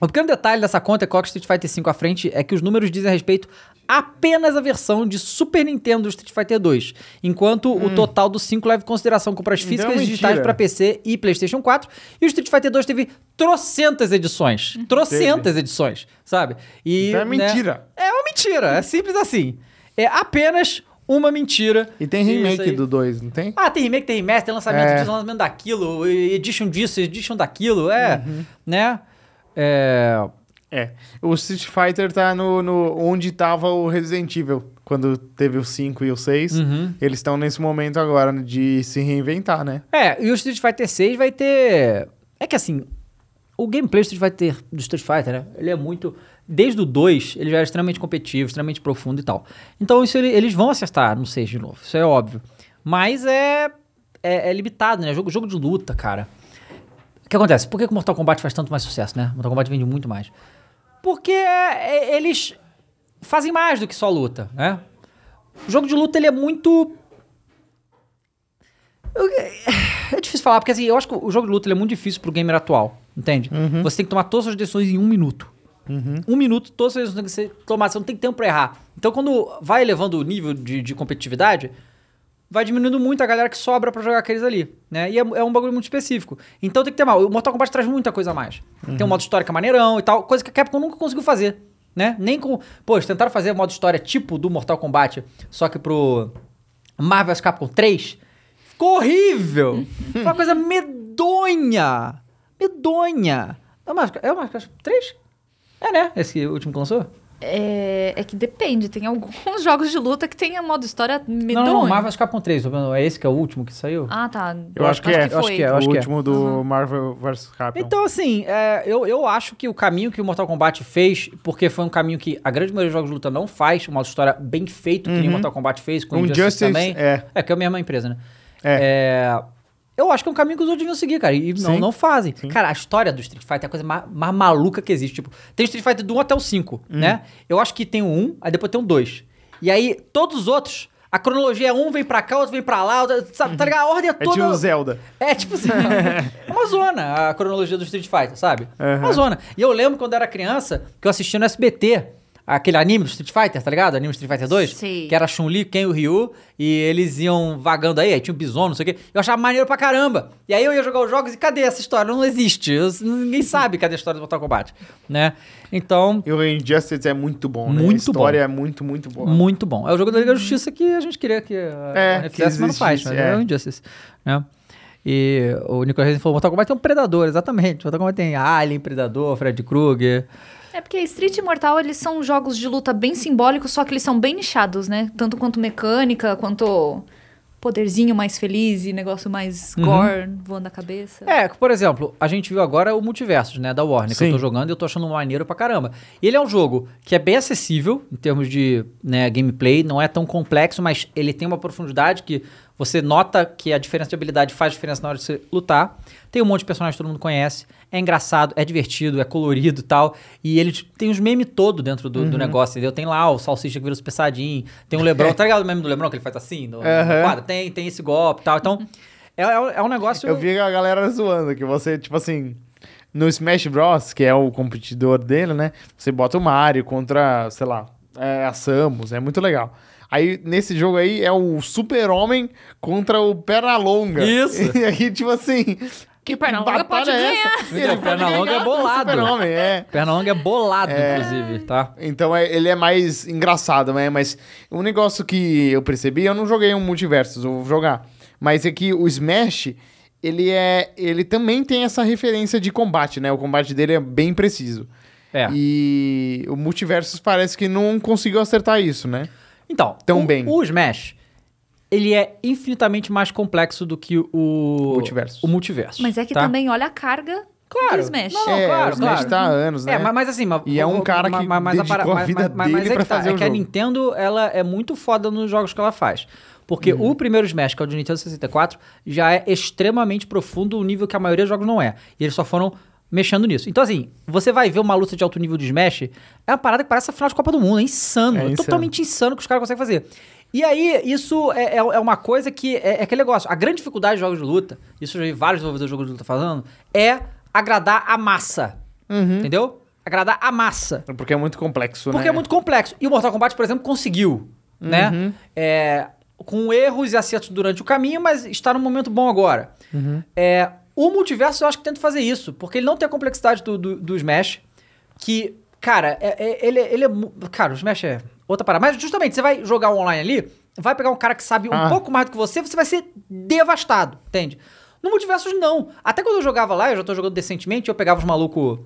O pequeno detalhe dessa conta é que coloca Street Fighter V à frente é que os números dizem a respeito apenas à versão de Super Nintendo do Street Fighter 2, enquanto o total do 5 leva em consideração compras Então é físicas e digitais para PC e PlayStation 4, e o Street Fighter 2 teve trocentas edições, trocentas edições, sabe? E, Então é né, mentira. é uma mentira, é simples assim. É apenas uma mentira. E tem remake do 2, não tem? Ah, tem remake, tem remaster, tem lançamento É. lançamento daquilo, edition disso, edition daquilo, é, Uhum. né? É... É. O Street Fighter tá no, no onde tava o Resident Evil, quando teve o 5 e o 6. Uhum. Eles estão nesse momento agora de se reinventar, né? É, e o Street Fighter 6 vai ter. É que assim, o gameplay do Street Fighter, do Street Fighter, né? Ele é muito. Desde o 2, ele já era extremamente competitivo, extremamente profundo e tal. Então, isso ele- eles vão acertar no 6 de novo, isso é óbvio. Mas é. É, é limitado, né? Jogo, jogo de luta, cara. O que acontece? Por que que o Mortal Kombat faz tanto mais sucesso, né? Mortal Kombat vende muito mais. Porque é, eles fazem mais do que só luta, né? O jogo de luta, ele é muito. Eu, É difícil falar, porque assim, eu acho que o jogo de luta é muito difícil pro gamer atual, entende? Você tem que tomar todas as decisões em um minuto. Um minuto, todas as decisões que ser tomadas, você não tem tempo pra errar. Então, quando vai elevando o nível de, de competitividade, vai diminuindo muito a galera que sobra pra jogar aqueles ali, né? E é, é um bagulho muito específico. Então tem que ter mal. O Mortal Kombat traz muita coisa a mais. Tem um modo história que é maneirão e tal, coisa que a Capcom nunca conseguiu fazer, né? Nem com... Pô, eles tentaram fazer modo história tipo do Mortal Kombat, só que pro Marvel vs Capcom 3, ficou horrível. Foi uma coisa medonha. Medonha. É o é o Marvel 3? É, né? Esse último que lançou? É, é que depende. Tem alguns *laughs* jogos de luta que tem a modo história medonho. Não, não, não, Marvel vs Capcom 3. É esse que é o último que saiu? Ah, tá. Eu acho que é. Eu acho foi. que é. o acho que último do Marvel vs. Capcom. Então, assim, é, eu, eu acho que o caminho que o Mortal Kombat fez, porque foi um caminho que a grande maioria dos jogos de luta não faz, uma história bem feito, que nem o Mortal Kombat fez, com Um Injustice, Justice, também. é. É, que é a mesma empresa, né? É. É, Eu acho que é um caminho que os outros deviam seguir, cara. E não, Sim. não fazem. Sim. Cara, a história do Street Fighter é a coisa mais, mais maluca que existe. Tipo, tem Street Fighter do 1 até o 5, Hum. né? Eu acho que tem o 1, aí depois tem o 2. E aí, todos os outros, a cronologia é um vem pra cá, outro vem pra lá, outro- sabe? Tá ligado? A ordem é É toda. tipo Zelda. É, tipo assim, é uma zona a cronologia do Street Fighter, sabe? Aham. Uma zona. E eu lembro quando eu era criança, que eu assistia no SBT, aquele anime do Street Fighter, tá ligado? Anime Street Fighter 2. Sim. Que era Chun-Li, Ken e o Ryu, e eles iam vagando aí, aí tinha o Bison, não sei o quê. Eu achava maneiro pra caramba. E aí eu ia jogar os jogos e cadê essa história? Não existe. Eu- ninguém sabe cadê a história do Mortal Kombat, né? Então, E o Injustice é muito bom, né? Muito a história bom. é muito, muito boa. muito bom. É o jogo da Liga da Justiça que a gente queria que a É, a que fizesse, mas não faz, mas é, é. o Injustice, né? E o Nicolas Reis falou, Mortal Kombat tem um Predador, exatamente. Mortal Kombat tem Alien, Predador, Fred Krueger. É porque Street e Mortal, eles são jogos de luta bem simbólicos, só que eles são bem nichados, né? Tanto quanto mecânica, quanto poderzinho mais feliz e negócio mais gore, voando a cabeça. É, por exemplo, a gente viu agora o Multiversos, né, da Warner, que eu Sim. tô jogando e eu tô achando maneiro pra caramba. E ele é um jogo que é bem acessível em termos de né, gameplay, não é tão complexo, mas ele tem uma profundidade que você nota que a diferença de habilidade faz diferença na hora de você lutar. Tem um monte de personagens que todo mundo conhece, é engraçado, é divertido, é colorido e tal. E ele tem os memes todo dentro do, Uhum. do negócio, entendeu? Tem lá o Salsicha que vira Super Saiyajin, tem o *laughs* Lebron, tá ligado o meme do Lebron que ele faz assim no, no Aham. quadro? Tem, tem esse golpe e tal. Então, *laughs* é, é, é um negócio... Eu vi a galera zoando que você, tipo assim, no Smash Bros, que é o competidor dele, né? Você bota o Mario contra, sei lá, é, a Samus, é muito legal. Aí, nesse jogo aí, é o Super-Homem contra o Pernalonga. Isso. *laughs* E aí, tipo assim... Que Pernalonga pode é ganhar. essa? Ele pode Pernalonga ganhar é bolado. do Super-Homem, é. Pernalonga é bolado, inclusive, tá? Então é- ele é mais engraçado, né? Mas um negócio que eu percebi, eu não joguei um multiversos, eu vou jogar. Mas é que o Smash, ele é. Ele também tem essa referência de combate, né? O combate dele é bem preciso. É. E o multiversos parece que não conseguiu acertar isso, né? Então, Tão o, bem. o Smash, ele é infinitamente mais complexo do que o... Multiverso. O multiverso. Mas é que tá? também olha a carga Claro. do Smash. Não, é, claro, o Smash claro. tá há anos, né? É, mas, mas assim... mas- E é um cara que dedicou a vida dele é pra que tá, fazer é o que a jogo. Nintendo, ela é muito foda nos jogos que ela faz. Porque Uhum. o primeiro Smash, que é o de Nintendo 64, já é extremamente profundo, um nível que a maioria dos jogos não é. E eles só foram mexendo nisso. Então, assim, você vai ver uma luta de alto nível de Smash, é uma parada que parece a final de Copa do Mundo, é insano. É insano. totalmente insano que os caras conseguem fazer. E aí, isso é, é, é uma coisa que é, é aquele negócio. A grande dificuldade de jogos de luta, isso eu já vi vários desenvolvedores de jogos de luta falando, é agradar a massa. Entendeu? Agradar a massa. Porque é muito complexo, Porque né? é muito complexo. E o Mortal Kombat, por exemplo, conseguiu, né? É, com erros e acertos durante o caminho, mas está num momento bom agora. É, o multiverso eu acho que tenta fazer isso, porque ele não tem a complexidade do, do, do Smash, que, cara, é- é- ele, ele é... Cara, o Smash é outra parada. Mas justamente, você vai jogar um online ali, vai pegar um cara que sabe um Ah. pouco mais do que você, você vai ser devastado, entende? No multiverso, não. Até quando eu jogava lá, eu já tô jogando decentemente, eu pegava os malucos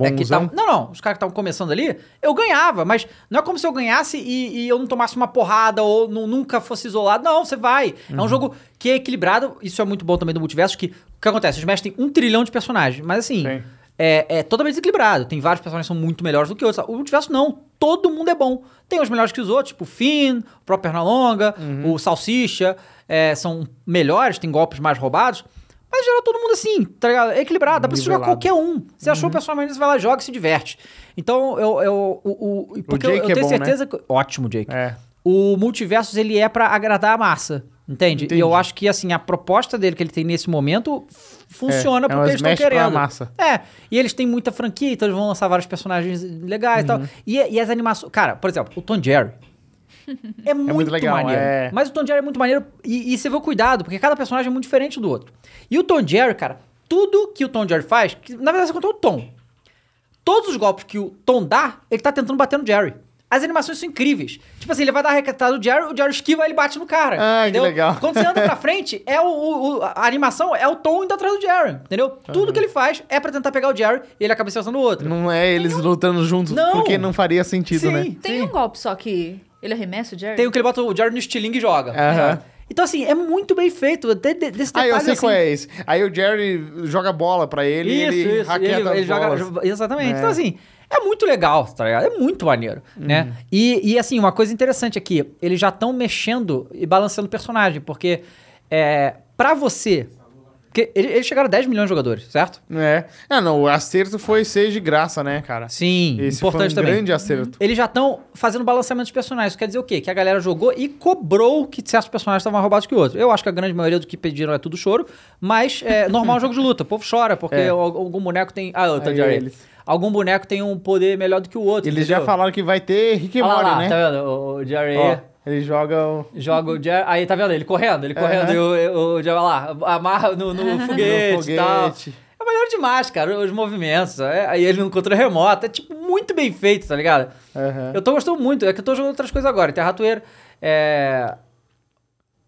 é que Bonzão. tavam- não, não. Os caras que estavam começando ali, eu ganhava, mas não é como se eu ganhasse e, e eu não tomasse uma porrada ou nu- nunca fosse isolado. Não, você vai. É Uhum. um jogo que é equilibrado. Isso é muito bom também do multiverso, que o que acontece? O Smash tem um trilhão de personagens, mas assim, Sim. é, é totalmente desequilibrado. Tem vários personagens que são muito melhores do que outros. O multiverso não. Todo mundo é bom. Tem os melhores que os outros, tipo o Finn, o próprio Pernalonga, Uhum. o Salsicha, é, são melhores, tem golpes mais roubados. Mas geral todo mundo assim, tá ligado? É equilibrado, dá pra você jogar qualquer um. Você Uhum. achou o personagem, você vai lá, joga e se diverte. Então, eu, eu, o, o, porque eu, Jake eu é tenho bom, né? certeza que. Ótimo, Jake. É. O multiversos, ele é pra agradar a massa. Entende? Entendi. E eu acho que, assim, a proposta dele que ele tem nesse momento funciona É, é porque eles estão querendo. massa. É, e eles têm muita franquia, então eles vão lançar vários personagens legais e tal. Uhum. E, e as animações... Cara, por exemplo, o Tom Jerry. É muito, muito legal, maneiro. é. Mas o Tom Jerry é muito maneiro e, e você vê o cuidado, porque cada personagem é muito diferente do outro. E o Tom Jerry, cara, tudo que o Tom Jerry faz, que, na verdade você contou o Tom. Todos os golpes que o Tom dá, ele tá tentando bater no Jerry. As animações são incríveis. Tipo assim, ele vai dar a recatada do Jerry, o Jerry esquiva e ele bate no cara. Ah, que entendeu? legal. Quando você anda pra frente, é o, o- a animação é o Tom indo atrás do Jerry, entendeu? Tudo que ele faz é pra tentar pegar o Jerry e ele acaba acertando o outro. Não é eles lutando juntos, Não. porque não faria sentido, Sim. né? Tem um golpe só que ele arremessa o Jerry? Tem o que ele bota o Jerry no estilingue e joga. Aham. Então, assim, é muito bem feito. De, de, desse Ah, eu detalhe, sei assim, qual é esse. Aí o Jerry joga bola pra ele e Isso, ele isso. raqueta Ele, ele joga, Exatamente. É. Então, assim, é muito legal, tá ligado? É muito maneiro, né? E, e, assim, uma coisa interessante aqui, eles já estão mexendo e balanceando o personagem, porque é, pra você... Porque ele- eles chegaram a 10 milhões de jogadores, certo? É. Ah, não, o acerto foi ser de graça, né, cara? Sim, Esse importante foi um também. grande acerto. Eles já estão fazendo balanceamento de personagens. Isso quer dizer o quê? Que a galera jogou e cobrou que certos personagens estavam roubados que outros. Eu acho que a grande maioria do que pediram é tudo choro, mas é *laughs* normal jogo de luta. O povo chora, porque É. al- algum boneco tem. Ah, eu tô de. Algum boneco tem um poder melhor do que o outro. Eles já entendeu? falaram que vai ter Rick e lá, Morty, né? tá vendo? O, o Jerry ele joga o... joga o Jerry. Aí tá vendo? Ele correndo, ele correndo. E o, o Jerry lá, amarra no, no *laughs* foguete e tal. É maneiro demais, cara, os movimentos. É, aí ele no controle remoto. É, tipo, muito bem feito, tá ligado? Aham. Eu tô gostando muito. É que eu tô jogando outras coisas agora. Tem a ratoeira. É...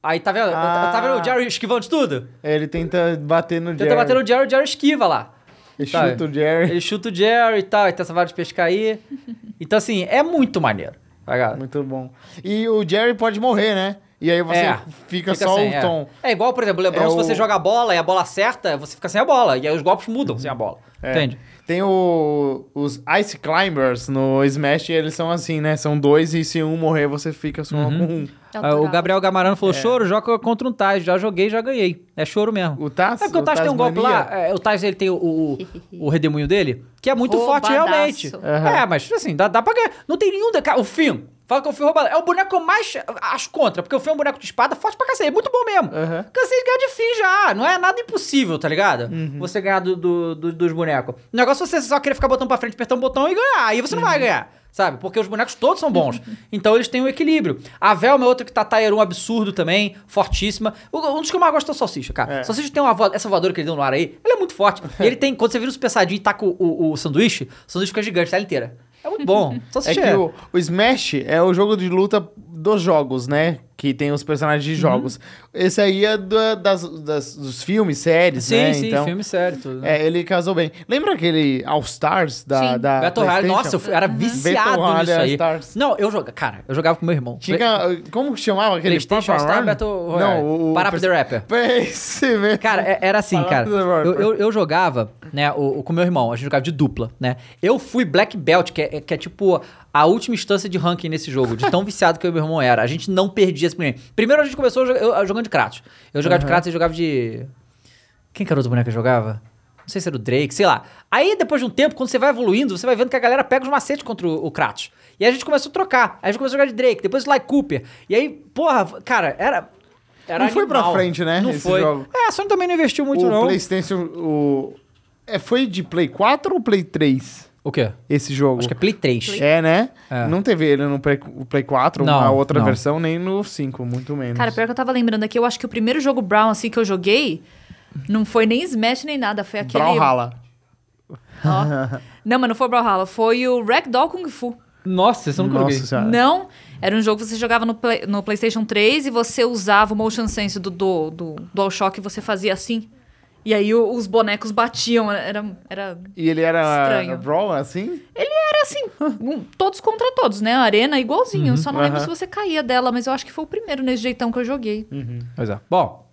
Aí tá vendo? Ah. Tá vendo o Jerry esquivando de tudo? Ele tenta bater no Jerry. Tenta bater no Jerry, o Jerry esquiva lá. Ele Sabe? chuta o Jerry. Ele chuta o Jerry e tal, e tem essa vara de pescar aí. Então, assim, é muito maneiro. Tá? Muito bom. E o Jerry pode morrer, né? E aí você É, fica, só sem, o é. tom. É igual, por exemplo, o Lebron, É se o- você joga a bola e a bola acerta, você fica sem a bola. E aí os golpes mudam sem a bola. É. Entende? Tem o, os Ice Climbers no Smash, eles são assim, né? São dois e se um morrer, você fica só Uhum. com um. É Ah, o Gabriel Gamarano falou: choro, joga contra um Tais. Já joguei, já ganhei. É choro mesmo. O Taz, É porque o Taz tem um golpe lá, é, o Taz ele tem o, o, *laughs* o redemoinho dele, que é muito forte Roubadaço. realmente. Aham. É, mas assim, dá, dá pra ganhar. Não tem nenhum. deca- O Finn. Fala que o Finn roubado. É o boneco que eu mais acho contra, porque o Finn é um boneco de espada forte pra cacete. É muito bom mesmo. Aham. Cansei de ganhar de Finn já. Não é nada impossível, tá ligado? Uhum. Você ganhar do, do- do- dos bonecos. O negócio é você só querer ficar botando pra frente, apertar um botão e ganhar. Aí você não Uhum. vai ganhar. Sabe? Porque os bonecos todos são bons. *laughs* então eles têm um equilíbrio. A Velma é outra que tá Tier 1 absurdo também, fortíssima. Um dos que eu mais gosto é o Salsicha, cara. É. Salsicha tem uma vo- essa voadora que ele deu no ar aí, ele é muito forte. *laughs* e ele tem, quando você vira o Super Saiyajin e taca o, o, o sanduíche, o sanduíche fica gigante, tá inteira. É muito bom. *laughs* É Salsicha que o, o Smash é o jogo de luta dos jogos, né? Que tem os personagens de jogos. Esse aí é da- das, das- dos filmes, séries, Sim, né? sim, então, filme sério, tudo. né? É, ele casou bem. Lembra aquele All Stars da, Sim. da Battle Royale, PlayStation? nossa, eu era viciado Battle Royale nisso aí. Stars. Não, eu jogava, cara, eu jogava com meu irmão. Tinha, como que chamava aquele PlayStation Papa Star Run? Battle Royale. Não, o... Parappa the Rapper. *laughs* Esse mesmo. Cara, é- era assim, cara. Eu, eu, eu jogava, né, o, o- com meu irmão, a gente jogava de dupla, né? Eu fui Black Belt, que é, que é tipo a última instância de ranking nesse jogo, de tão *laughs* viciado que eu e meu irmão era. A gente não perdia esse primeiro. Primeiro a gente começou jogando de Kratos. Eu jogava de Kratos e jogava de. Quem que era o outro boneco que eu jogava? Não sei se era o Drake, sei lá. Aí, depois de um tempo, quando você vai evoluindo, você vai vendo que a galera pega os macetes contra o, o Kratos. E aí a gente começou a trocar. Aí a gente começou a jogar de Drake, depois Sly Cooper. E aí, porra, cara, era. era Não foi pra animal. frente, né, Não foi. jogo. É, a Sony também não investiu muito, o não. PlayStation, o... É, foi de Play 4 ou Play 3? O quê? Esse jogo? Acho que é Play 3. É, né? É. Não teve ele no Play, o Play 4, Não, uma outra não. versão, nem no 5, muito menos. Cara, pior que eu tava lembrando aqui, eu acho que o primeiro jogo Brown, assim, que eu joguei, não foi nem Smash nem nada, foi aquele... Brawlhalla. Ó. Não, mas não foi Brawlhalla, foi o Ragdoll Kung Fu. Nossa, você nunca Nossa joguei. Não, era um jogo que você jogava no, Play- no PlayStation 3 e você usava o motion sense do, do, do DualShock e você fazia assim. E aí o- os bonecos batiam, era, era, E ele era Estranho. Brawl, assim? era assim, um- todos contra todos, né? A arena igualzinho, só não lembro aham. se você caía dela, mas eu acho que foi o primeiro nesse jeitão que eu joguei. Pois é. Bom.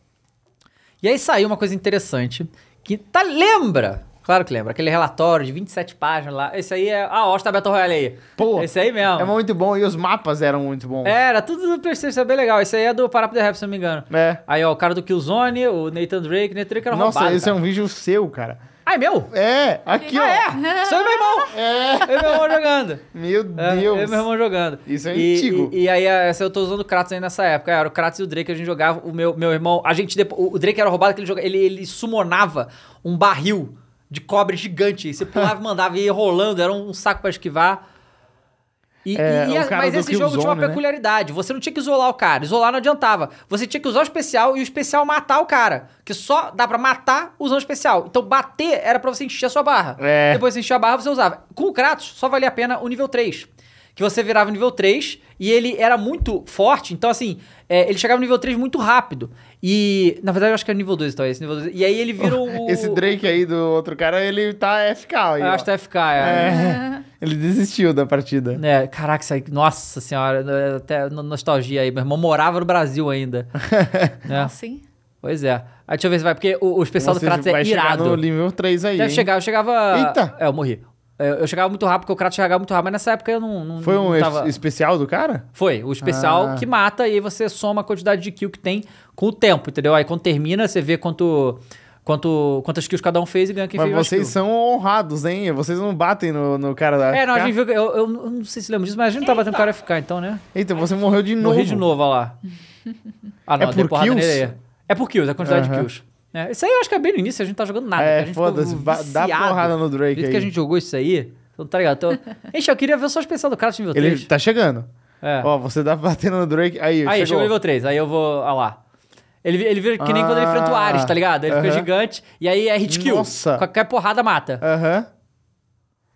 E aí saiu uma coisa interessante que tá lembra. Claro que lembra. Aquele relatório de 27 páginas lá. Esse aí é a Osta Battle Royale aí. Pô, Esse aí mesmo. É muito bom. E os mapas eram muito bons. Era tudo do PlayStation, é bem legal. Esse aí é do Parappa the Rap, se não me engano. É. Aí, ó, o cara do Killzone, o Nathan Drake. Nathan Drake era Nossa, roubado, esse cara. é um vídeo seu, cara. Ah, é meu? É, aqui, ó. Ah, é? Sou e meu irmão. É. Eu e meu irmão jogando. Meu É, Deus. eu e meu irmão jogando. Isso é E- antigo. E, e aí, essa eu tô usando o Kratos aí nessa época. Era o Kratos e o Drake, a gente jogava. O meu, meu irmão. A gente depois. O Drake era roubado que ele jogava. Ele, ele summonava um barril de cobre gigante. E você pulava e *laughs* mandava e ia rolando. Era um saco pra esquivar. E, É, e- mas esse jogo tinha uma né? peculiaridade. Você não tinha que isolar o cara. Isolar não adiantava. Você tinha que usar o especial e o especial matar o cara. Que só dá pra matar usando o especial. Então bater era pra você encher a sua barra. É. Depois você enchia a barra, você usava. Com o Kratos, só valia a pena o nível 3. Que você virava o nível 3 e ele era muito forte. Então, assim, é, ele chegava no nível 3 muito rápido. E, na verdade, eu acho que era nível 2, então, esse nível 2. E aí ele vira *laughs* o... Esse Drake aí do outro cara, ele tá FK aí, Eu ó. acho que tá FK, é. É. *laughs* Ele desistiu da partida. É, caraca, isso aí, nossa senhora, é até no- nostalgia aí. Meu irmão morava no Brasil ainda. *laughs* né? Assim. Pois é. Aí deixa eu ver se vai, porque o, o especial Você do Kratos é irado. no nível 3 aí, Deve hein? chegar, eu chegava. Eita! É, eu morri. Eu, eu chegava muito rápido, porque o Kratos chegava muito rápido, mas nessa época eu não. não Foi um não tava... especial do cara? Foi, o especial Ah. que mata e aí você soma a quantidade de kill que tem com o tempo, entendeu? Aí quando termina, você vê quanto, quanto, quantas kills cada um fez e ganha quem Mas fez vocês são honrados, hein? Vocês não batem no, no cara da É, não, a gente viu. Eu, eu não sei se lembra disso, mas a gente não tá batendo o cara FK, então, né? Eita, você morreu de novo. Morri de novo, olha lá. Ah, não, É eu dei por porrada kills? nele aí. É por kills, é a quantidade de Aham. kills. É, isso aí eu acho que é bem no início, a gente tá jogando nada. É, foda-se, dá porrada no Drake Do jeito aí. que a gente jogou isso aí, então tá ligado? Então, *laughs* Gente, eu queria ver só o especial do Kratos nível Ele 3. tá chegando. É. Ó, você tá batendo no Drake. Aí, Aí, chegou chegou. nível 3, aí eu vou. Olha lá. Ele, ele vira que nem quando ele enfrenta o Ares, tá ligado? Ele fica aham. gigante e aí é hit kill. Nossa. Qualquer porrada mata. Aham.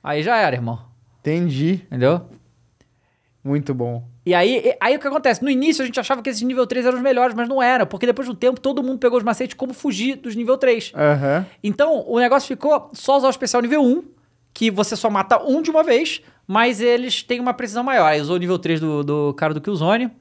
Aí já era, irmão. Entendi. Entendeu? Muito bom. E aí, aí o que acontece? No início a gente achava que esses nível 3 eram os melhores, mas não era, porque depois de um tempo todo mundo pegou os macetes como fugir dos nível 3. Aham. Então o negócio ficou só usar o especial nível 1, que você só mata um de uma vez, mas eles têm uma precisão maior. Aí usou o nível 3 do, do cara do Killzone,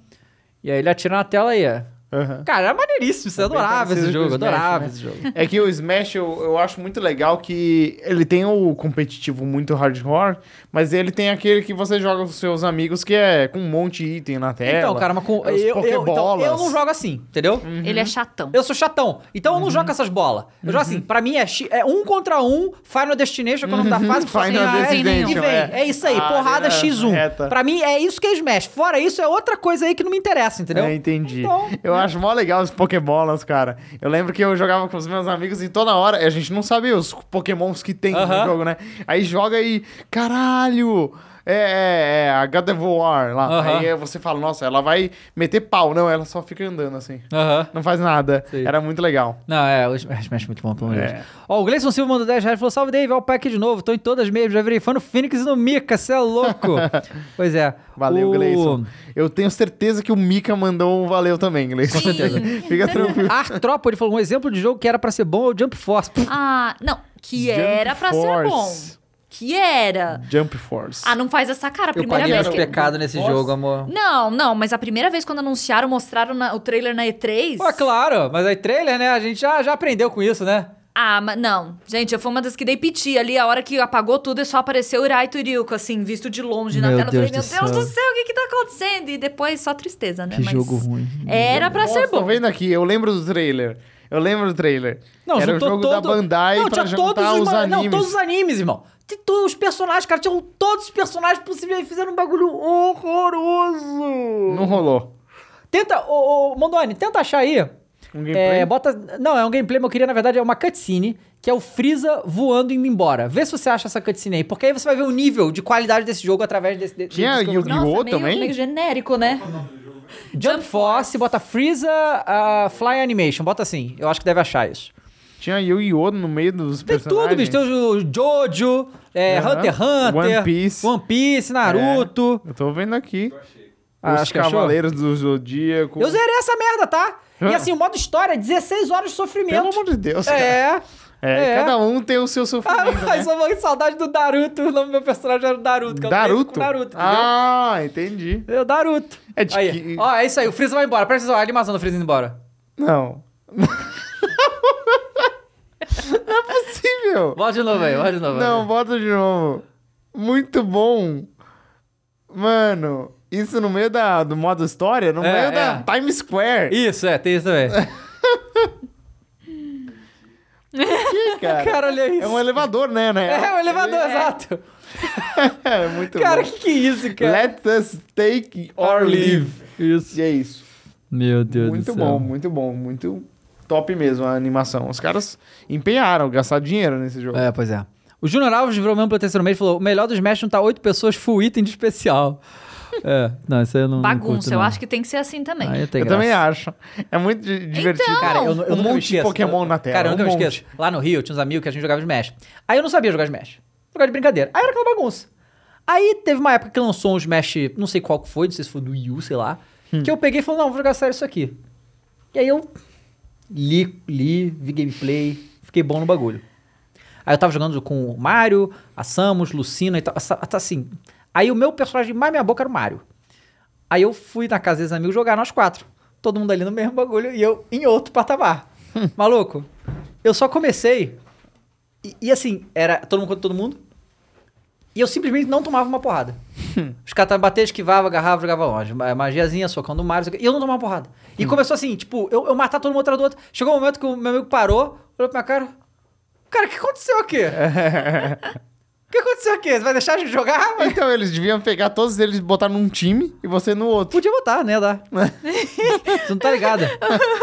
e aí ele atira na tela aí, ó. Aham. Cara, era maneiríssimo, você É bem adorava esse jogo, Smash, adorava né? esse jogo. É que o Smash eu, eu acho muito legal que ele tem o competitivo muito hardcore, mas ele tem aquele que você joga com seus amigos que é com um monte de item na tela. Então, cara, mas com, os eu, eu, então, eu não jogo assim, entendeu? Ele é chatão. Eu sou chatão. Então Uhum. eu não jogo com essas bolas. Eu jogo assim, pra mim é, é um contra um, Final Destination, que é o nome da fase, que Uhum. Final a- Destination, e vem. é. É. isso aí, Ah, porrada é, X1. reta. Pra mim é isso que é Smash. Fora isso, é outra coisa aí que não me interessa, entendeu? É, entendi. Então, eu acho mó legal os Pokébolas, cara. Eu lembro que eu jogava com os meus amigos e toda hora a gente não sabia os Pokémons que tem Aham. no jogo, né? Aí joga e. Caralho! É, é, é a God of War lá. Aham. Aí você fala, nossa, ela vai meter pau. Não, ela só fica andando assim. Aham. Não faz nada. Sim. Era muito legal. Não, é, o Smash é muito bom, pelo amor de É. Deus. Ó, o Gleison Silva mandou 10 reais e falou: Salve Dave, o pack de novo, tô em todas mesmo, já virei fã no Phoenix e no Mika, cê é louco. *laughs* pois é. Valeu, o... Gleison. Eu tenho certeza que o Mika mandou um valeu também, Gleison. Com certeza. *laughs* Fica tranquilo. Artrópode falou: um exemplo de jogo que era pra ser bom é o Jump Force. Pff, Ah, não. Que Jump era pra ser bom. Force. Que era. Jump Force. Ah, não faz essa cara. A Eu primeira paguei vez meus que... pecados nesse jogo, amor. Não, não, mas a primeira vez quando anunciaram, mostraram na- o trailer na E3. Pô, claro, mas aí trailer, né? A gente já, já aprendeu com isso, né? Ah, mas não. Gente, eu fui uma das que dei piti ali. A hora que apagou tudo, e só apareceu o Iraito Ryuko, assim, visto de longe na Meu tela. Eu Deus falei, meu do Deus céu. do céu, o que que tá acontecendo? E depois só tristeza, né? Que Mas jogo ruim. Era pra Nossa, ser tô bom. vendo aqui, eu lembro do trailer. Eu lembro do trailer. Não, Era o jogo todo... da Bandai não, pra tinha juntar todos os ma- animes. Não, todos os animes, irmão. Os personagens, cara. Tinham todos os personagens possíveis e fizeram um bagulho horroroso. Não rolou. Tenta, ô, ô Mondoni, tenta achar aí. Um gameplay? É, bota. Não, é um gameplay, mas eu queria, na verdade, é uma cutscene, que é o Freeza voando e indo embora. Vê se você acha essa cutscene aí, porque aí você vai ver o nível de qualidade desse jogo através desse. de- Tinha Yu-Gi-Oh! Também? meio genérico, né? Jump Force, bota Freeza uh, Fly Animation, bota assim. Eu acho que deve achar isso. Tinha Yu-Gi-Oh! no meio dos Tem personagens. tudo, bicho. Tem o Jojo, é, Aham. Hunter x Hunter, One Piece. One Piece, Naruto. Eu tô vendo aqui. Ah, os acho que achou? Cavaleiros do Zodíaco. Eu zerei essa merda, tá? E Ah. assim, o modo história é 16 horas de Pelo sofrimento. amor de Deus, cara. É. É, é. cada um tem o seu Ah, sofrimento, mas né? eu vou com saudade do Naruto. O nome do meu personagem era o Naruto. Que é Naruto? Naruto? Ah, entendi. É o Naruto. É de Aí, que- Ó, é isso aí. O Freeza vai embora. Presta atenção. A animação do Freeza indo embora. Não. *laughs* *laughs* Não é possível. Bota de novo aí. Bota de novo. Não, aí. bota de novo. Muito bom. Mano, isso no meio da, do modo história, no É, meio é. da Times Square. Isso, é. Tem isso também. Que *laughs* cara. Cara, olha isso. É um elevador, né? né? É, o elevador, exato. *laughs* É muito Cara, bom. que que é isso, cara? Let us take or leave. Isso. E é isso. Meu Deus muito do céu. bom, muito bom. Muito top mesmo a animação. Os caras empenharam, gastaram dinheiro nesse jogo. É, pois é. O Júnior Alves virou mesmo pelo terceiro mês e falou: o melhor dos Smash não tá oito pessoas full item de especial. é, não, isso aí eu não. não Bagunça, curto, eu não. acho que tem que ser assim também. Tem Eu graça. também acho. É muito di- divertido. Então, Cara, eu, eu um nunca monte de. Pokémon na tela. Cara, eu um nunca me monte. esqueço. Lá no Rio, tinha uns amigos que a gente jogava Smash. Aí eu não sabia jogar Smash. Jogar de brincadeira. Aí era aquela bagunça. Aí teve uma época que lançou um Smash, não sei qual que foi, não sei se foi do Wii U, sei lá. Hum. Que eu peguei e falei, não, vou jogar sério isso aqui. E aí eu li, li, vi gameplay, fiquei bom no bagulho. Aí eu tava jogando com o Mario, a Samus, Lucina e tal. assim. Aí o meu personagem mais minha boca era o Mario. Aí eu fui na casa dos amigos jogar nós quatro. Todo mundo ali no mesmo bagulho e eu em outro patamar. Maluco, eu só comecei. E, e assim, era todo mundo contra todo mundo. E eu simplesmente não tomava uma porrada. *laughs* Os caras bater, esquivava, agarrava, jogava longe. Ma- Magiazinha, socão do Mario. E eu não tomava porrada. E começou assim, tipo, eu, eu matar todo mundo atrás do outro. Chegou um momento que o meu amigo parou, olhou pra minha cara. Cara, o que aconteceu aqui? *laughs* O que aconteceu aqui? Você vai deixar a gente jogar? Então, eles deviam pegar todos eles e botar num time e você no outro. Podia botar, né? Dá. *laughs* Você não tá ligado.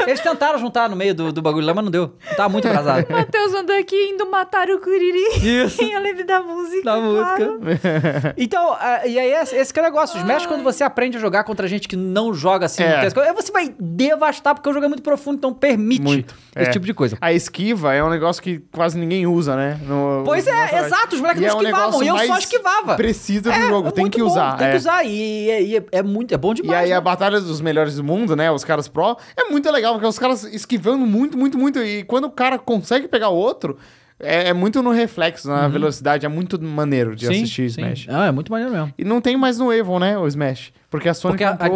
Eles tentaram juntar no meio do, do bagulho lá, mas não deu. Tava muito atrasado. Matheus andou aqui indo matar o Kuriri. Isso. *laughs* Eu lembro da música. Da claro. música. *laughs* Então, ah, e aí esse, esse que é o negócio. Os Smash, quando você aprende a jogar contra gente que não joga assim, É. não as coisas, aí você vai devastar, porque o jogo é muito profundo, então permite Muito. esse É. tipo de coisa. A esquiva é um negócio que quase ninguém usa, né? No- Pois no é, exato, os moleques E não é um negócio e eu só mais esquivava. Precisa do jogo, tem muito que bom, usar. Tem é. que usar. E, e- e é, é muito, é bom E demais. aí né? a batalha dos melhores do mundo, né? Os caras pro, é muito legal, porque os caras esquivando muito, muito, muito. E quando o cara consegue pegar o outro, é, é muito no reflexo, na velocidade. É muito maneiro de assistir Smash. Ah, é muito maneiro mesmo. E não tem mais no Evo, né? O Smash. Porque a Sony Porque a, a,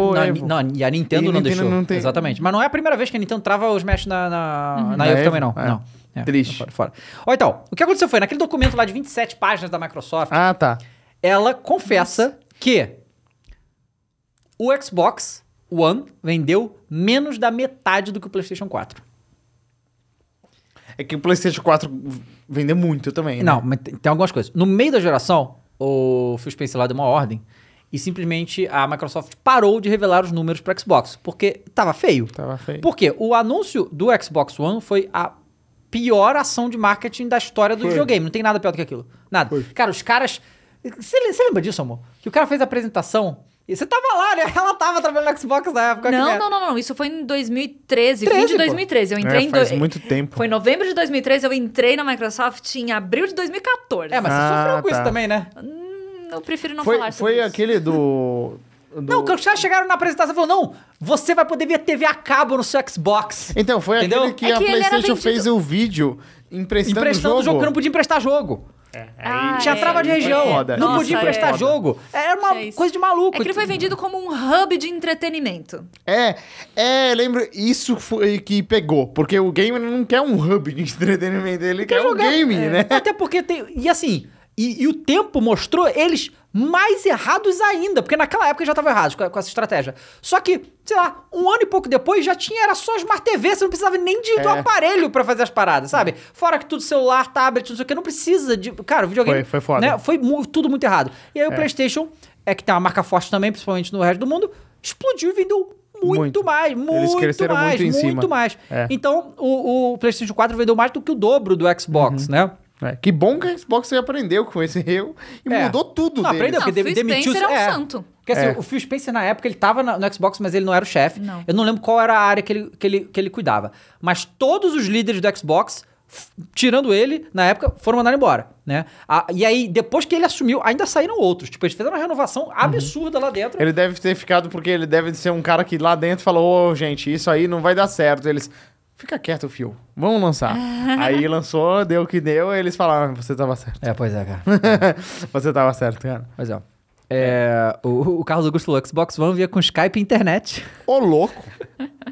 não, e a Nintendo E não Nintendo deixou. não tem- Exatamente. Mas não é a primeira vez que a Nintendo trava o Smash na, na, na Na Evo Evo? também, não. É. não. É, Triste. Fora, fora. Ó, então, o que aconteceu foi, naquele documento lá de 27 páginas da Microsoft, Ah, tá. ela confessa que o Xbox One vendeu menos da metade do que o PlayStation 4. É que o PlayStation 4 vendeu muito também. né? Não, mas tem tem algumas coisas. No meio da geração, o Phil Spencer lá deu uma ordem e simplesmente a Microsoft parou de revelar os números para Xbox, porque tava feio. Tava feio. Por quê? O anúncio do Xbox One foi a pior ação de marketing da história do Foi. videogame. Não tem nada pior do que aquilo. Nada. Cara, os caras. Você le- você lembra disso, amor? Que o cara fez a apresentação. E você tava lá, né? *laughs* Ela tava trabalhando no Xbox na época. Não, não, não, não. Isso foi em 2013, 13, fim de pô. 2013. Eu entrei É, em. faz do- muito tempo. Foi em novembro de 2013, eu entrei na Microsoft em abril de 2014. É, mas você Ah, sofreu com tá. isso também, né? Hum, Eu prefiro não foi falar sobre foi isso. aquele do. *laughs* do- Não, quando os caras chegaram na apresentação e falaram: não, você vai poder ver TV a cabo no seu Xbox. Então, foi Entendeu? aquele que É a que PlayStation fez o vídeo emprestando, Emprestando o o jogo, porque não podia emprestar jogo. Ah, Tinha é, trava de região. Não Nossa, podia é. emprestar Foda. jogo. Era uma É coisa de maluco. É que ele foi vendido como um hub de entretenimento. É, é, lembra, isso foi que pegou, porque o gamer não quer um hub de entretenimento, ele quer, um jogar. game, né? Até porque tem. E assim, e, e o tempo mostrou eles mais errados ainda, porque naquela época já estavam errados com, com essa estratégia. Só que, sei lá, um ano e pouco depois já tinha, era só Smart TV, você não precisava nem de, do É. aparelho pra fazer as paradas, sabe? Fora que tudo celular, tablet, não sei o que, não precisa de. Cara, o videogame. Foi- foi foda. Né, foi mu- tudo muito errado. E aí o PlayStation, é que tem uma marca forte também, principalmente no resto do mundo, explodiu e vendeu. Muito, Muito. mais, muito cresceram mais, muito em cima. mais. É. Então, o, o PlayStation 4 vendeu mais do que o dobro do Xbox, Uhum. né? É, que bom que a Xbox aprendeu com esse erro e É. mudou tudo Não, aprendeu, porque Phil de- demitiu... Spencer é um santo. Porque assim, É. o Phil Spencer, na época, ele tava no Xbox, mas ele não era o chefe. Eu não lembro qual era a área que ele, que ele, que ele cuidava. Mas todos os líderes do Xbox, tirando ele, na época, foram mandados embora, né? Ah, e aí, depois que ele assumiu, ainda saíram outros. Tipo, eles fizeram uma renovação absurda lá dentro. Ele deve ter ficado porque ele deve ser um cara que lá dentro falou: Ô, gente, isso aí não vai dar certo. Eles. Fica quieto, fio. Vamos lançar. *laughs* aí lançou, deu o que deu, e eles falaram: você tava certo. É, pois é, cara. *laughs* você tava certo, cara. Pois é. É, o, o Carlos Augusto falou, Xbox One via com Skype e internet. Ô, louco.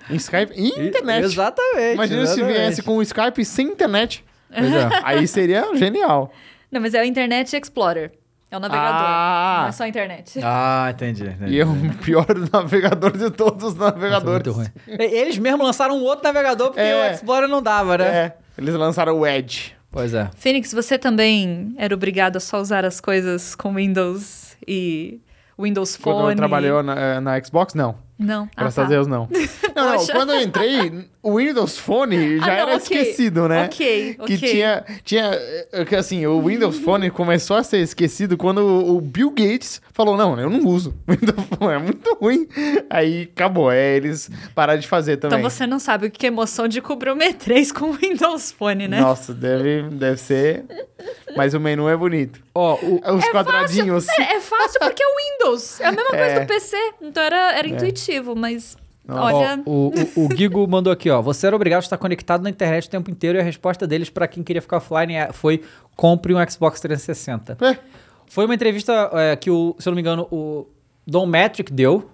Em Skype e internet. Exatamente. Imagina se exatamente. viesse com o Skype sem internet. Pois é. Aí seria genial. Não, mas é o Internet Explorer. É o navegador. Ah. Não é só a internet. *laughs* Ah, entendi. entendi. E é o pior *laughs* navegador de todos os Nossa, navegadores. muito ruim. E- Eles mesmo lançaram um outro navegador porque É. o Explorer não dava, né? É, eles lançaram o Edge. Pois é. Phoenix, você também era obrigado a só usar as coisas com Windows e Windows Phone? Quando eu trabalhei na, na Xbox, não. Não. Ah, Graças tá. a Deus, não. *laughs* Não, não, quando eu entrei, o Windows Phone já Ah, não, era ok. esquecido, né? Ok, Que ok. tinha, tinha, eh, que assim, o Windows Phone começou a ser esquecido quando o o Bill Gates falou, não, eu não uso. *laughs* O Windows Phone é muito ruim. Aí acabou, é, eles pararam de fazer também. Então você não sabe o que é emoção de cobrir o M3 com o Windows Phone, né? Nossa, deve, deve ser, mas o menu é bonito. Ó, o, Os quadradinhos. Fácil, é, é fácil porque é o Windows. É a mesma coisa É. do PC. Então era, era intuitivo, mas. Olha. Ó, o, o, o Gigo mandou aqui, ó. Você era obrigado a estar conectado na internet o tempo inteiro e a resposta deles pra quem queria ficar offline é- foi compre um Xbox 360. É. Foi uma entrevista é, que, o, se eu não me engano, o Don Metric deu.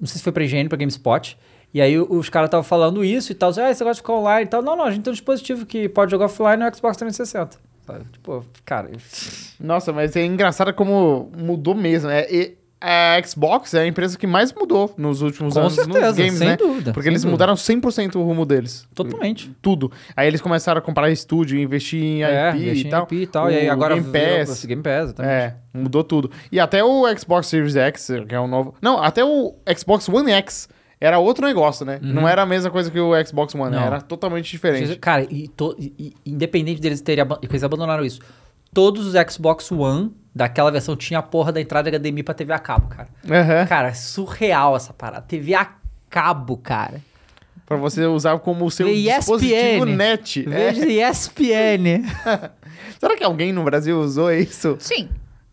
Não sei se foi pra IGN, pra GameSpot. E aí o- os caras estavam falando isso e tal. Ah, você gosta de ficar online e tal. Não, não, a gente tem um dispositivo que pode jogar offline no Xbox 360. Tipo, cara... Nossa, mas é engraçado como mudou mesmo. É, e a Xbox é a empresa que mais mudou nos últimos Com anos certeza, nos games, sem né? dúvida, Porque eles dúvida. mudaram 100% o rumo deles. Totalmente. Tudo. Aí eles começaram a comprar estúdio, investir em É, IP investir e em tal. IP e tal. E aí agora Game Pass. Game Pass. É, mudou tudo. E até o Xbox Series X, que é o novo. Não, até o Xbox One X era outro negócio, né? Não era a mesma coisa que o Xbox One, Uhum. Não. era totalmente diferente. Cara, e, to- e- independente deles terem que eles abandonaram isso, todos os Xbox One daquela versão tinha a porra da entrada HDMI pra TV a cabo, cara. Aham. Cara, é surreal essa parada. TV a cabo, cara. Pra você usar como o seu Vê dispositivo ESPN. net. É. Veja *laughs* ESPN. Será que alguém no Brasil usou isso? Sim,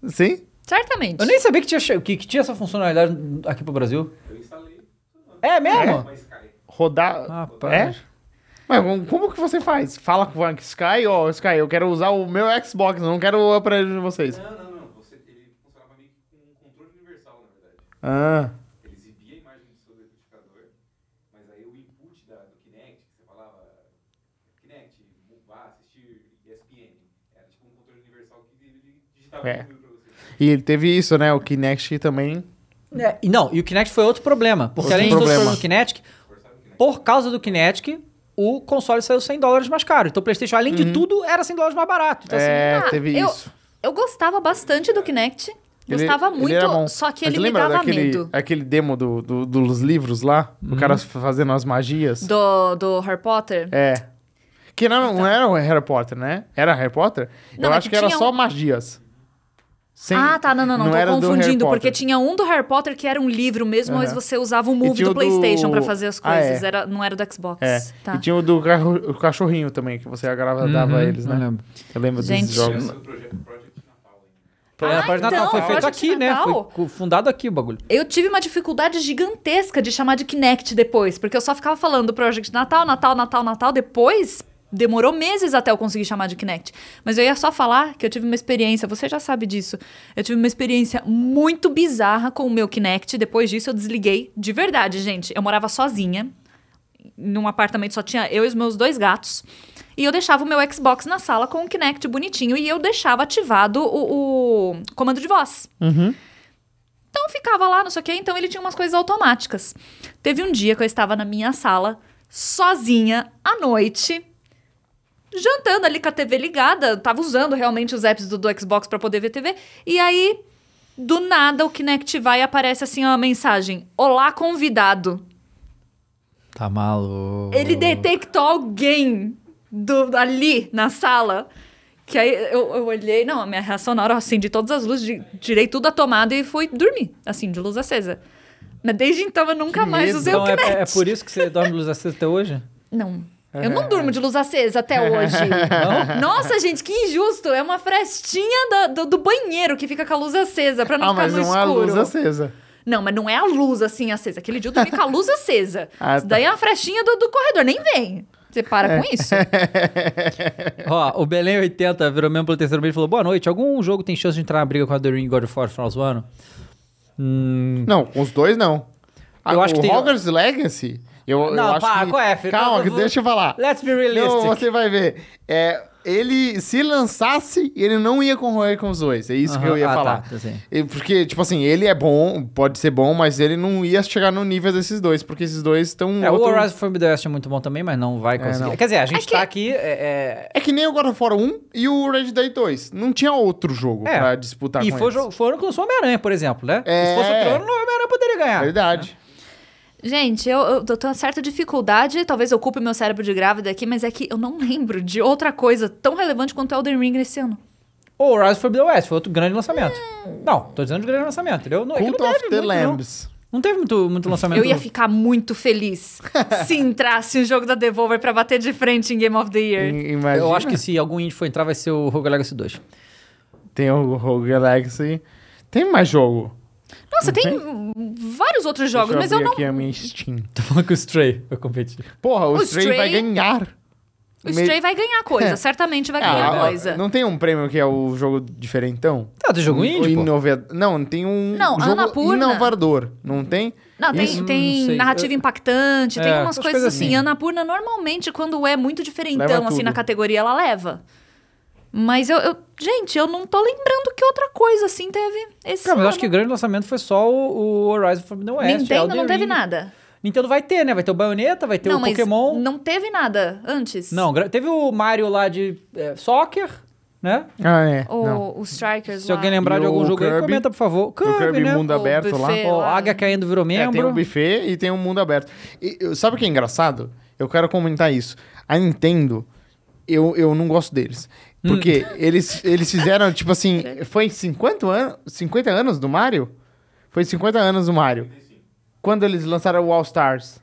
Sim? certamente. Eu nem sabia que tinha, que, que tinha essa funcionalidade aqui pro Brasil. É mesmo? Rodar. Rapaz. É? Mas como- que você faz? Fala com o Sky, ó, Sky, eu quero usar o meu Xbox, eu não quero o aparelho de vocês. Não, não, não. Você, ele funcionava meio que com um controle universal, na verdade. Ah. Ele exibia a imagem do seu decodificador, mas aí o input da, do Kinect, que você falava Kinect, vá assistir ESPN, era tipo um controle universal que ele digitava É. tudo pra você. E ele teve isso, né? O Kinect também. É, e não, e o Kinect foi outro problema. Porque Outro além problema. do Kinect, por causa do Kinect, o console saiu 100 dólares mais caro. Então o PlayStation, além de tudo, era 100 dólares mais barato. Então, assim, é, Ah, teve eu, isso. Eu gostava bastante do Kinect. Ele- Gostava ele muito, bom. só que Mas ele me dava daquele, medo. aquele demo do, do- dos livros lá? O cara fazendo as magias? Do, do Harry Potter. É. Que não, não era o Harry Potter, né? Era Harry Potter? Não, Eu é acho que que era só um- magias. Sem- ah, tá, não, não, não, era tô do confundindo, porque tinha um do Harry Potter que era um livro mesmo, mas Aham. você usava o E movie tinha do o do- PlayStation pra fazer as Ah, coisas, é. era, não era do Xbox. É. Tá. E tinha o do o cachorrinho também, que você agradava a eles, eu né? lembro. Eu lembro Gente. desses jogos. É o projeto Project. É, Ah, Project Natal então, foi feito aqui, né? Foi fundado aqui o bagulho. Eu tive uma dificuldade gigantesca de chamar de Kinect depois, porque eu só ficava falando do Project Natal, Natal, Natal, Natal. Depois, demorou meses até eu conseguir chamar de Kinect. Mas eu ia só falar que eu tive uma experiência, você já sabe disso. Eu tive uma experiência muito bizarra com o meu Kinect. Depois disso, eu desliguei. De verdade, gente. Eu morava sozinha. Num apartamento só tinha eu e os meus dois gatos. E eu deixava o meu Xbox na sala com o Kinect bonitinho e eu deixava ativado o, o comando de voz. Então ficava lá, não sei o quê, então ele tinha umas coisas automáticas. Teve um dia que eu estava na minha sala, sozinha, à noite, jantando ali com a TV ligada, tava usando realmente os apps do, do Xbox para poder ver TV, e aí, do nada, o Kinect vai e aparece assim uma mensagem: Olá, convidado. Tá maluco. Ele detectou alguém do, ali na sala. Que aí eu, eu olhei, não, a minha reação na hora, eu acendi todas as luzes, de- tirei tudo da tomada e fui dormir, assim, de luz acesa. Mas desde então eu nunca Que mais medo. usei Então o é, Kinect. é por isso que você dorme de luz acesa até hoje? Não. Eu não durmo de luz acesa até hoje. *laughs* Nossa, gente, que injusto. É uma frestinha da- do, do banheiro que fica com a luz acesa pra não Ah, ficar mas no não é a escuro. luz acesa. Não, mas não é a luz assim acesa. Aquele dia eu dormi com a luz acesa. *laughs* Ah, Isso daí é uma frestinha do, do corredor. Nem vem. Você para com *laughs* isso. Ó, o Belém 80 virou mesmo pelo terceiro mês e falou: Boa noite. Algum jogo tem chance de entrar na briga com a The Ring e God of War final do ano? Hum, Não, com os dois não. Eu acho o que tem- Hogwarts Legacy, eu, eu Não, acho para, que... qual é, filho? Calma, Eu vou- deixa eu falar. let's be realistic. Não, você vai ver. É, ele, se lançasse, ele não ia concorrer com os dois. É isso que eu ia Ah, falar. tá, assim. E- Porque, tipo assim, ele é bom, pode ser bom, mas ele não ia chegar no nível desses dois, porque esses dois estão. É, outro- o Horizon Forbidden West é muito bom também, mas não vai conseguir. não. Quer dizer, a gente É que- tá aqui. É, É que nem o God of War 1 e o Red Dead 2. Não tinha outro jogo é, pra disputar E com foi o eles. jogo, foi o ano que lançou o Homem-Aranha, por exemplo, né? É. Se fosse outro ano, o Homem-Aranha poderia ganhar. Verdade. Gente, eu, eu, eu tenho uma certa dificuldade, talvez eu culpe meu cérebro de grávida aqui, mas é que eu não lembro de outra coisa tão relevante quanto Elden Ring nesse ano. O Horizon Forbidden West foi outro grande lançamento. Não, tô dizendo de grande lançamento, entendeu? Não, é que Cult não of teve the muito, não. Lambs. Não teve muito, muito lançamento. Eu ia ficar muito feliz *laughs* se entrasse um jogo da Devolver pra bater de frente em Game of the Year. Imagina. Eu acho que se algum indie for entrar, vai ser o Rogue Legacy 2. Tem o Rogue Galaxy. Tem mais jogo. Nossa, tem vários outros jogos, Deixa mas eu abrir não. aqui a minha Steam. Tô falando que o Stray vai competir. Porra, o, O Stray, Stray- vai ganhar. O Stray vai ganhar coisa, *laughs* certamente vai ganhar Ah, coisa. Não tem um prêmio que é o jogo diferentão? Tá, tem jogo O indie, pô? Não, tem um Não, jogo Annapurna. inovador. Não tem? Não, tem, Isso? tem Não sei. narrativa impactante, tem É, umas essas coisas coisas assim. assim. A Anapurna, normalmente, quando é muito diferentão, assim, tudo. na categoria, ela leva. Mas eu, eu- Gente, eu não tô lembrando que outra coisa, assim, teve esse Cara, mas eu acho que o grande lançamento foi só o, o Horizon Forbidden West. Nintendo Elden não teve Ring. nada. Nintendo vai ter, né? Vai ter o Bayonetta, vai ter não, o mas Pokémon. não teve nada antes. Não, teve o Mario lá de é, Soccer, né? Ah, é. O, Não. o Strikers Se lá. alguém lembrar E de algum o jogo aí, Kirby. comenta, por favor. Kirby, Kirby né? Mundo O Aberto lá. lá. Águia caindo virou É, membro. tem um buffet e tem um mundo aberto. E, sabe o que é engraçado? Eu quero comentar isso. A Nintendo, eu, eu não gosto deles. Hum. Porque eles, eles fizeram, tipo assim, *laughs* foi 50 anos, 50 anos do Mario? Foi 50 anos do Mario. Quando eles lançaram o All Stars.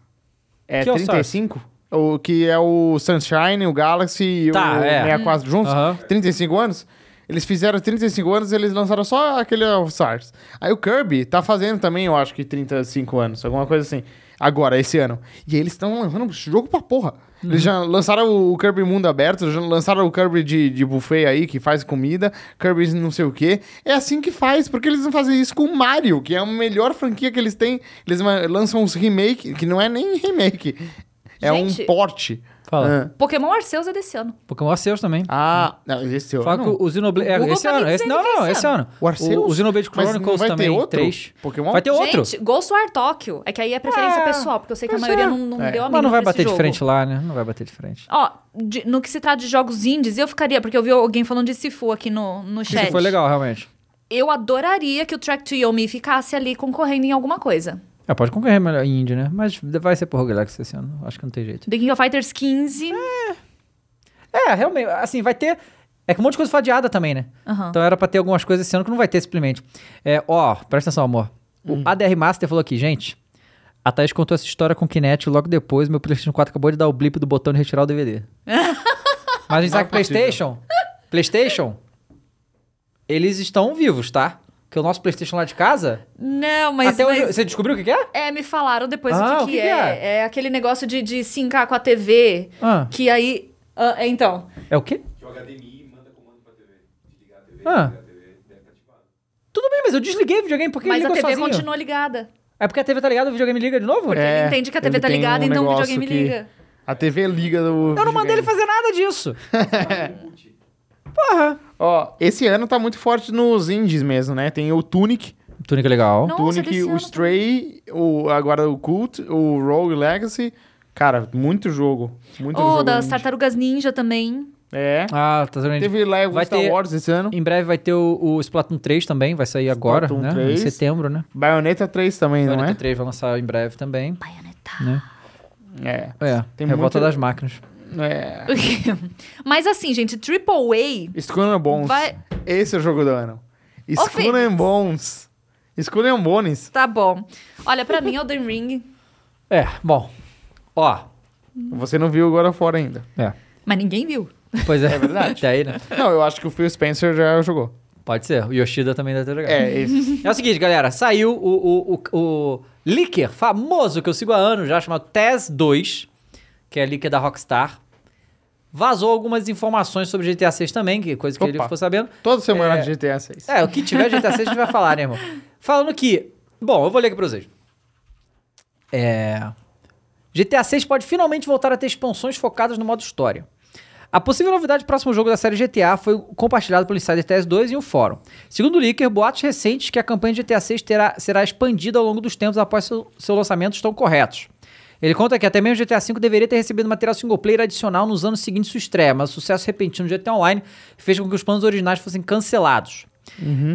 É Que All Stars? 35? O que é o Sunshine, o Galaxy e Tá, o é. 64 juntos? Aham. 35 anos? Eles fizeram 35 anos eles lançaram só aquele All Stars. Aí o Kirby tá fazendo também, eu acho que 35 anos, alguma coisa assim. Agora, esse ano. E eles estão lançando jogo pra porra. Uhum. Eles já lançaram o Kirby Mundo Aberto, já lançaram o Kirby de, de buffet aí, que faz comida, Kirby não sei o quê. É assim que faz, porque eles não fazem isso com o Mario, que é a melhor franquia que eles têm. Eles lançam uns remake, que não é nem remake, é Gente. um porte. Fala. Pokémon Arceus é desse ano. Pokémon Arceus também. Ah, não, esse eu Fala o Xenoblade... É, Google esse tá me ano. Esse, não, é não, esse esse ano. O Arceus? O, o Xenoblade Chronicles vai ter também, outro? 3. Pokémon? Vai ter outro. Gente, Ghostwire Tokyo. É que aí é preferência É, pessoal, porque eu sei que a maioria é. não, não É. deu a Mas não mínima vai esse bater de frente lá, né? Não vai bater de frente. Ó, de- no que se trata de jogos indies, eu ficaria, porque eu vi alguém falando de Sifu aqui no, no chat. Isso foi legal, realmente. Eu adoraria que o Track to Yomi ficasse ali concorrendo em alguma coisa. É, pode concorrer melhor em indie, né? Mas vai ser por Rogue Legacy esse ano. Acho que não tem jeito. The King of Fighters 15. É, realmente, assim, vai ter... É que um monte de coisa fadiada também, né? Aham. Então era pra ter algumas coisas esse ano que não vai ter simplesmente. É, ó, presta atenção, amor. O Hum. ADR Master falou aqui, gente. A Thaís contou essa história com o Kinect logo depois meu PlayStation 4 acabou de dar o blip do botão de retirar o DVD. *laughs* Mas a gente sabe que é. PlayStation, PlayStation, eles estão vivos, tá? Que o nosso PlayStation lá de casa. Não, mas. até hoje. mas- Você descobriu o que, que é? É, me falaram depois Ah, o que, o que que que é. é. aquele negócio de, de sincar com a TV. Ah, Que aí. ah, é, então. é o quê? Que o HDMI manda comando pra TV. Desligar a TV, Ah. desligar a TV, deve estar ativado. Tudo bem, mas eu desliguei o videogame porque mas a TV sozinho. continua ligada. É porque a TV tá ligada, o videogame liga de novo? Porque É, ele entende que a TV tá ligada, um então o videogame que- liga. A TV liga do. Eu não mandei ele fazer nada disso. *laughs* Porra. Ó, esse ano tá muito forte nos indies mesmo, né? Tem o Tunic, Túnica legal. Nossa, Tunic, o Stray, o, agora o Cult, o Rogue Legacy. Cara, muito jogo. Muito Ou jogo. das indie. Tartarugas Ninja também. É. Ah, tá vendo? Teve Lego Vai Star ter- Wars esse ano. Em breve vai ter o, o Splatoon 3 também, vai sair agora, Splatoon né? 3. Em setembro, né? Bayonetta 3 também, não Bayonetta é? 3 vai lançar em breve também, Bayonetta. né? É. É, Tem Revolta muito- das Máquinas. É. *laughs* Mas assim, gente, Triple Skull and Bones. Vai- Esse é o jogo do ano. Skull and Bones. Skull and Bones. Tá bom. Olha, pra mim, Elden Ring. É, bom. Ó, Você não viu agora fora ainda. é. Mas ninguém viu. Pois é. É verdade. *laughs* Até aí, né? Não, eu acho que o Phil Spencer já jogou. Pode ser. O Yoshida também deve ter jogado. É, esse. É o seguinte, galera. Saiu o, o, o, o leaker famoso que eu sigo há anos já, chamado TES 2, que é leaker da Rockstar. Vazou algumas informações sobre GTA 6 também, que é coisa que ele Opa. ficou sabendo. Toda semana É. de GTA 6. É, o que tiver GTA 6 a gente vai *laughs* falar, né, irmão? Falando que... Bom, eu vou ler aqui pra vocês. É... GTA 6 pode finalmente voltar a ter expansões focadas no modo história. A possível novidade do próximo jogo da série GTA foi compartilhado pelo Insider TS2 e o fórum. Segundo o Leaker, boatos recentes que a campanha de GTA 6 terá, será expandida ao longo dos tempos após seu, seu lançamento estão corretos. Ele conta que até mesmo o GTA V deveria ter recebido material single player adicional nos anos seguintes sua estreia, mas o sucesso repentino do GTA Online fez com que os planos originais fossem cancelados.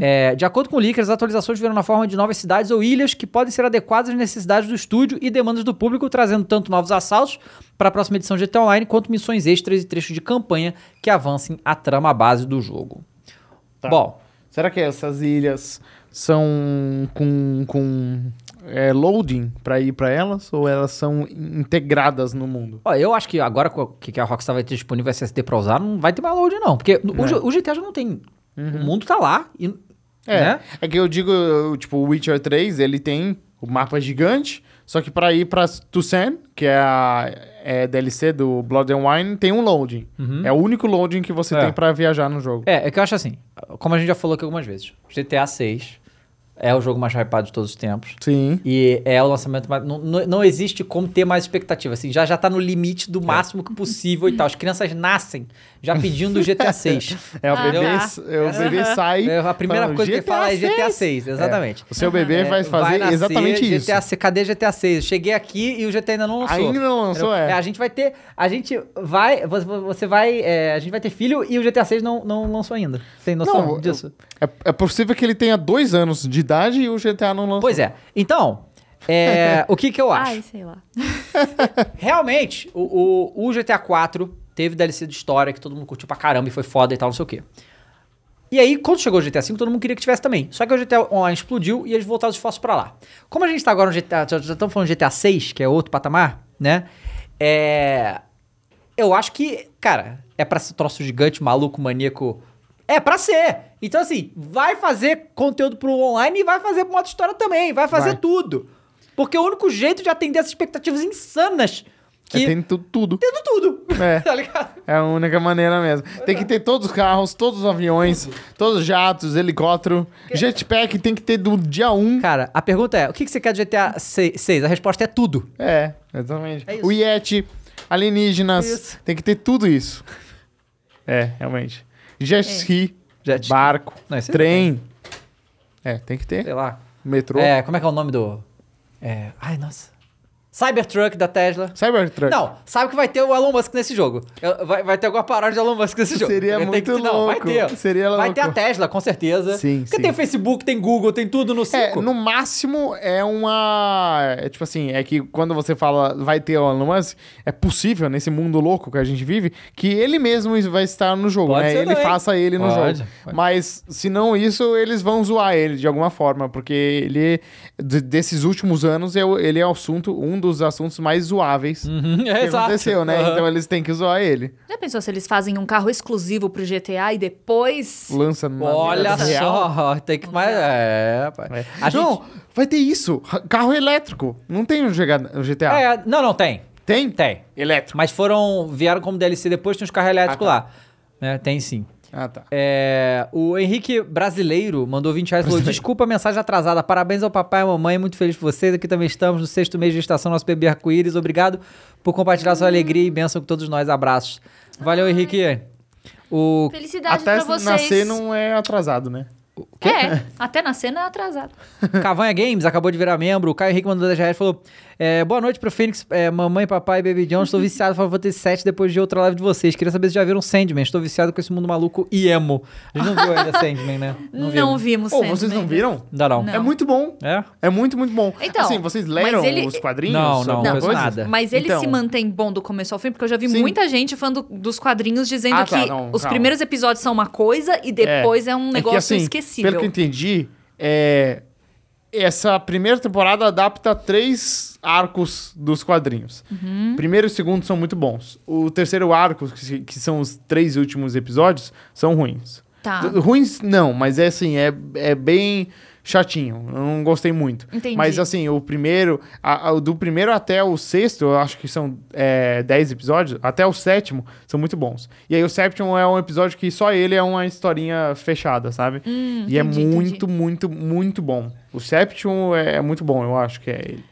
É, de acordo com o Leaker, as atualizações vieram na forma de novas cidades ou ilhas que podem ser adequadas às necessidades do estúdio e demandas do público, trazendo tanto novos assaltos para a próxima edição de GTA Online, quanto missões extras e trechos de campanha que avancem a trama base do jogo. Tá. Bom, Será que essas ilhas são com, com é, loading pra ir pra elas? Ou elas são integradas no mundo? ó, eu acho que agora que a Rockstar vai ter disponível SSD para usar, não vai ter mais load não, porque o, É. O GTA já não tem. O mundo tá lá e É, né? é que eu digo, tipo, o Witcher 3, ele tem o mapa gigante, só que pra ir pra Toussaint, que é a é DLC do Blood and Wine, tem um loading. É o único loading que você É. tem pra viajar no jogo. É, é que eu acho assim, como a gente já falou aqui algumas vezes, GTA 6 é o jogo mais hypado de todos os tempos. Sim. E é o lançamento mais. Não, não, existe como ter mais expectativa. Assim, já, já tá no limite É. do máximo que possível e tal. As crianças nascem já pedindo o GTA 6. É, o Ah, bebê, tá. é, o bebê sai. É, a primeira falando, coisa que ele fala é GTA 6. 6, exatamente. O seu bebê É, vai fazer nascer exatamente isso. GTA 6. Cadê GTA 6? Cheguei aqui e o GTA ainda não lançou. Ainda não lançou, é. A gente vai ter. A gente vai. Você, vai. é, a gente vai ter filho e o GTA 6 não, não lançou ainda. Você tem noção Não, disso? É, é possível que ele tenha dois anos de idade e o GTA não lançou. Pois é. Então, é, *laughs* o que que eu acho? Ai, sei lá. *laughs* Realmente, o, o, o GTA 4 teve DLC de história que todo mundo curtiu pra caramba e foi foda e tal, não sei o quê. E aí, quando chegou o GTA V, todo mundo queria que tivesse também. Só que o GTA Online explodiu e eles voltaram os esforços pra lá. Como a gente tá agora no GTA, já, já estamos falando de GTA 6, que é outro patamar, né? É. Eu acho que, cara, é pra ser troço gigante, maluco, maníaco. É pra ser. Então, assim, vai fazer conteúdo pro online e vai fazer pro modo história também. Vai fazer Vai. tudo. Porque o único jeito de atender essas expectativas insanas que. É, tem tu- tudo. Tendo tudo. É. *laughs* tá ligado? É a única maneira mesmo. Tem que ter todos os carros, todos os aviões, todos os jatos, helicóptero. Jetpack tem que ter do dia 1. Cara, a pergunta é: o que que você quer de GTA 6? A resposta é tudo. É, exatamente. É o Yeti, alienígenas, Isso. tem que ter tudo isso. *laughs* É, realmente. Jet ski, Jet ski. barco, Não, trem. É, tem que ter. Sei lá. Metrô. É, como é que é o nome do. É. Ai, nossa. Cybertruck da Tesla. Cybertruck. Não, sabe que vai ter o Elon Musk nesse jogo. Vai, vai ter alguma paródia de Elon Musk nesse jogo. Seria Tem muito que- Não, vai louco. ter. Seria Vai louco. ter a Tesla, com certeza. Sim, Porque sim. tem Facebook, tem Google, tem tudo no 5. É, no máximo é uma. É tipo assim, é que quando você fala vai ter o Elon Musk, é possível nesse mundo louco que a gente vive que ele mesmo vai estar no jogo, Pode né? Ele também. faça ele no Pode, jogo. pode. Mas se não isso, eles vão zoar ele de alguma forma, porque ele de- desses últimos anos é ele é o assunto, um dos assuntos mais zoáveis Uhum, *laughs* é, que exato. aconteceu, né? Aham. Então eles têm que zoar ele. Já pensou se eles fazem um carro exclusivo pro GTA e depois. Lança na Olha vida real. só, tem que mais. É, pai. É. A gente- Não, vai ter isso. Carro elétrico. Não tem o GTA. É, não, não, tem. Tem? Tem. Elétrico. Mas foram. Vieram como DLC depois, tem os carros elétricos Ah, lá. né? Tem sim. Ah, tá. É, o Henrique Brasileiro mandou 20 reais e falou: Desculpa a mensagem atrasada. Parabéns ao papai e à mamãe. Muito feliz por vocês. Aqui também estamos no sexto mês de gestação, nosso bebê arco-íris. Obrigado por compartilhar sua alegria e bênção com todos nós. Abraços. Valeu, Henrique. O. Felicidade Até pra vocês. nascer não é atrasado, né? É, até nascer não é atrasado. *laughs* Cavanha Games acabou de virar membro. O Caio Henrique mandou 10 reais e falou: é, Boa noite pro Fênix, é, mamãe, papai, Baby John. Estou viciado, por favor, ter 7 depois de outra live de vocês. Queria saber se já viram Sandman. Estou viciado com esse mundo maluco e emo. A gente não viu ainda *laughs* Sandman, né? Não, vimos. vimos Ou Sandman. vocês não viram? Não. Não. É muito bom. É? É muito, muito bom. Então, assim, vocês leram ele- os quadrinhos? Não, não, não coisa? nada. Mas ele Então. se mantém bom do começo ao fim, porque eu já vi Sim. muita gente falando dos quadrinhos dizendo Ah, que tá, não, os calma. primeiros episódios são uma coisa e depois é, um É negócio que, assim, esquecível. Pelo que eu entendi, é, essa primeira temporada adapta três arcos dos quadrinhos. Uhum. Primeiro e segundo são muito bons. O terceiro arco, que, que são os três últimos episódios, são ruins. Tá. Ruins não, mas é assim, é, é bem chatinho. Eu não gostei muito. Entendi. Mas assim, o primeiro, a- a- do primeiro até o sexto, eu acho que são é, dez episódios, até o sétimo são muito bons. E aí o sétimo é um episódio que só ele é uma historinha fechada, sabe? e é Hum, entendi, muito, muito, muito bom. O sétimo é, é muito bom, eu acho que é ele.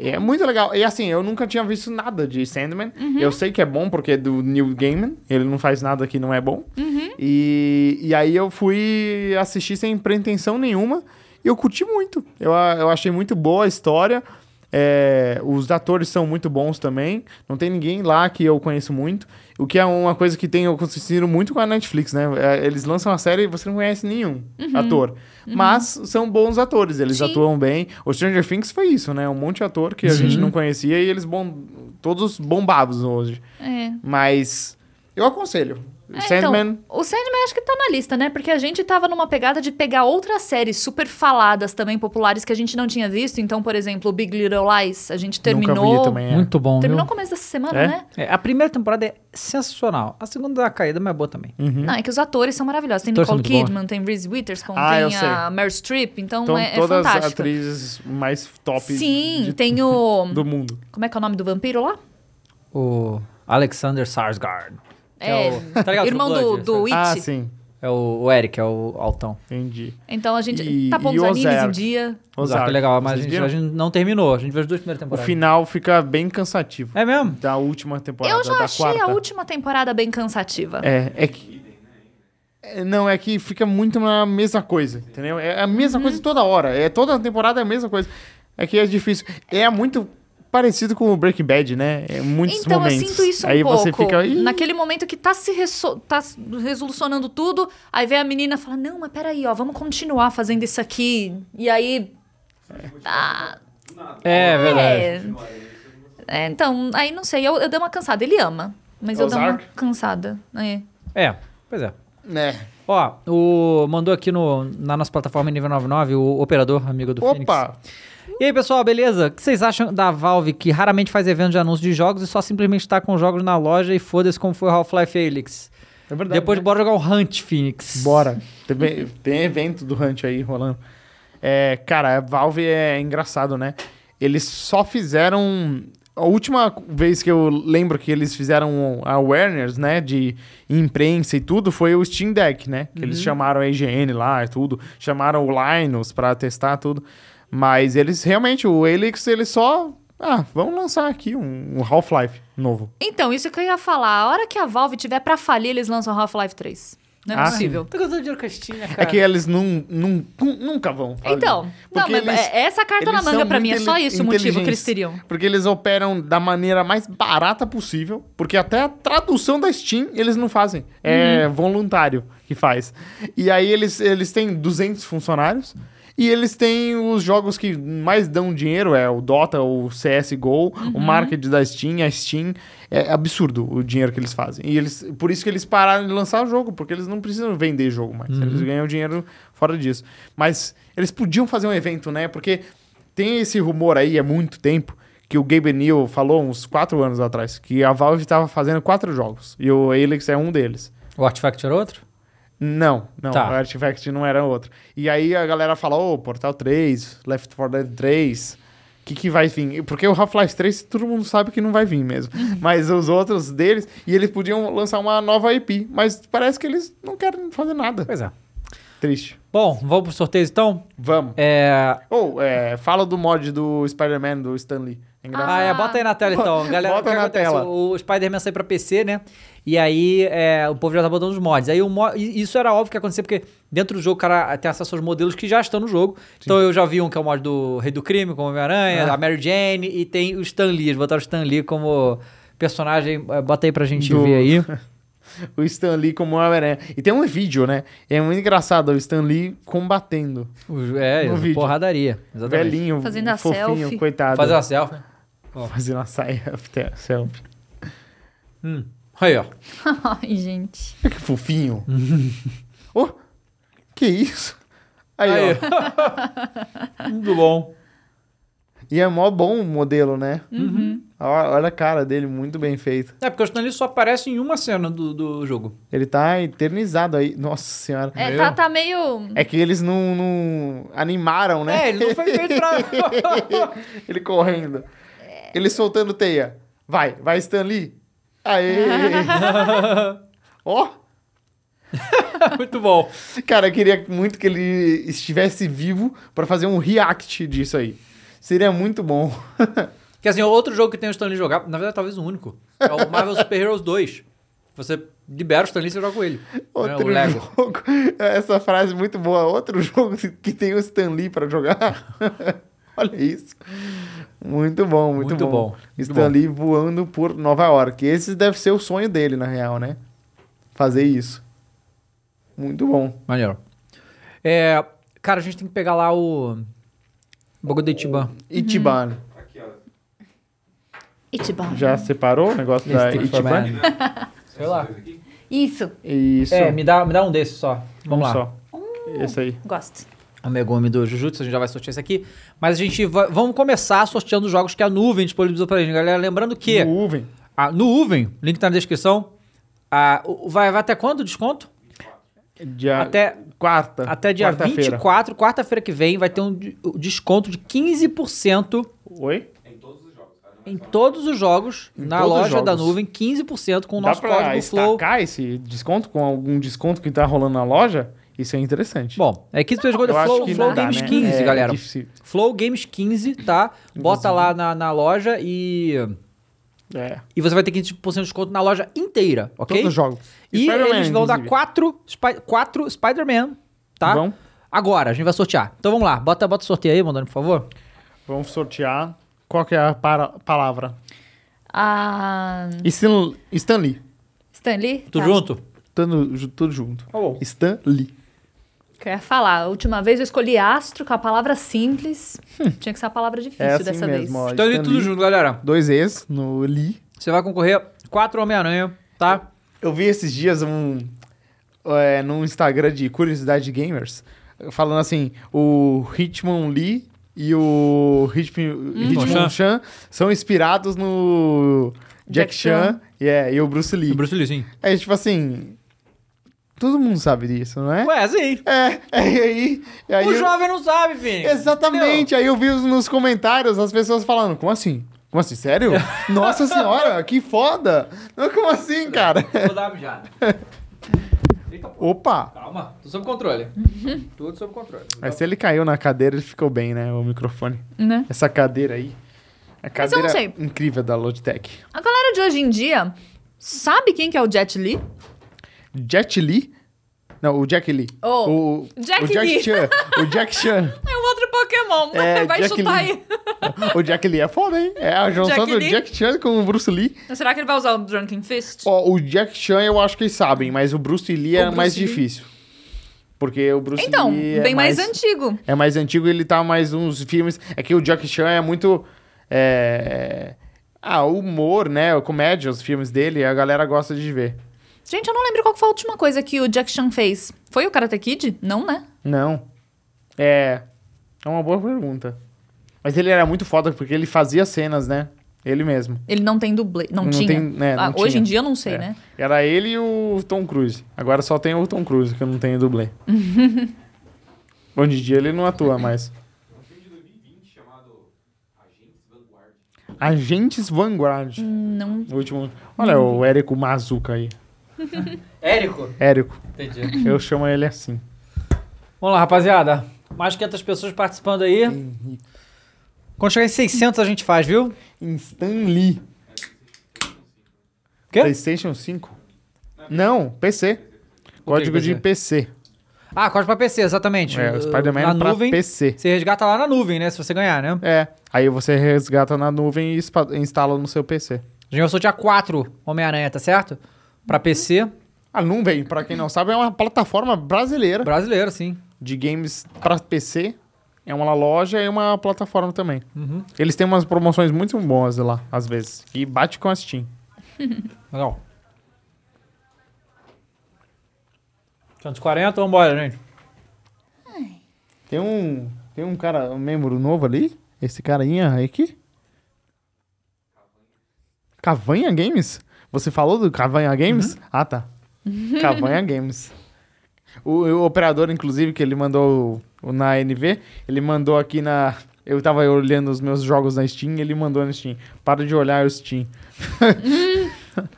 É muito legal. E assim, eu nunca tinha visto nada de Sandman. Uhum. Eu sei que é bom porque é do Neil Gaiman. Ele não faz nada que não é bom. Uhum. E, e aí eu fui assistir sem pretensão nenhuma. E eu curti muito. Eu, eu achei muito boa a história. É, os atores são muito bons também. Não tem ninguém lá que eu conheço muito. O que é uma coisa que tem acontecido muito com a Netflix, né? É, Eles lançam a série e você não conhece nenhum ator. Mas são bons atores, eles Sim. atuam bem. O Stranger Things foi isso, né? Um monte de ator que a gente não conhecia e eles bom, todos bombados hoje. É. Mas eu aconselho. É, Sandman, Então, o Sandman acho que tá na lista, né? Porque a gente tava numa pegada de pegar outras séries super faladas também, populares, que a gente não tinha visto. Então, por exemplo, Big Little Lies, a gente terminou. nunca vi também. é. Muito bom, Terminou no começo dessa semana, É? né? É, a primeira temporada é sensacional. A segunda dá uma caída, mas é boa também. Não, é que os atores são maravilhosos. Tem Nicole. Kidman, tem Reese Witherspoon, Ah, tem a Meryl Streep, então, Então, é, é todas as fantástico. atrizes mais top Sim, de- tem *laughs* o. do mundo. Como é que é o nome do vampiro lá? O Alexander Sarsgaard. Que É, o- tá ligado? irmão do, Blood, do? It. Ah, sim. É o, o Eric, é o altão. Entendi. Então a gente E- tá e os animes em dia. Ozark é legal, mas a gente, a gente não terminou. A gente viu as duas primeiras O temporadas. final fica bem cansativo. É mesmo? Da última temporada, Eu já da achei quarta. a última temporada bem cansativa. É, é que... é, Não, é que fica muito na mesma coisa, entendeu? É a mesma Uhum. coisa toda hora. É toda temporada é a mesma coisa. É que é difícil. É muito parecido com o Breaking Bad, né? É muitos Então, momentos. eu sinto isso um Aí pouco. você fica. "Ih, Naquele momento que tá se tá resolucionando tudo, aí vem a menina e fala: Não, mas peraí, ó, vamos continuar fazendo isso aqui. E aí. Tá. É, verdade. É. É, então, aí não sei, eu, eu dei uma cansada. Ele ama, mas eu dei uma Ozark? cansada. É. É, pois é. Né? Ó, o, mandou aqui no, na nossa plataforma nível 99 o operador, amigo do Phoenix. Opa! E aí, pessoal, beleza? O que vocês acham da Valve que raramente faz evento de anúncio de jogos e só simplesmente tá com jogos na loja e foda-se como foi o Half-Life Alyx? É verdade. Depois né? bora jogar o Hunt, Phoenix. Bora. Tem, tem evento do Hunt aí rolando. É, cara, a Valve é engraçado, né? Eles só fizeram. A última vez que eu lembro que eles fizeram awareness, né, de imprensa e tudo, foi o Steam Deck, né? Que eles chamaram a IGN lá e tudo, chamaram o Linus pra testar tudo. Mas eles realmente, o Helix, eles só. Ah, vamos lançar aqui um, um Half-Life novo. Então, isso que eu ia falar. A hora que a Valve tiver pra falir, eles lançam Half-Life 3. Não é Ah, possível. Tá gastando dinheiro com a Steam, né, cara? É que eles não, não, nunca vão. fazer. Então, não, eles- é- essa carta na manga pra mim é só isso o motivo que eles teriam. Porque eles operam da maneira mais barata possível. Porque até a tradução da Steam eles não fazem. É Uhum. voluntário que faz. E aí eles, eles têm 200 funcionários. E eles têm os jogos que mais dão dinheiro, é o Dota, o CSGO, Uhum. o market da Steam, a Steam. É absurdo o dinheiro que eles fazem. E eles, por isso que eles pararam de lançar o jogo, porque eles não precisam vender jogo mais. Eles ganham dinheiro fora disso. Mas eles podiam fazer um evento, né? Porque tem esse rumor aí há muito tempo que o Gabe Neal falou uns quatro anos atrás, que a Valve estava fazendo quatro jogos. E o Helix é um deles. O Artifact era outro? Não, não, Tá. o Artifact não era outro. E aí a galera falou, ô, Portal 3, Left 4 Dead 3, o que que vai vir? Porque o Half-Life 3 todo mundo sabe que não vai vir mesmo. Mas os outros deles, e eles podiam lançar uma nova IP, mas parece que eles não querem fazer nada. Pois é. Triste. Bom, vamos pro sorteio então? Vamos. É... Ou, é, fala do mod do Spider-Man, do Stan Lee. É engraçado. Ah, é, bota aí na tela então. Galera, Bota na acontece? tela. O, o Spider-Man saiu pra PC, né? E aí é, o povo já tá botando os mods. Aí o mo- isso era óbvio que ia acontecer, porque dentro do jogo o cara tem acesso aos modelos que já estão no jogo. Então eu já vi um que é o mod do Rei do Crime, como Homem-Aranha, Ah. a Mary Jane, e tem o Stan Lee. Eles botaram o Stan Lee como personagem. É, Bota aí pra gente Do- ver aí. *laughs* o Stan Lee como Homem-Aranha. E tem um vídeo, né? É muito engraçado o Stan Lee combatendo. O- É, No vídeo. porradaria. Exatamente. Velhinho, Fazendo a fofinho, selfie. coitado. Fazer uma selfie. *laughs* Fazendo uma saia selfie. Aí, ó. *laughs* Ai, gente. Olha que fofinho. *laughs* oh, que isso? Aí, Aí. ó. Muito bom. E é mó bom o modelo, né? Uhum. Olha, a cara dele, muito bem feito. É, porque o Stan Lee só aparece em uma cena do, do jogo. Ele tá eternizado aí. Nossa senhora. É, tá, tá meio. É que eles não, não animaram, né? É, ele não foi feito pra... *laughs* ele correndo. Ele soltando teia. Vai, vai, Stan Lee. Aê! *laughs* Ó! *laughs* Muito bom. Cara, eu queria muito que ele estivesse vivo pra fazer um react disso aí. Seria muito bom. *laughs* Que assim, outro jogo que tem o Stanley jogar, na verdade, talvez o único. É o Marvel *laughs* Super Heroes 2. Você libera o Stanley e você joga com ele. né? Outro Lego. jogo. *laughs* Essa frase é muito boa. Outro jogo que tem o Stan Lee pra jogar. Olha isso. Muito bom, muito, Muito bom. bom, muito Stan bom. Lee voando por Nova York. Esse deve ser o sonho dele, na real, né? Fazer isso. Muito bom. Maneiro. É, cara, a gente tem que pegar lá o. Itiban. Ichiban. Aqui, ó. Ichiban. Já separou o negócio da Esse? Ichiban. Sei lá. Isso, Isso. É, me dá, me dá um desses só. Vamos lá. só. Esse aí. gosto. O Megumi do Jujutsu, a gente já vai sortear esse aqui. Mas a gente vai, vamos começar sorteando os jogos que a nuvem disponibilizou pra gente, galera. Lembrando que Nuvem. a, no Uven, link tá na descrição, a, o- vai, vai até quando o desconto? Dia Até, quarta. até dia quarta-feira. 24, quarta-feira que vem, vai ter um desconto de 15% Oi? Em todos os jogos, é em só- todos os jogos, Em na loja da jogos. nuvem, 15% com o Dá nosso pra código Flow. estacar esse desconto com algum desconto que tá rolando na loja? Isso é interessante. Bom, é 15% de desconto, Eu acho Flow, que Flow dá, Games né? 15, É galera. difícil. Flow Games 15, tá? Bota lá na, na loja e, É. e você vai ter 15% de desconto na loja inteira, ok? Todos os jogos. E eles vão dar inclusive. quatro, Spy- quatro Spider-Man, tá? Vão. Agora, a gente vai sortear. Então vamos lá, bota, bota o sorteio aí, Mondani, por favor. Vamos sortear. Qual que é a para- palavra? Ah, Stan, Stan Lee. Stanley? Tudo Tá. junto? Tudo, ju- tudo junto. Tá bom. Stan Lee. Que eu ia falar, a última vez eu escolhi astro com a palavra simples. Tinha que ser a palavra difícil É assim dessa mesmo, vez. ó. Então ali Stan tudo junto, galera. Dois E's no Lee. Você vai concorrer quatro Homem-Aranha, tá? Eu vi esses dias um. É, no Instagram de Curiosidade Gamers. Falando assim: o Hitmon Lee e o Hitmon, Hitmon Chan. Chan são inspirados no Jack, Jack Chan yeah, e o Bruce Lee. O Bruce Lee, sim. É tipo assim. Todo mundo sabe disso, não é? Ué, sim. É, *laughs* é, e aí. e aí o eu- jovem não sabe, Vini. Exatamente. Aí eu vi os- nos comentários as pessoas falando: como assim? Como assim? Sério? *laughs* Nossa senhora, que foda! Não, como assim, cara? Vou dar uma mijada. *laughs* Eita, pô. Opa! Calma, tudo sob controle. Tudo sob controle. Mas se ele caiu na cadeira, ele ficou bem, né? O microfone. Né? Essa cadeira aí. A Mas eu não cadeira sei. incrível da Logitech. A galera de hoje em dia sabe quem que é o Jet Li? Jet Li? Não, o Jack Lee. Oh, o, Jack o Jack Lee. Chan. O Jack Chan. *laughs* É um outro Pokémon. É, *laughs* Vai Jack chutar Lee. aí. O Jack Lee é foda, hein? É a junção Jack do Lee? Jack Chan com o Bruce Lee. Será que ele vai usar o Drunken Fist? Ó, o Jack Chan eu acho que eles sabem, mas o Bruce Lee é Bruce mais Lee. difícil. Porque o Bruce Então, Lee é bem mais... antigo. É mais antigo, ele tá mais uns filmes. É que o Jack Chan é muito. É... Ah, o humor, né? Comédia, os filmes dele, a galera gosta de ver. Gente, eu não lembro qual foi a última coisa que o Jack Chan fez. Foi o Karate Kid? Não, né? Não. É. É uma boa pergunta. Mas ele era muito foda porque ele fazia cenas, né? Ele mesmo. Ele não tem dublê. Não, Não tinha. tem- né, não Ah, hoje tinha. em dia eu não sei, É. né? Era ele e o Tom Cruise. Agora só tem o Tom Cruise, que eu não tenho dublê. *laughs* Hoje em dia ele não atua mais. Filme de 2020 chamado Agentes Vanguard. Agentes Vanguard. Não. O último. Olha o Érico Mazuca aí. Érico. Érico. Entendi. Eu chamo ele assim. Vamos lá, rapaziada. Mais 500 pessoas participando aí. Quando chegar em 600 a gente faz, viu? Stan Lee. Quê? PlayStation 5? Não, PC. Código de PC. Ah, código pra PC, exatamente. É, o Spider-Man na pra nuvem. PC. Você resgata lá na nuvem, né? Se você ganhar, né? É. Aí você resgata na nuvem e instala no seu PC. Gente vai sortear quatro Homem-Aranha, tá certo? Pra PC. A nuvem, pra quem não sabe, é uma plataforma brasileira Brasileiro, sim. de games pra PC. É uma loja e uma plataforma também. Uhum. Eles têm umas promoções muito boas lá, às vezes. E bate com a Steam. *laughs* Legal. 140, vambora, gente. Tem um, tem um cara, um membro novo ali. Esse carinha aí aqui. Cavanha Games? Você falou do Cavanha Games? Ah, tá. *laughs* Cavanha Games. O, o operador, inclusive, que ele mandou o- na NV, ele mandou aqui na. Eu tava olhando os meus jogos na Steam ele mandou na Steam. Para de olhar o Steam. *laughs*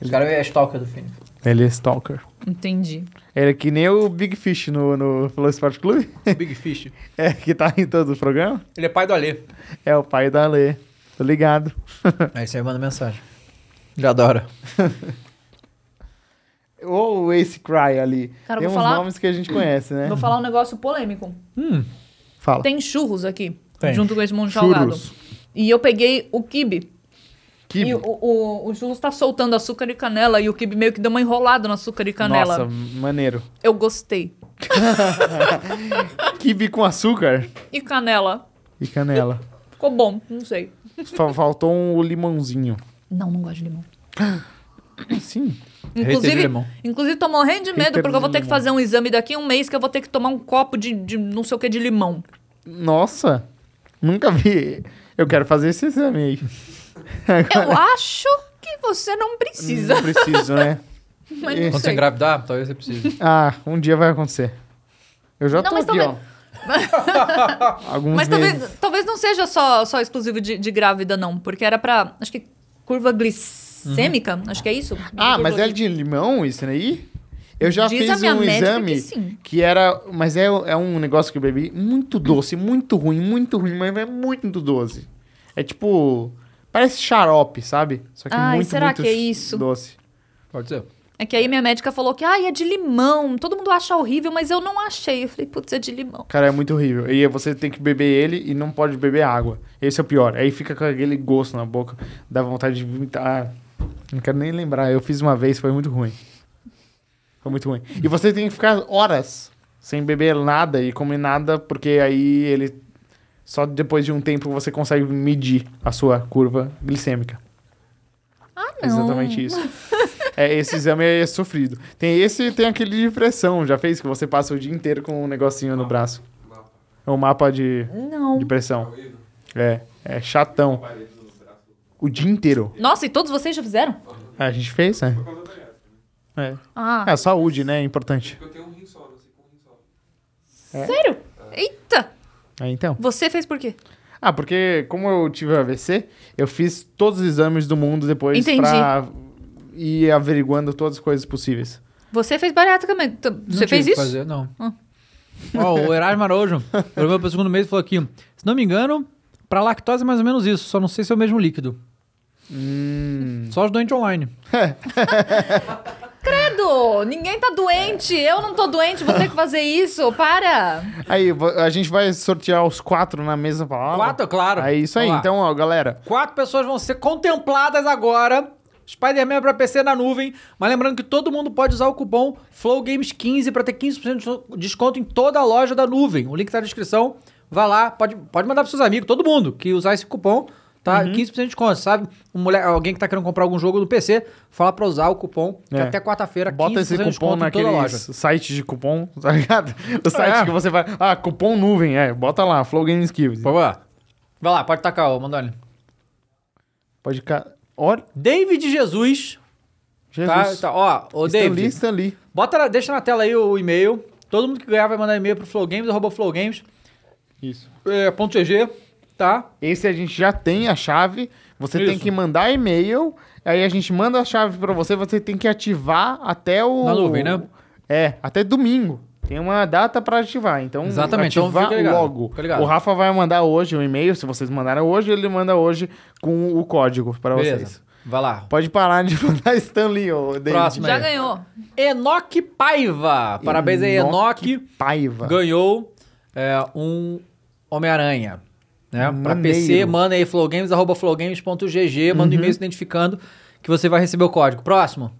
Esse cara é stalker do filme. Ele é stalker. Entendi. Ele é que nem o Big Fish no, no Flow Sport Clube. Big Fish. *laughs* É, que tá em todo o programa. Ele é pai do Alê. É o pai da Lê. Tô ligado. *laughs* Aí você manda mensagem. Já adora. *laughs* Ou o Ace Cry ali. Cara, Tem vou uns falar- nomes que a gente conhece, né? Vou falar um negócio polêmico. Hum, Fala. Tem churros aqui, Tem. junto com esse monte de salgado. Churros. E eu peguei o kibe. Kibe. E o, o, o churros tá soltando açúcar e canela. E o kibe meio que deu uma enrolada no açúcar e canela. Nossa, maneiro. Eu gostei. *laughs* Kibe com açúcar E canela. e canela. Ficou bom, não sei. Fa- Faltou um limãozinho. Não, não gosto de limão. *gasps* Sim. Inclusive, inclusive tô morrendo de medo, Hater porque eu vou ter que fazer um exame daqui a um mês que eu vou ter que tomar um copo de, de não sei o que de limão. Nossa, nunca vi. Eu quero fazer esse exame aí. *laughs* Eu acho que você não precisa. Não preciso, né? *laughs* Mas não quando você sei. engravidar, talvez você precise. Ah, um dia vai acontecer. Eu já Não, tô aqui, talvez- ó. *laughs* Alguns Mas talvez, talvez não seja só, só exclusivo de, de grávida, não. Porque era pra. Acho que curva glicêmica. Acho que é isso. Ah, mas é de limão isso aí? Eu já Diz a fiz minha um exame que sim. que era. Mas é, é um negócio que eu bebi muito doce, muito ruim, muito ruim, mas é muito doce. É tipo. Parece xarope, sabe? Só que Ai, muito, será muito que é isso? doce. Pode ser. É que aí minha médica falou que, ai, é de limão. Todo mundo acha horrível, mas eu não achei. Eu falei, putz, é de limão. Cara, é muito horrível. E você tem que beber ele e não pode beber água. Esse é o pior. Aí fica com aquele gosto na boca, dá vontade de vomitar. Não quero nem lembrar. Eu fiz uma vez, foi muito ruim. Foi muito ruim. E você tem que ficar horas sem beber nada e comer nada, porque aí ele. Só depois de um tempo você consegue medir a sua curva glicêmica. Ah, não. Exatamente isso. *laughs* É, esse exame é sofrido. Tem esse e tem aquele de pressão. Já fez que você passa o dia inteiro com um negocinho no braço. É um mapa de, Não. de pressão. É, é chatão. O dia inteiro. Nossa, e todos vocês já fizeram? Ah, a gente fez, né? É. Ah, É, saúde, né? É importante. Eu tenho um rim só, eu sei com um rim só. sério? Eita! É, então. Você fez por quê? Ah, porque como eu tive AVC, eu fiz todos os exames do mundo depois Entendi. pra ir averiguando todas as coisas possíveis. Você fez bariátrica mesmo. T- Não Você tive fez que isso? Fazer, não. Ah. Ó, o Erasmo Araújo, programa pro segundo mês, falou aqui. Se não me engano, pra lactose é mais ou menos isso. Só não sei se é o mesmo líquido. Hum. Só os doentes online. *laughs* Credo! Ninguém tá doente. Eu não tô doente, vou ter que fazer isso. Para! Aí, a gente vai sortear os quatro na mesma palavra. Quatro, claro. É isso aí. Então, ó, galera. Quatro pessoas vão ser contempladas agora. Spider-Man pra PC na nuvem. Mas lembrando que todo mundo pode usar o cupom FlowGames15 pra ter 15% de desconto em toda a loja da nuvem. O link tá na descrição. Vai lá, pode, pode mandar pros seus amigos, todo mundo que usar esse cupom. Tá? Uhum. 15% de desconto, sabe? Um mulher, alguém que tá querendo comprar algum jogo no PC, fala pra usar o cupom, que É. até quarta-feira, 15% Bota esse de cupom naqueles sites de cupom, *laughs* tá ligado? O site É. que você vai. Ah, cupom nuvem, é. Bota lá, Flow Games Kills. Vai lá. Pode tacar, ô Mandoni. Pode ficar. Olha, David Jesus. Tá, Jesus. tá, ó, ô Stan Lee, David. Stan Lee. Bota, na- deixa na tela aí o e-mail. Todo mundo que ganhar vai mandar e-mail pro flowgames, arroba flowgames, Isso. é, ponto .gg, tá? Esse a gente já tem a chave. Você tem Isso. que mandar e-mail. Aí a gente manda a chave pra você. Você tem que ativar até o. Na nuvem, né? É, até domingo. Tem uma data pra ativar. Então, Exatamente, então ativar fica ligado, logo. O Rafa vai mandar hoje o e-mail. Se vocês mandaram hoje, ele manda hoje com o código pra Beleza. vocês. Vai lá. Pode parar de *laughs* mandar Stanley, ô David. Próximo. Já ganhou. Enoque Paiva. Parabéns aí, Enoque. Paiva. Ganhou é, um Homem-Aranha. Né? Pra Maneiro. PC, manda aí flowgames, arroba flowgames.gg, manda um Uhum. e-mail se identificando que você vai receber o código. Próximo.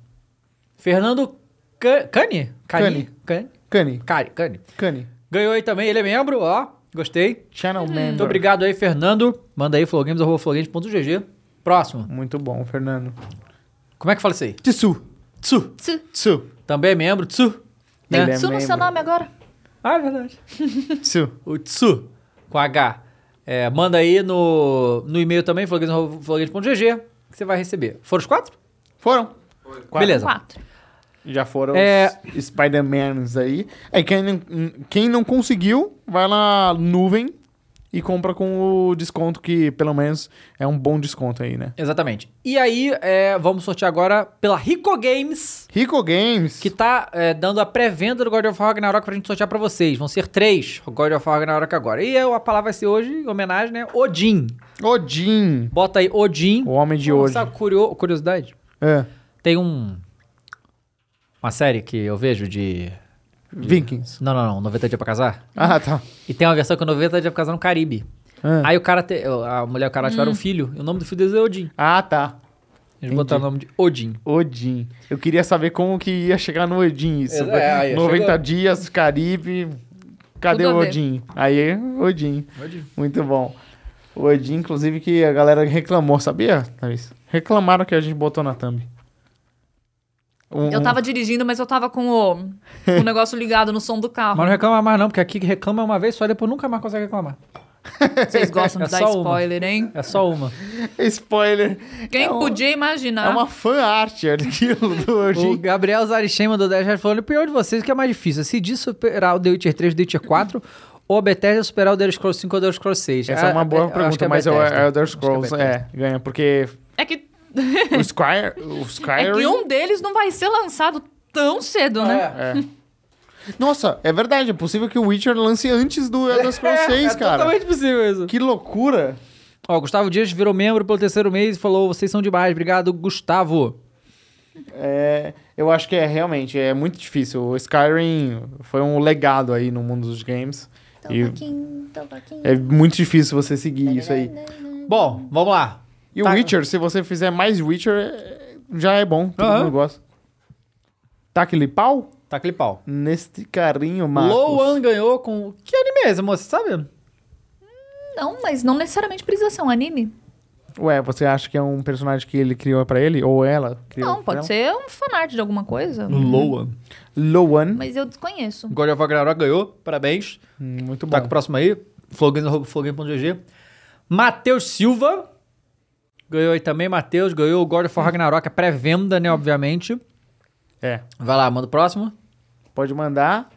Fernando Ca- Cani? Cani? Cani? Cani. Cani. Cani. Cani. Ganhou aí também, ele é membro, ó. Gostei. Channel member. Muito obrigado aí, Fernando. Manda aí flowgames.flowgames.gg. Próximo. Muito bom, Fernando. Como é que fala isso aí? Tsu. Tsu. Tsu. Tsu. Também é membro. Tsu. Tem Né? é Tsu no seu membro. nome agora? Ah, é verdade. *laughs* Tsu. O Tsu. Com H. É, manda aí no, no e-mail também, flowgames.gg, que você vai receber. Foram os quatro? Foram. Beleza. Quatro. Já foram É- os Spider-Mans aí. É, quem não, quem não conseguiu, vai na nuvem e compra com o desconto que, pelo menos, é um bom desconto aí, né? Exatamente. E aí, é, vamos sortear agora pela Rico Games, Rico Games. que tá é, dando a pré-venda do God of War Ragnarok pra gente sortear pra vocês. Vão ser três God of War Ragnarok agora. E a palavra vai ser hoje, em homenagem, né? Odin. Odin. Bota aí Odin. O homem de hoje. curio- curiosidade? É. Tem um... Uma série que eu vejo de... Vikings. Não, não, não. 90 Dias Pra Casar. Ah, tá. E tem uma versão que é 90 Dias Pra Casar no Caribe. Ah. Aí o cara, te- a mulher e o cara tiveram Hum. um filho. E o nome do filho deles é Odin. Ah, tá. Eles botaram o nome de Odin. Odin. Eu queria saber como que ia chegar no Odin isso. É, aí, 90 chegou. dias, Caribe. Cadê Tudo o. Odin? Aí, Odin. Odin. Muito bom. O Odin, inclusive, que a galera reclamou, sabia, Thaís? Reclamaram que a gente botou na thumb. Um- Eu tava dirigindo, mas eu tava com o, o *laughs* negócio ligado no som do carro. Mas não reclama mais não, porque aqui reclama uma vez só, depois nunca mais consegue reclamar. Vocês gostam *laughs* É de dar só uma. spoiler, hein? É só uma. *laughs* Spoiler. Quem É um- podia imaginar? É uma fan art aquilo do O Odin. Gabriel Zarichen mandou 10 reais falando, o pior de vocês, o que é mais difícil? Se de superar o The Witcher 3 e The Witcher 4, ou a Bethesda superar o The Elder Scrolls 5 ou o The Elder Scrolls 6? Essa é uma boa eu acho pergunta, é mas o Bethesda. Elder é Scrolls é, ganha, porque É que, o Skyr, o é Skyrim... que um deles não vai ser lançado tão cedo, né? É. Nossa, é verdade, é possível que o Witcher lance antes do Elder *laughs* Scrolls 6, é cara. totalmente possível isso. Que loucura. Ó, Gustavo Dias virou membro pelo terceiro mês e falou, vocês são demais, obrigado, Gustavo. É, eu acho que é realmente, é muito difícil. O Skyrim foi um legado aí no mundo dos games. E é muito difícil você seguir isso aí. Bom, vamos lá. E Tá. o Witcher, se você fizer mais Witcher, já é bom. Todo Aham. mundo gosta. Tá aquele pau? Tá aquele pau. Neste carinho, Marcos. Lowan ganhou com... Que anime é esse, moça? Sabe? Não, mas não necessariamente precisa ser um anime. Ué, você acha que é um personagem que ele criou pra ele? Ou ela criou? Não, pode ela? ser um fanart de alguma coisa. Lowan. Lowan. Mas eu desconheço. God of War Ragnarok ganhou, parabéns. Hum, Muito bom. Tá com o próximo aí. Flowgame.gg. Matheus Silva. Ganhou aí também, Matheus. Ganhou o God of War Ragnarok, a pré-venda, né, obviamente. É. Vai lá, manda o próximo. Pode mandar.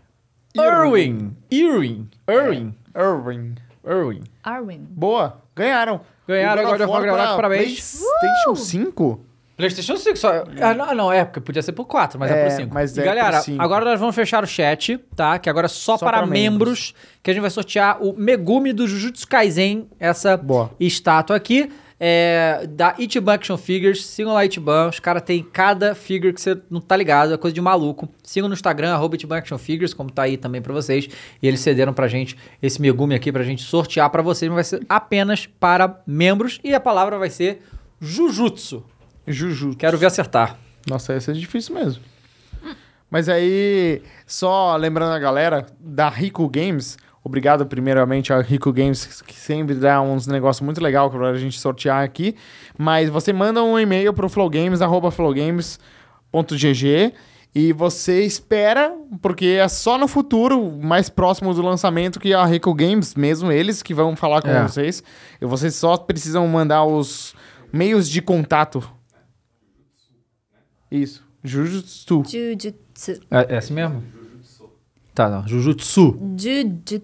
Irwin. Irwin. Irwin. Irwin. Irwin. Arwen. Boa. Ganharam. Ganharam O God of War Ragnarok, pra parabéns. PlayStation 5? PlayStation 5 só. Ah, não, não, é, porque podia ser por 4, mas é, É, por 5. mas e é galera, agora nós vamos fechar o chat, tá? Que agora é só, Só para, para membros, que a gente vai sortear o Megumi do Jujutsu Kaisen, essa Boa. estátua aqui. É, da Ichiban Action Figures, sigam lá Ichiban, os caras têm cada figure que você não tá ligado, é coisa de maluco. Sigam no Instagram, arroba Action Figures, como tá aí também pra vocês. E eles cederam pra gente esse Megumi aqui pra gente sortear pra vocês, mas vai ser apenas para membros. E a palavra vai ser Jujutsu. Jujutsu. Quero ver acertar. Nossa, esse é difícil mesmo. Mas aí, só lembrando a galera da Rico Games, obrigado primeiramente a Rico Games, que sempre dá uns negócios muito legais pra gente sortear aqui. Mas você manda um e-mail pro flowgames, arroba flowgames.gg e você espera, porque é só no futuro, mais próximo do lançamento, que a Rico Games, mesmo eles, que vão falar com É. vocês. E vocês só precisam mandar os meios de contato. Isso. Jujutsu. Jujutsu. É, é assim mesmo? Tá, não. Jujutsu. Jujutsu.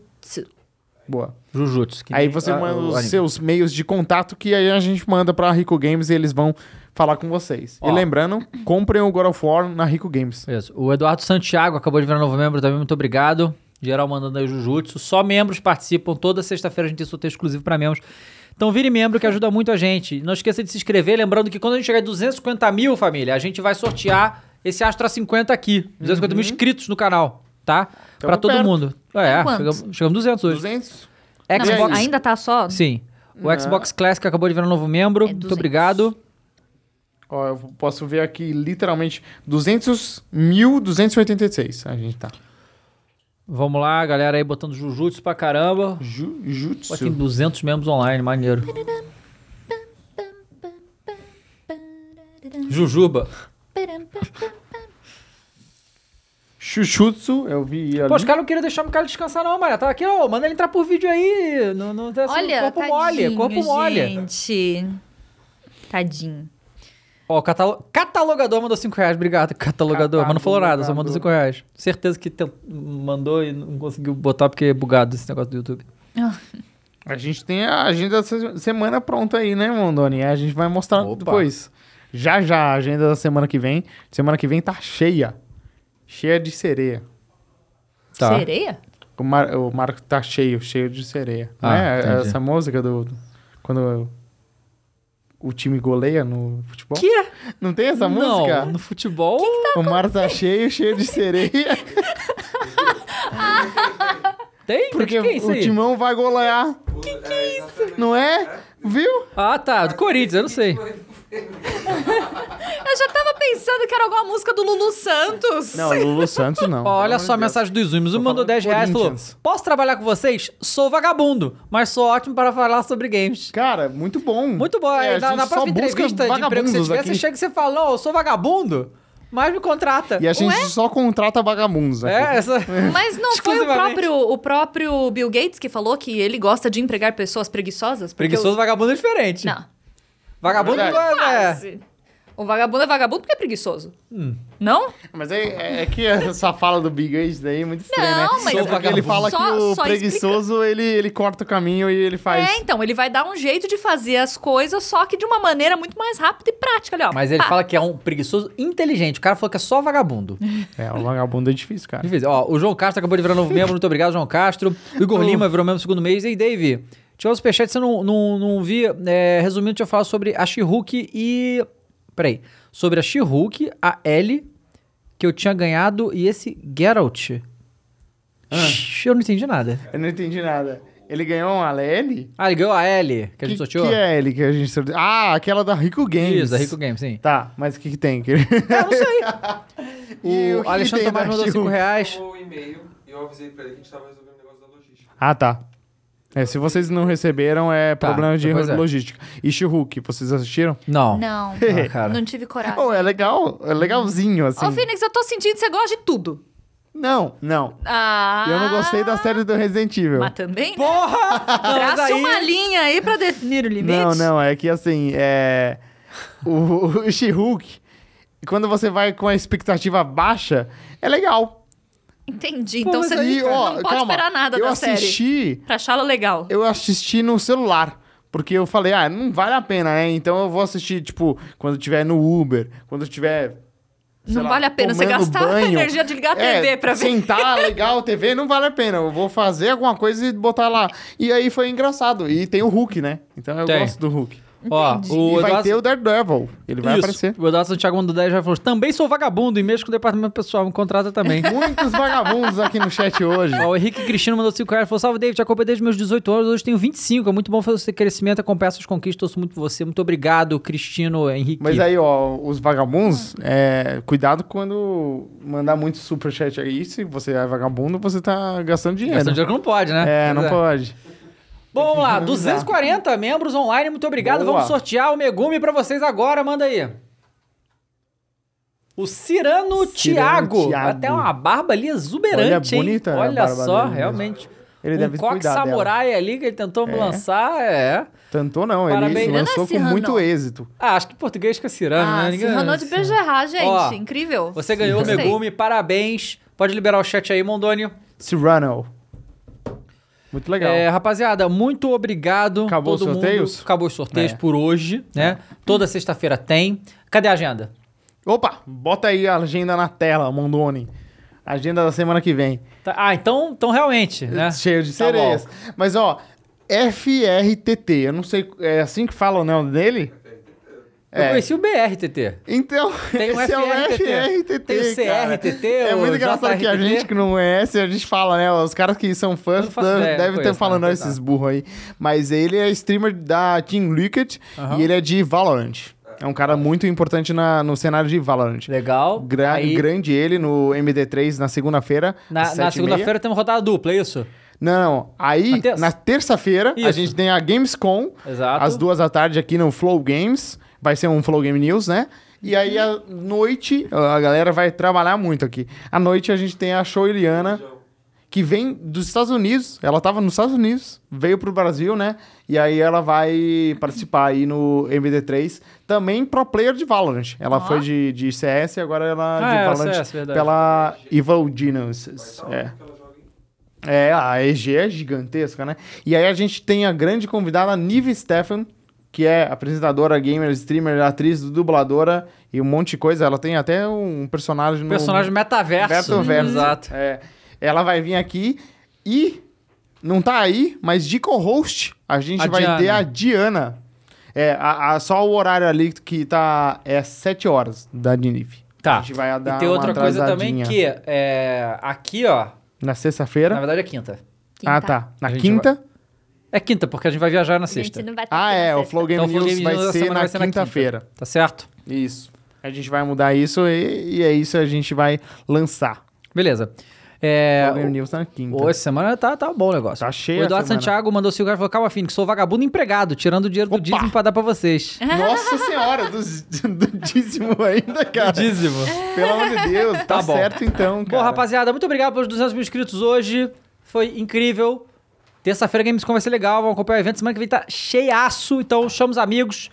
Boa. Jujutsu. Aí você ah, manda os anime. seus meios de contato que aí a gente manda pra Rico Games e eles vão falar com vocês. Ó. E lembrando, comprem o God of War na Rico Games. Isso. O Eduardo Santiago acabou de virar novo membro também, muito obrigado. Geral mandando aí Jujutsu. Só membros participam. Toda sexta-feira a gente tem sorteio exclusivo pra membros. Então vire membro que ajuda muito a gente. Não esqueça de se inscrever. Lembrando que quando a gente chegar em 250 mil, família, a gente vai sortear esse Astra 50 aqui. 250 mil inscritos no canal, tá? pra todo perto. mundo. É, quantos? chegamos, chegamos 200 hoje. 200? Não, Xbox... mas ainda tá só? Sim. O Ah. Xbox Classic acabou de virar novo membro. É muito 200. obrigado. Ó, eu posso ver aqui literalmente 200.286 a gente tá. Vamos lá, galera aí botando Jujutsu pra caramba. Jujutsu. Pô, tem 200 membros online, maneiro. Jujuba. Jujutsu, eu vi ali. Pô, os caras não queriam deixar o cara descansar não, Maria. Tava aqui, ó, manda ele entrar por vídeo aí. Não, não assim, Olha, corpo tadinho, mole, corpo mole. gente. Tadinho. Ó, o catalo- catalogador mandou 5 reais, obrigado, catalogador. Mas não falou nada, só mandou 5 reais. Certeza que tent- mandou e não conseguiu botar porque é bugado esse negócio do YouTube. Ah. A gente tem a agenda da se- semana pronta aí, né, Mondoni? A gente vai mostrar Opa. depois. Já já, a agenda da semana que vem. Semana que vem tá cheia. Cheia de sereia. Tá. Sereia? O, mar, o Marco tá cheio, cheio de sereia. Ah, Não é entendi. essa música do. do- quando o time goleia no futebol? Que? Não tem essa Não, música? no futebol. O mar tá cheio, cheio de sereia. *laughs* Tem? Porque que é isso o timão vai golear. Que que é isso? Não é? Viu? Ah, tá. Do Corinthians, eu não sei. *laughs* Eu já tava pensando que era alguma música do Lulu Santos. Não, Lulu Santos não. Olha só a Deus. mensagem do Zooms. O Tô mandou falando 10 reais e falou. Posso trabalhar com vocês? Sou vagabundo, mas sou ótimo para falar sobre games. Cara, muito bom. Muito bom. É, a na, na próxima busca entrevista de emprego que você tiver, aqui. você chega e você fala: Não, eu sou vagabundo, mas me contrata. E a gente só contrata vagabundos aqui. É, essa. *laughs* Mas não foi o próprio, o próprio Bill Gates que falou que ele gosta de empregar pessoas preguiçosas? Preguiçoso vagabundo é diferente. Não. Vagabundo é. é. Quase. O vagabundo é vagabundo porque é preguiçoso. Hum. Não? Mas é, é que essa fala do Big Gates daí é muito estranha, né? Não, mas Sou é Porque ele vagabundo. fala Só- que o só preguiçoso, ele, ele corta o caminho e ele faz... É, então, ele vai dar um jeito de fazer as coisas, só que de uma maneira muito mais rápida e prática ali, ó. Mas ele Pá. fala que é um preguiçoso inteligente. O cara falou que é só vagabundo. É, o vagabundo é difícil, cara. Difícil. Ó, o João Castro acabou de virar novo membro. Muito obrigado, João Castro. O Igor. Lima virou membro no segundo mês. E aí, Dave, tinha um superchat, você não, não, não vi. É, resumindo, tinha falado sobre a She-Hulk e... Peraí. Sobre a She-Hulk, a Ellie, que eu tinha ganhado, e esse Geralt. Shhh, Eu não entendi nada. Eu não entendi nada. Ele ganhou uma L? Ah, ele ganhou a Ellie, que a gente sorteou? que é L que a gente sorteou? Ah, aquela da Rico Games. Isso, da Rico Game, sim. Tá, mas o que que tem? *laughs* É, não sei. *laughs* E o o que Alexandre Tomás mandou 5 She-Hulk? reais. Mandou um e-mail e eu avisei pra ele que a gente tava resolvendo o negócio da logística. Ah, tá. É, se vocês não receberam, é Tá, problema de depois é. logística. E She-Hulk, vocês assistiram? Não. Não, Ah, cara. não tive coragem. Oh, é legal, é legalzinho, assim. Ô, Phoenix, eu tô sentindo que você gosta de tudo. Não, não. Ah. Eu não gostei da série do Resident Evil. Mas também, né? Porra! Não, mas Traça aí- uma linha aí pra definir o limite. Não, não, é que assim, é. O, o She-Hulk, quando você vai com a expectativa baixa, é legal. Entendi. Pô, Então você aí, não pode calma, esperar nada eu da série. assisti, Pra achá-la legal. eu assisti no celular. Porque eu falei, ah, não vale a pena, né? Então eu vou assistir, tipo, quando eu estiver no Uber, quando sei Não lá, vale a pena você gastar a banho. energia de ligar a É, TV pra ver. Sentar, ligar a TV, não vale a pena. Eu vou fazer alguma coisa e botar lá. E aí foi engraçado. E tem o Hulk, né? Então eu Tem. gosto do Hulk. Ó, o e vai Eduardo- ter o Daredevil. Ele vai Isso. aparecer. O Eduardo Santiago mandou 10 já falou: também sou vagabundo e mesmo com o departamento pessoal me contrata também. *laughs* Muitos vagabundos aqui no chat hoje. Ó, o Henrique Cristino mandou 5 reais. Falou: Salve, David, te acompanho desde meus 18 anos. Hoje tenho 25. É muito bom fazer esse crescimento, acompanhar suas conquistas. Torço muito por você. Muito obrigado, Cristino, Henrique. Mas aí, ó, os vagabundos, é, cuidado quando mandar muito superchat aí. Se você é vagabundo, você tá gastando dinheiro. Gastando dinheiro que não pode, né? É, não Pois pode. Bom, vamos lá. Tem que economizar. 240 membros online. Muito obrigado. Boa. Vamos sortear o Megumi pra vocês agora. Manda aí. O Cirano, Cirano Thiago. Thiago. Até uma barba ali exuberante, Olha, hein? bonita a Olha só, realmente. Ele um deve coque cuidar dela. samurai ali que ele tentou me É. lançar, é. Tanto não, Parabéns. ele Não é lançou com Cyrano. muito êxito. Ah, acho que em português que é Cirano, Ah, né? Renault de Bergerrat, gente. Ó, Incrível. Você ganhou o. Megumi, parabéns. Pode liberar o chat aí, Mondoni. Cyrano. Muito legal. É, rapaziada, muito obrigado. Acabou os mundo. sorteios? Acabou os sorteios É. por hoje, né? Toda sexta-feira tem. Cadê a agenda? Opa, bota aí a agenda na tela, Mondoni. Agenda da semana que vem. Tá- Ah, então, então realmente, né? Cheio de Tá sereias. bom. Mas, ó, FRTT, eu não sei, é assim que fala o nome dele? Eu É. conheci o BRTT. Então, Tem o esse é o FRTT. FRTT, Tem o. CRTT, É muito engraçado que a gente que não conhece, a gente fala, né? Os caras que são fãs devem ter conheço, falando não, "Ó, esses coitado." burros aí. Mas ele é streamer da Team Liquid e ele é de Valorant. É um cara muito importante na- no cenário de Valorant. Legal. Gra- Aí, Grande ele no MD3 na segunda-feira. na, na segunda-feira tem uma rodada dupla, é isso? Não, aí Na terça? na terça-feira a gente tem a Gamescom, Exato. às duas da tarde aqui no Flow Games. Vai ser um Flow Game News, né? E aí à noite, a galera vai trabalhar muito aqui. À noite a gente tem a Show Eliana, que vem dos Estados Unidos. Ela tava nos Estados Unidos, veio pro Brasil, né? E aí ela vai participar aí no MD3. Também pro player de Valorant. Ela Ó. foi de, de CS e agora ela Ah, de é, Valorant CS, verdade. pela Evil Geniuses. É. É, a EG é gigantesca, né? E aí a gente tem a grande convidada Nive Stefan, que é apresentadora, gamer, streamer, atriz, dubladora e um monte de coisa. Ela tem até um personagem no... Personagem metaverso. Metaverso. Exato. É, ela vai vir aqui e não tá aí, mas de co-host a gente A vai Diana. ter a Diana. É, a, a- só o horário ali que tá é 7 horas da Nive. Tá. A gente vai dar e tem uma outra coisa também que é, aqui, ó, Na na sexta-feira. verdade é quinta. Ah, tá. Na quinta. É quinta, porque a gente vai viajar na A gente sexta. não vai ter Ah, que é. O. Flow Game Então, News Game vai News ser vai ser na quinta. quinta-feira. Tá certo? Isso. A gente vai mudar isso e, e é isso a gente vai lançar. Beleza. É, Flow Game News na quinta. Essa semana tá, tá bom o negócio. Tá cheia O Eduardo. Santiago mandou cinco reais e falou: Calma, Fini, que sou vagabundo empregado, tirando o dinheiro do Opa! dízimo pra dar pra vocês. *laughs* Nossa senhora, do, do dízimo ainda, cara. dízimo. Pelo amor de Deus, tá, Tá bom. certo então, cara. Bom, rapaziada, muito obrigado pelos 200 mil inscritos hoje. Foi incrível. Terça-feira Gamescom vai ser legal. Vamos acompanhar o evento. Semana que vem tá cheiaço. Então chama os amigos.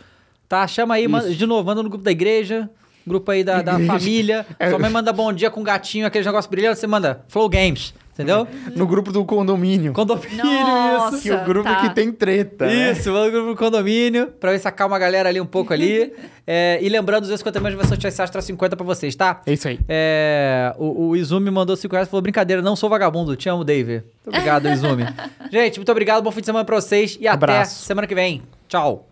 Tá? Chama aí, manda- de novo, manda no grupo da igreja. Grupo aí da, da família. É. Sua mãe manda bom dia com gatinho, aquele negócio brilhando. Você manda Flow Games. Entendeu? No grupo do condomínio. Condomínio, Nossa. isso. Que o grupo tá. que tem treta. né? Isso, manda no grupo do condomínio, pra ver se acalma a galera ali um pouco ali. *laughs* É, e lembrando, os 50 milhões vai sortear esse Astra 50 pra vocês, tá? É isso aí. É, o, o Izumi mandou 5 reais e falou: brincadeira, não sou vagabundo, te amo, Dave. Muito obrigado, *laughs* Izumi. Gente, muito obrigado, bom fim de semana pra vocês e até Abraço. semana que vem. Tchau.